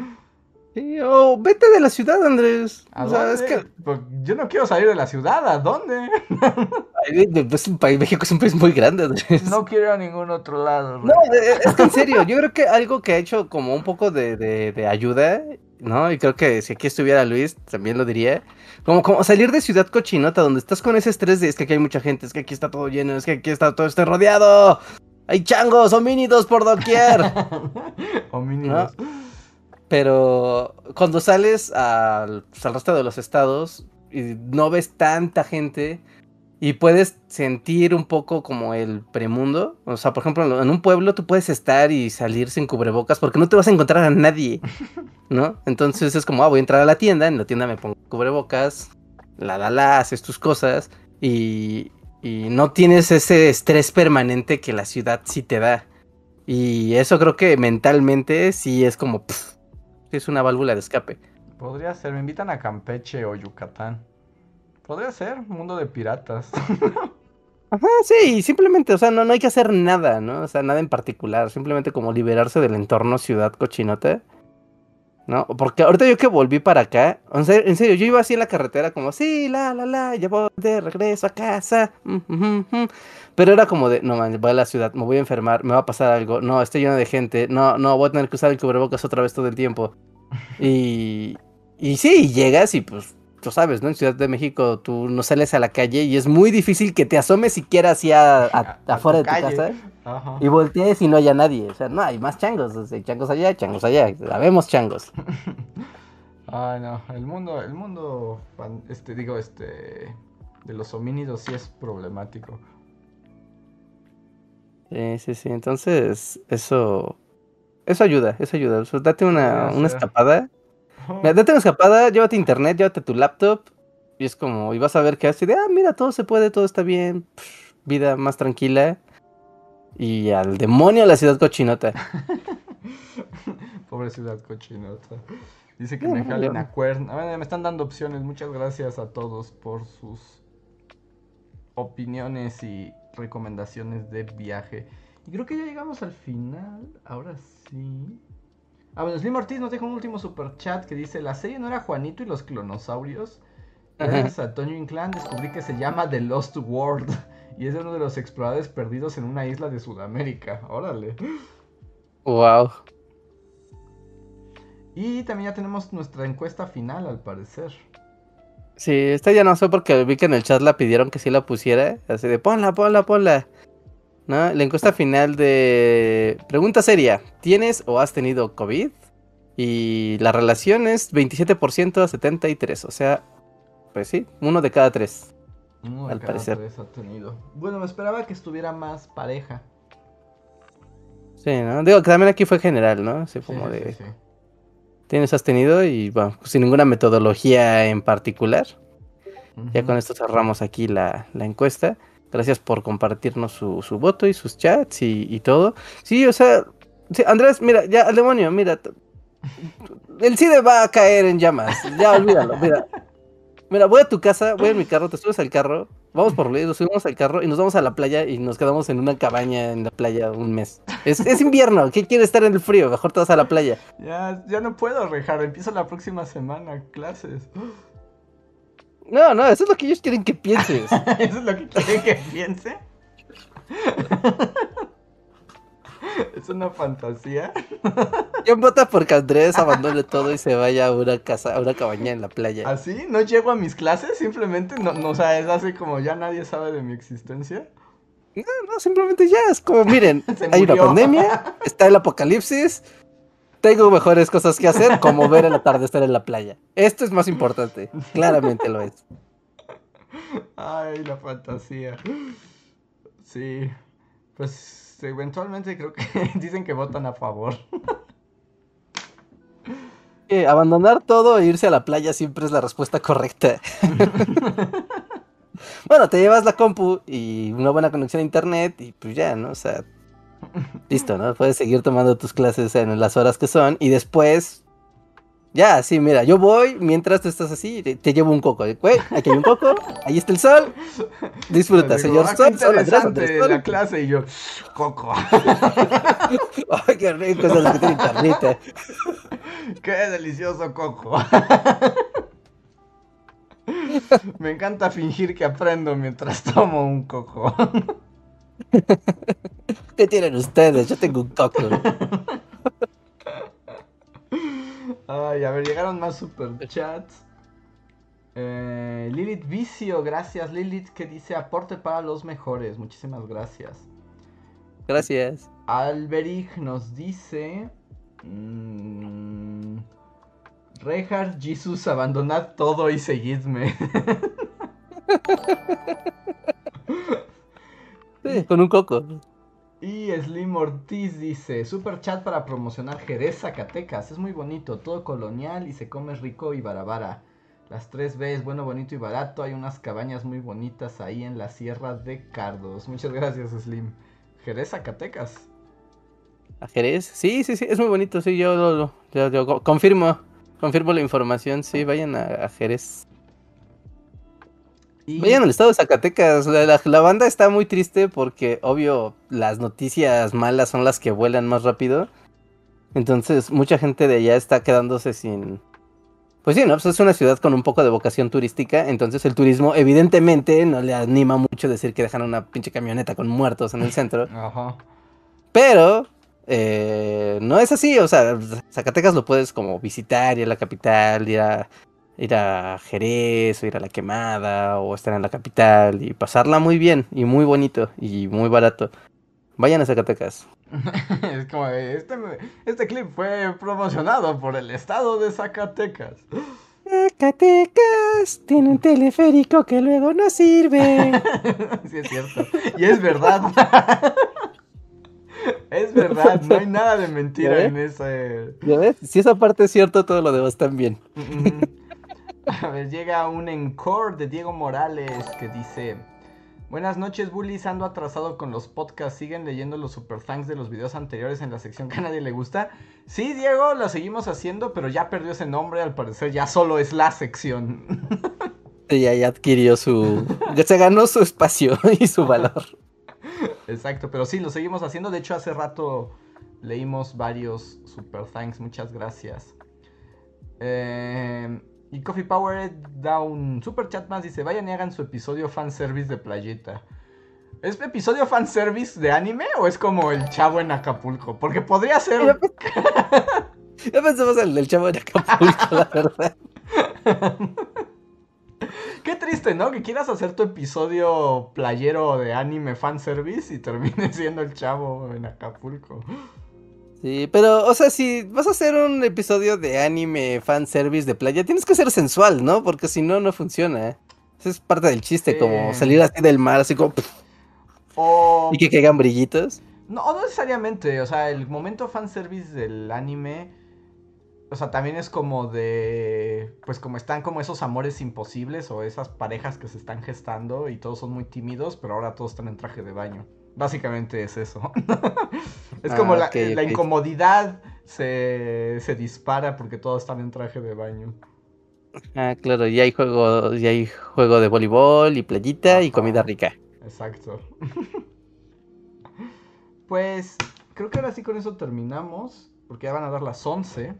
Oh, vete de la ciudad, Andrés. o sea, es que... Pues, yo no quiero salir de la ciudad, ¿a dónde? es un país, México es un país muy grande, Andrés. No quiero ir a ningún otro lado. No, es que en serio, yo creo que algo que ha hecho como un poco de, de, ayuda, ¿no? Y creo que si aquí estuviera Luis, también lo diría. Como, como salir de ciudad cochinota, donde estás con ese estrés de es que aquí hay mucha gente, es que aquí está todo lleno, es que aquí está todo este rodeado. Hay changos, homínidos por doquier. homínidos. Pero cuando sales al, pues, al resto de los estados y no ves tanta gente y puedes sentir un poco como el premundo. O sea, por ejemplo, en un pueblo tú puedes estar y salir sin cubrebocas porque no te vas a encontrar a nadie, ¿no? Entonces es como, ah, voy a entrar a la tienda, en la tienda me pongo cubrebocas, la da la, haces tus cosas y, y no tienes ese estrés permanente que la ciudad sí te da. Y eso creo que mentalmente sí es como es una válvula de escape. Podría ser, me invitan a Campeche o Yucatán. Podría ser, mundo de piratas. Ajá, sí, simplemente, o sea, no, no hay que hacer nada, ¿no? O sea, nada en particular, simplemente como liberarse del entorno ciudad cochinota. ¿No? Porque ahorita yo que volví para acá, en serio, yo iba así en la carretera como, sí, la, la, la, ya voy de regreso a casa. Mm, Pero era como de, no man, voy a la ciudad, me voy a enfermar, me va a pasar algo, no, estoy lleno de gente, no, no, voy a tener que usar el cubrebocas otra vez todo el tiempo. Y, y sí, llegas y pues, tú sabes, ¿no? En Ciudad de México tú no sales a la calle y es muy difícil que te asomes siquiera hacia afuera de tu casa y voltees y no haya nadie. O sea, no, hay más changos, changos allá, changos allá, sabemos changos. Ay, no, el mundo, el mundo, este, digo, este, de los homínidos sí es problemático. Sí, sí, sí. Entonces, eso. Eso ayuda, eso ayuda. date una, una escapada. date una escapada, llévate internet, llévate tu laptop. Y es como, y vas a ver que así de, ah, mira, todo se puede, todo está bien. vida más tranquila. Y al demonio la ciudad cochinota. Pobre ciudad cochinota. Dice que me jalen a cuerno. me están dando opciones. Muchas gracias a todos por sus opiniones y recomendaciones de viaje. Y creo que ya llegamos al final. Ahora sí. Ah, bueno, Slim Ortiz nos deja un último super chat que dice: La serie no era Juanito y los clonosaurios. Gracias a Toño Inclán descubrí que se llama The Lost World. Y es uno de los exploradores perdidos en una isla de Sudamérica. Órale. Wow. Y también ya tenemos nuestra encuesta final, al parecer. Sí, esta ya no sé porque vi que en el chat la pidieron que sí la pusiera. Así de ponla, ponla, ponla. ¿No? La encuesta final de. Pregunta seria: ¿Tienes o has tenido COVID? Y la relación es 27% a 73%. O sea, pues sí, uno de cada tres. Uno de al cada parecer. Tres ha tenido. Bueno, me esperaba que estuviera más pareja. Sí, ¿no? Digo que también aquí fue general, ¿no? Así como de. Sí, sí tienes, has tenido y bueno, sin ninguna metodología en particular. Ya con esto cerramos aquí la, encuesta. Gracias por compartirnos su, voto y sus chats y, todo. Sí, o sea, Andrés, mira, ya al demonio, mira. El CIDE va a caer en llamas. Ya olvídalo, mira. Mira, voy a tu casa, voy en mi carro, te subes al carro, vamos por ley, nos subimos al carro y nos vamos a la playa y nos quedamos en una cabaña en la playa un mes. Es, es invierno, ¿qué quieres estar en el frío? Mejor te vas a la playa. Ya, ya no puedo, Rejar, empiezo la próxima semana, clases. No, no, eso es lo que ellos quieren que pienses. ¿Eso es lo que quieren que piense? es una fantasía. ¿Quién vota porque Andrés abandone todo y se vaya a una casa, a una cabaña en la playa? ¿Así? ¿No llego a mis clases? Simplemente, no, no o sea, es así como ya nadie sabe de mi existencia. No, no, simplemente ya es como, miren, hay una pandemia, está el apocalipsis, tengo mejores cosas que hacer, como ver el atardecer en la playa. Esto es más importante, claramente lo es. Ay, la fantasía. Sí, pues eventualmente creo que dicen que votan a favor. abandonar todo e irse a la playa siempre es la respuesta correcta. bueno, te llevas la compu y una buena conexión a internet y pues ya, ¿no? O sea, listo, ¿no? Puedes seguir tomando tus clases en las horas que son y después ya, sí, mira, yo voy mientras tú estás así, te, llevo un coco. Güey, aquí hay un coco, ahí está el sol. Disfruta, señor sol. interesante la clase y yo, coco. Ay, qué rico, eso es que tiene carnita. Qué delicioso coco. Me encanta fingir que aprendo mientras tomo un coco. ¿Qué tienen ustedes? Yo tengo un coco. Ay, a ver, llegaron más superchats. Eh, Lilith Vicio, gracias Lilith, que dice aporte para los mejores. Muchísimas gracias. Gracias. Alberich nos dice... Mmm, Jesus, abandonad todo y seguidme. con un coco. Y Slim Ortiz dice, super chat para promocionar Jerez, Zacatecas. Es muy bonito, todo colonial y se come rico y barabara. Las tres Bs, bueno, bonito y barato. Hay unas cabañas muy bonitas ahí en la sierra de Cardos. Muchas gracias, Slim. Jerez, Zacatecas. ¿A Jerez? Sí, sí, sí, es muy bonito. Sí, yo, confirmo. Confirmo la información. Sí, vayan a Jerez. Vayan al estado de Zacatecas. La, banda está muy triste porque, obvio, las noticias malas son las que vuelan más rápido. Entonces, mucha gente de allá está quedándose sin. Pues sí, ¿no? Pues es una ciudad con un poco de vocación turística. Entonces, el turismo, evidentemente, no le anima mucho decir que dejan una pinche camioneta con muertos en el centro. Ajá. Pero, eh, no es así. O sea, Zacatecas lo puedes como visitar, ir a la capital, ir a ir a Jerez o ir a la quemada o estar en la capital y pasarla muy bien y muy bonito y muy barato. Vayan a Zacatecas. es como, este, este clip fue promocionado por el estado de Zacatecas. Zacatecas tiene un teleférico que luego no sirve. sí, es cierto. Y es verdad. es verdad, no hay nada de mentira en ese. ¿Ya ves? Si esa parte es cierta, todo lo demás también. A ver, llega un encore de Diego Morales que dice: Buenas noches, bullies. Ando atrasado con los podcasts. ¿Siguen leyendo los super thanks de los videos anteriores en la sección que a nadie le gusta? Sí, Diego, lo seguimos haciendo, pero ya perdió ese nombre. Al parecer, ya solo es la sección. Sí, ya adquirió su. Se ganó su espacio y su valor. Exacto, pero sí, lo seguimos haciendo. De hecho, hace rato leímos varios super thanks. Muchas gracias. Eh. Y Coffee Power da un super chat más. Dice: Vayan y hagan su episodio fanservice de Playeta. ¿Es episodio fanservice de anime o es como el chavo en Acapulco? Porque podría ser. Ya pensamos en el chavo en Acapulco, la verdad. Qué triste, ¿no? Que quieras hacer tu episodio playero de anime fanservice y termine siendo el chavo en Acapulco. Sí, pero, o sea, si vas a hacer un episodio de anime fanservice de playa, tienes que ser sensual, ¿no? Porque si no, no funciona. ¿eh? Esa es parte del chiste, como salir así del mar, así como... Y que caigan brillitos. No, no necesariamente, o sea, el momento fanservice del anime, o sea, también es como de, pues como están como esos amores imposibles o esas parejas que se están gestando y todos son muy tímidos, pero ahora todos están en traje de baño. Básicamente es eso. es como ah, la, incomodidad se, dispara porque todos están en traje de baño. Ah, claro, y hay juego, y hay juego de voleibol y playita y comida rica. Exacto. pues creo que ahora sí con eso terminamos, porque ya van a dar las 11.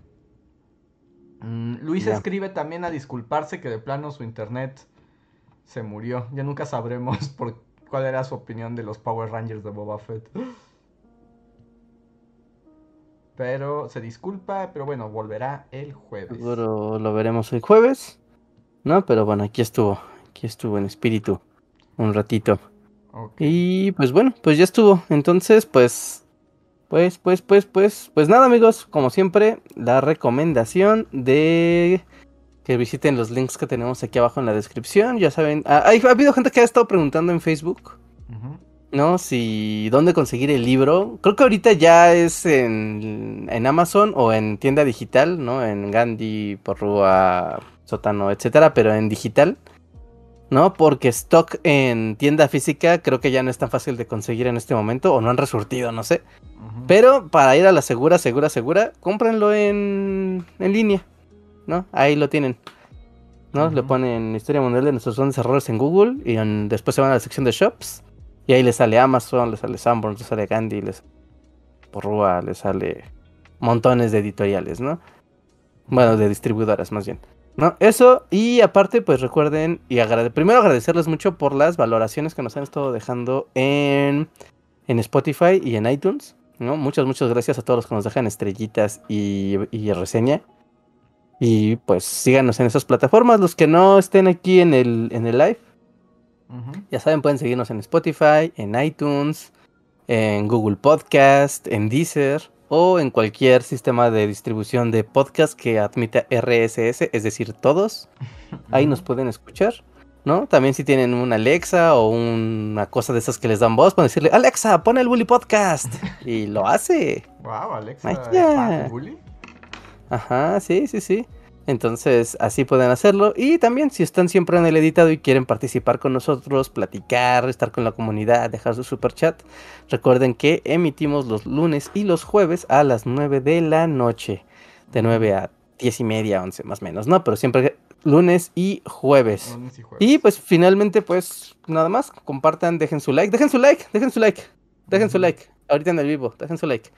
Mm, Luis escribe también a disculparse que de plano su internet se murió. Ya nunca sabremos por cuál era su opinión de los Power Rangers de Boba Fett. Pero se disculpa, pero bueno, volverá el jueves. Seguro lo veremos el jueves. No, pero bueno, aquí estuvo. Aquí estuvo en espíritu. Un ratito. Y pues bueno, pues ya estuvo. Entonces, pues. Pues, pues, pues, pues. Pues nada, amigos. Como siempre, la recomendación de que visiten los links que tenemos aquí abajo en la descripción. Ya saben. Ah, ha habido gente que ha estado preguntando en Facebook. ¿no? Si dónde conseguir el libro. Creo que ahorita ya es en, en Amazon o en tienda digital, ¿no? En Gandhi, Porrua, Sótano, etcétera, pero en digital. ¿No? Porque stock en tienda física creo que ya no es tan fácil de conseguir en este momento, o no han resurtido, no sé. Pero para ir a la segura, segura, segura, cómprenlo en, en línea, ¿no? Ahí lo tienen. ¿no? Le ponen Historia Mundial de nuestros grandes errores en Google y después se van a la sección de shops y ahí le sale Amazon, le sale Sanborn, le sale Gandhi, le sale Porrua, le sale montones de editoriales, ¿no? Bueno, de distribuidoras más bien. ¿No? Eso, y aparte, pues recuerden, y primero agradecerles mucho por las valoraciones que nos han estado dejando en, en Spotify y en iTunes. ¿no? Muchas, muchas gracias a todos los que nos dejan estrellitas y, y reseña. Y pues síganos en esas plataformas. Los que no estén aquí en el, en el live, ya saben, pueden seguirnos en Spotify, en iTunes, en Google Podcast, en Deezer o en cualquier sistema de distribución de podcast que admita RSS, es decir, todos. Ahí nos pueden escuchar. ¿no? También si tienen una Alexa o una cosa de esas que les dan voz, pueden decirle, Alexa, pon el Bully Podcast. Y lo hace. Wow, Alexa. Bully? Ajá, sí, sí, sí. Entonces así pueden hacerlo. Y también si están siempre en el editado y quieren participar con nosotros, platicar, estar con la comunidad, dejar su super chat, recuerden que emitimos los lunes y los jueves a las 9 de la noche. De 9 a 10 y media, 11 más o menos, ¿no? Pero siempre lunes y jueves. y, pues finalmente pues nada más, compartan, dejen su like, dejen su like, dejen su like, dejen su like. Ahorita en el vivo, dejen su like.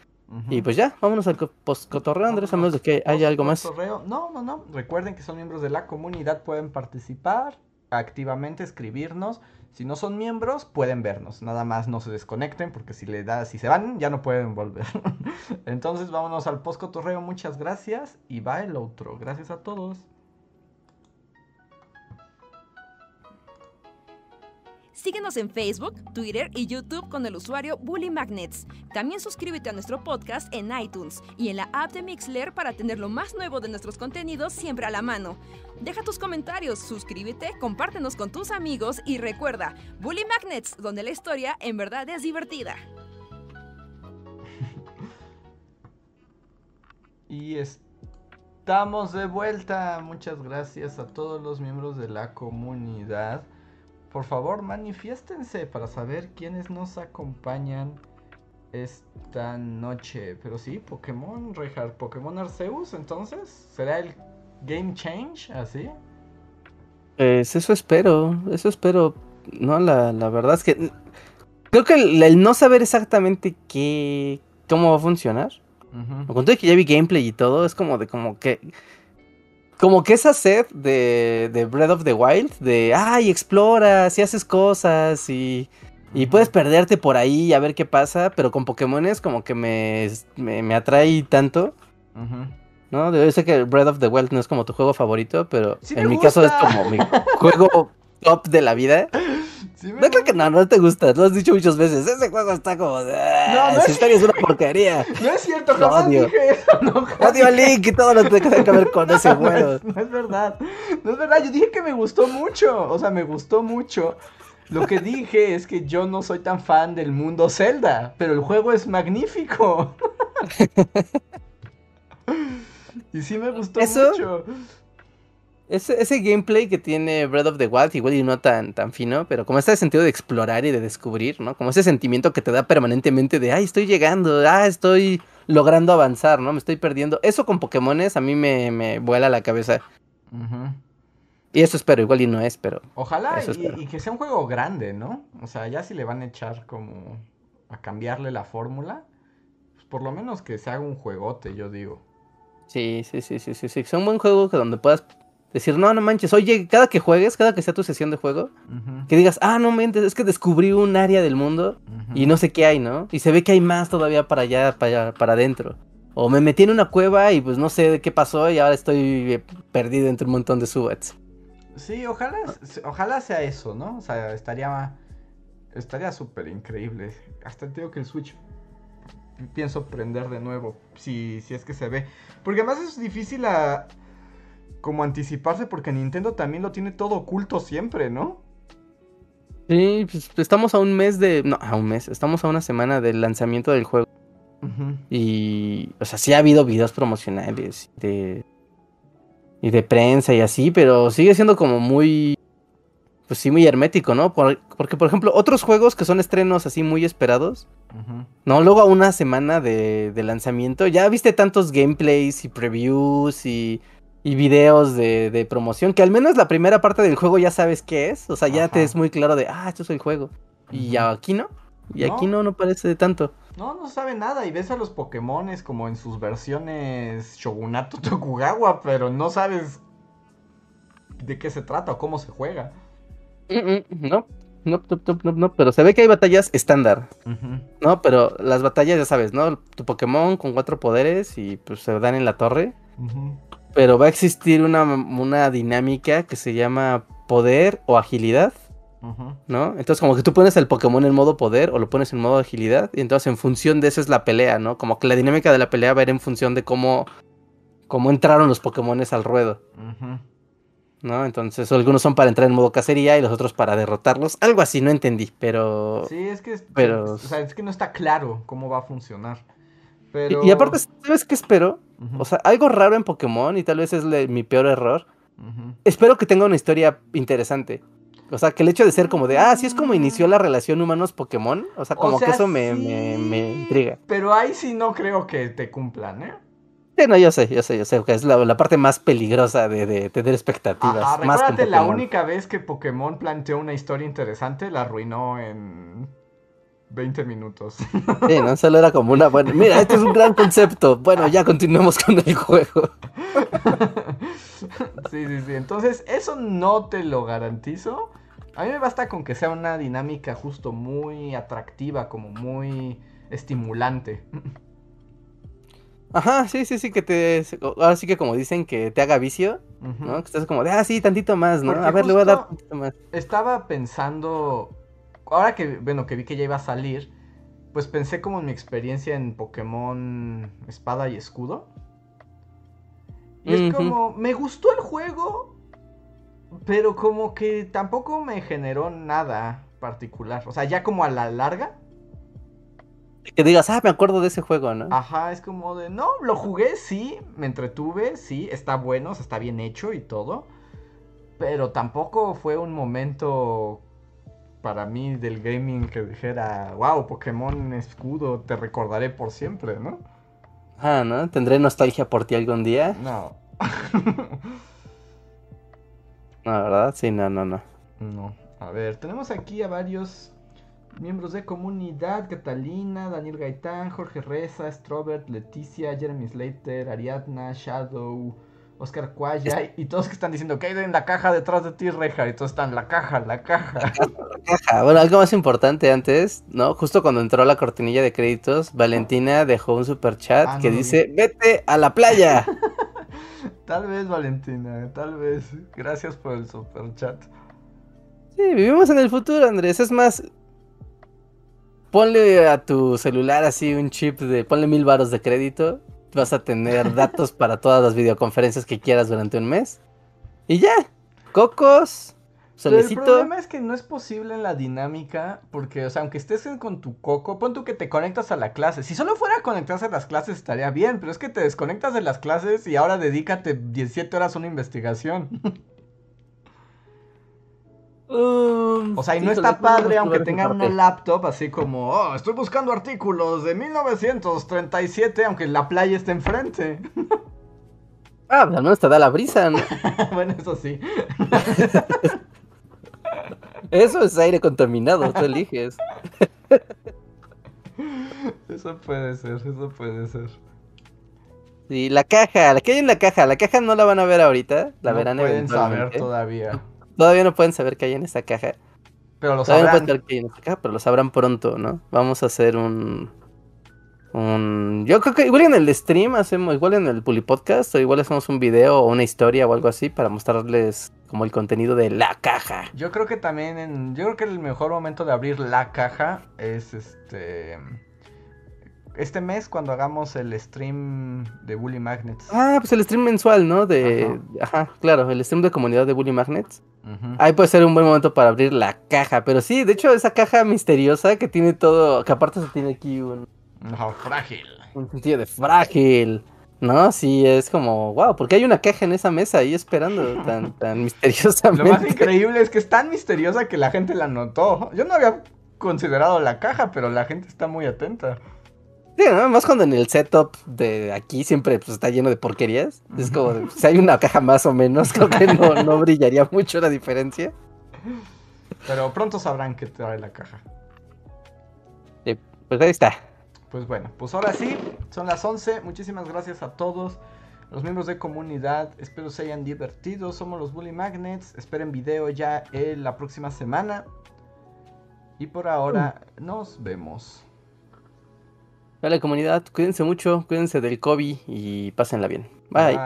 Y pues ya, vámonos al postcotorreo, Andrés, a menos de que haya algo más. No, no, no. Recuerden que son miembros de la comunidad, pueden participar activamente, escribirnos. Si no son miembros, pueden vernos. Nada más no se desconecten, porque si le da, si se van, ya no pueden volver. Entonces, vámonos al postcotorreo. Muchas gracias. Y va el otro. Gracias a todos. Síguenos en Facebook, Twitter y YouTube con el usuario Bully Magnets. También suscríbete a nuestro podcast en iTunes y en la app de Mixler para tener lo más nuevo de nuestros contenidos siempre a la mano. Deja tus comentarios, suscríbete, compártenos con tus amigos y recuerda, Bully Magnets, donde la historia en verdad es divertida. Y estamos de vuelta. Muchas gracias a todos los miembros de la comunidad por favor manifiéstense para saber quiénes nos acompañan esta noche. Pero sí, Pokémon, Reinhardt, Pokémon Arceus, entonces, ¿será el Game Change así? Pues eso espero, eso espero. No, la, verdad es que creo que el, no saber exactamente qué, cómo va a funcionar. Uh -huh. que ya vi gameplay y todo, es como de como que como que esa sed de, de Breath of the Wild, de, ay, exploras y haces cosas y, y puedes perderte por ahí a ver qué pasa, pero con Pokémon es como que me, me, atrae tanto. ¿No? Yo sé que Breath of the Wild no es como tu juego favorito, pero en mi caso es como mi juego top de la vida. No creo que no, no te gusta, lo has dicho muchas veces. Ese juego está como de. No, no es... es una porquería. No es cierto, jamás odio. dije eso. No, odio a Link y todo lo que tenga que ver con ese juego. No es, no es verdad. No es verdad. Yo dije que me gustó mucho. O sea, me gustó mucho. Lo que dije es que yo no soy tan fan del mundo Zelda, pero el juego es magnífico. y sí me gustó ¿Eso? mucho. Ese, ese, gameplay que tiene Breath of the Wild, igual y no tan, tan fino, pero como ese sentido de explorar y de descubrir, ¿no? Como ese sentimiento que te da permanentemente de, ay, estoy llegando, ah, estoy logrando avanzar, ¿no? Me estoy perdiendo. Eso con Pokémones a mí me, me vuela la cabeza. Y eso espero, igual y no es, pero... Ojalá y, y, que sea un juego grande, ¿no? O sea, ya si le van a echar como a cambiarle la fórmula, pues por lo menos que se haga un juegote, yo digo. Sí, sí, sí, sí, sí, sí. Es un buen juego que donde puedas Decir, no, no manches, oye, cada que juegues, cada que sea tu sesión de juego, que digas, ah, no mentes, es que descubrí un área del mundo y no sé qué hay, ¿no? Y se ve que hay más todavía para allá, para, para adentro. O me metí en una cueva y pues no sé de qué pasó y ahora estoy eh, perdido entre un montón de subats. Sí, ojalá, ojalá sea eso, ¿no? O sea, estaría estaría súper increíble. Hasta digo que el Switch pienso prender de nuevo, si, si es que se ve. Porque además es difícil a, como anticiparse porque Nintendo también lo tiene todo oculto siempre, ¿no? Sí, pues estamos a un mes de... No, a un mes. Estamos a una semana del lanzamiento del juego. Y... O sea, sí ha habido videos promocionales de... Y de prensa y así, pero sigue siendo como muy... Pues sí, muy hermético, ¿no? porque, por ejemplo, otros juegos que son estrenos así muy esperados, ¿no? Luego a una semana de, de lanzamiento, ya viste tantos gameplays y previews y y videos de, promoción, que al menos la primera parte del juego ya sabes qué es, o sea, ya te es muy claro de, ah, esto es el juego. Y aquí no, y aquí no, no parece de tanto. No, no sabe nada, y ves a los Pokémones como en sus versiones Shogunato Tokugawa, pero no sabes de qué se trata o cómo se juega. no, no, no, no, no, pero se ve que hay batallas estándar, ¿no? Pero las batallas, ya sabes, ¿no? Tu Pokémon con cuatro poderes y pues se dan en la torre pero va a existir una, dinámica que se llama poder o agilidad. ¿No? Entonces, como que tú pones el Pokémon en modo poder o lo pones en modo agilidad, y entonces en función de eso es la pelea, ¿no? Como que la dinámica de la pelea va a ir en función de cómo, cómo entraron los Pokémones al ruedo. ¿No? Entonces, algunos son para entrar en modo cacería y los otros para derrotarlos. Algo así, no entendí, pero. Sí, es que, pero... O sea, es que no está claro cómo va a funcionar. Y, aparte, ¿sabes qué espero? O sea, algo raro en Pokémon, y tal vez es mi peor error. Espero que tenga una historia interesante. O sea, que el hecho de ser como de, ah, sí es como inició la relación humanos-Pokémon. O sea, como que eso me, me, intriga. Pero ahí sí no creo que te cumplan, ¿eh? Sí, no, yo sé, yo sé, yo sé, que es la, parte más peligrosa de, tener expectativas. Ah, más la única vez que Pokémon planteó una historia interesante, la arruinó en 20 minutos. Sí, no solo era como una buena. Mira, este es un gran concepto. Bueno, ya continuemos con el juego. Sí, sí, sí. Entonces, eso no te lo garantizo. A mí me basta con que sea una dinámica justo muy atractiva, como muy estimulante. Ajá, sí, sí, sí, que te. Ahora sí que como dicen que te haga vicio, ¿no? Que estás como de, ah, sí, tantito más, ¿no? a ver, le voy a dar tantito más. Estaba pensando ahora que, bueno, que vi que ya iba a salir, pues pensé como en mi experiencia en Pokémon Espada y Escudo. Y es como, me gustó el juego, pero como que tampoco me generó nada particular. O sea, ya como a la larga. Que digas, ah, me acuerdo de ese juego, ¿no? Ajá, es como de, no, lo jugué, sí, me entretuve, sí, está bueno, o sea, está bien hecho y todo. Pero tampoco fue un momento para mí del gaming que dijera, wow, Pokémon escudo, te recordaré por siempre, ¿no? Ah, ¿no? ¿Tendré nostalgia por ti algún día? No. no, ¿verdad? Sí, no, no, no. No. A ver, tenemos aquí a varios miembros de comunidad, Catalina, Daniel Gaitán, Jorge Reza, Strobert, Leticia, Jeremy Slater, Ariadna, Shadow, Oscar Cuaya y todos que están diciendo que hay en la caja detrás de ti, Reja, y todos están, la caja, la caja. Bueno, algo más importante antes, ¿no? Justo cuando entró la cortinilla de créditos, Valentina dejó un super chat ah, que dice, vete a la playa. tal vez, Valentina, tal vez. Gracias por el super chat. Sí, vivimos en el futuro, Andrés. Es más, ponle a tu celular así un chip de, ponle mil varos de crédito vas a tener datos para todas las videoconferencias que quieras durante un mes. Y ya, cocos, solicito. el problema es que no es posible en la dinámica, porque, o sea, aunque estés con tu coco, pon tú que te conectas a la clase. Si solo fuera a conectarse a las clases estaría bien, pero es que te desconectas de las clases y ahora dedícate 17 horas a una investigación. Um, o sea, y no está padre aunque tengan una laptop así como, oh, estoy buscando artículos de 1937 aunque la playa esté enfrente. Ah, al menos te da la brisa, ¿no? bueno, eso sí. eso es aire contaminado, tú eliges. eso puede ser, eso puede ser. Sí, la caja, la que hay en la caja, la caja no la van a ver ahorita, la no verán pueden saber todavía. Todavía no pueden saber qué hay en esa caja. Pero lo sabrán. No pueden saber qué hay en esa caja, pero lo sabrán pronto, ¿no? Vamos a hacer un un... Yo creo que igual en el stream hacemos, igual en el Puli Podcast, o igual hacemos un video o una historia o algo así para mostrarles como el contenido de la caja. Yo creo que también en, yo creo que el mejor momento de abrir la caja es este este mes cuando hagamos el stream de Bully Magnets. Ah, pues el stream mensual, ¿no? De ajá, claro, el stream de comunidad de Bully Magnets. Ahí puede ser un buen momento para abrir la caja, pero sí, de hecho esa caja misteriosa que tiene todo, que aparte se tiene aquí un no, frágil. Un sentido de frágil. ¿No? Sí, es como, wow, porque hay una caja en esa mesa ahí esperando tan, tan misteriosamente. Lo más increíble es que es tan misteriosa que la gente la notó. Yo no había considerado la caja, pero la gente está muy atenta. Sí, ¿no? más cuando en el setup de aquí siempre pues, está lleno de porquerías. Es como, si hay una caja más o menos, creo que no, no brillaría mucho la diferencia. Pero pronto sabrán qué trae la caja. Sí, pues ahí está. Pues bueno, pues ahora sí, son las 11. Muchísimas gracias a todos los miembros de comunidad. Espero se hayan divertido. Somos los Bully Magnets. Esperen video ya la próxima semana. Y por ahora nos vemos. Vale, comunidad, cuídense mucho, cuídense del COVID y pásenla bien. Bye.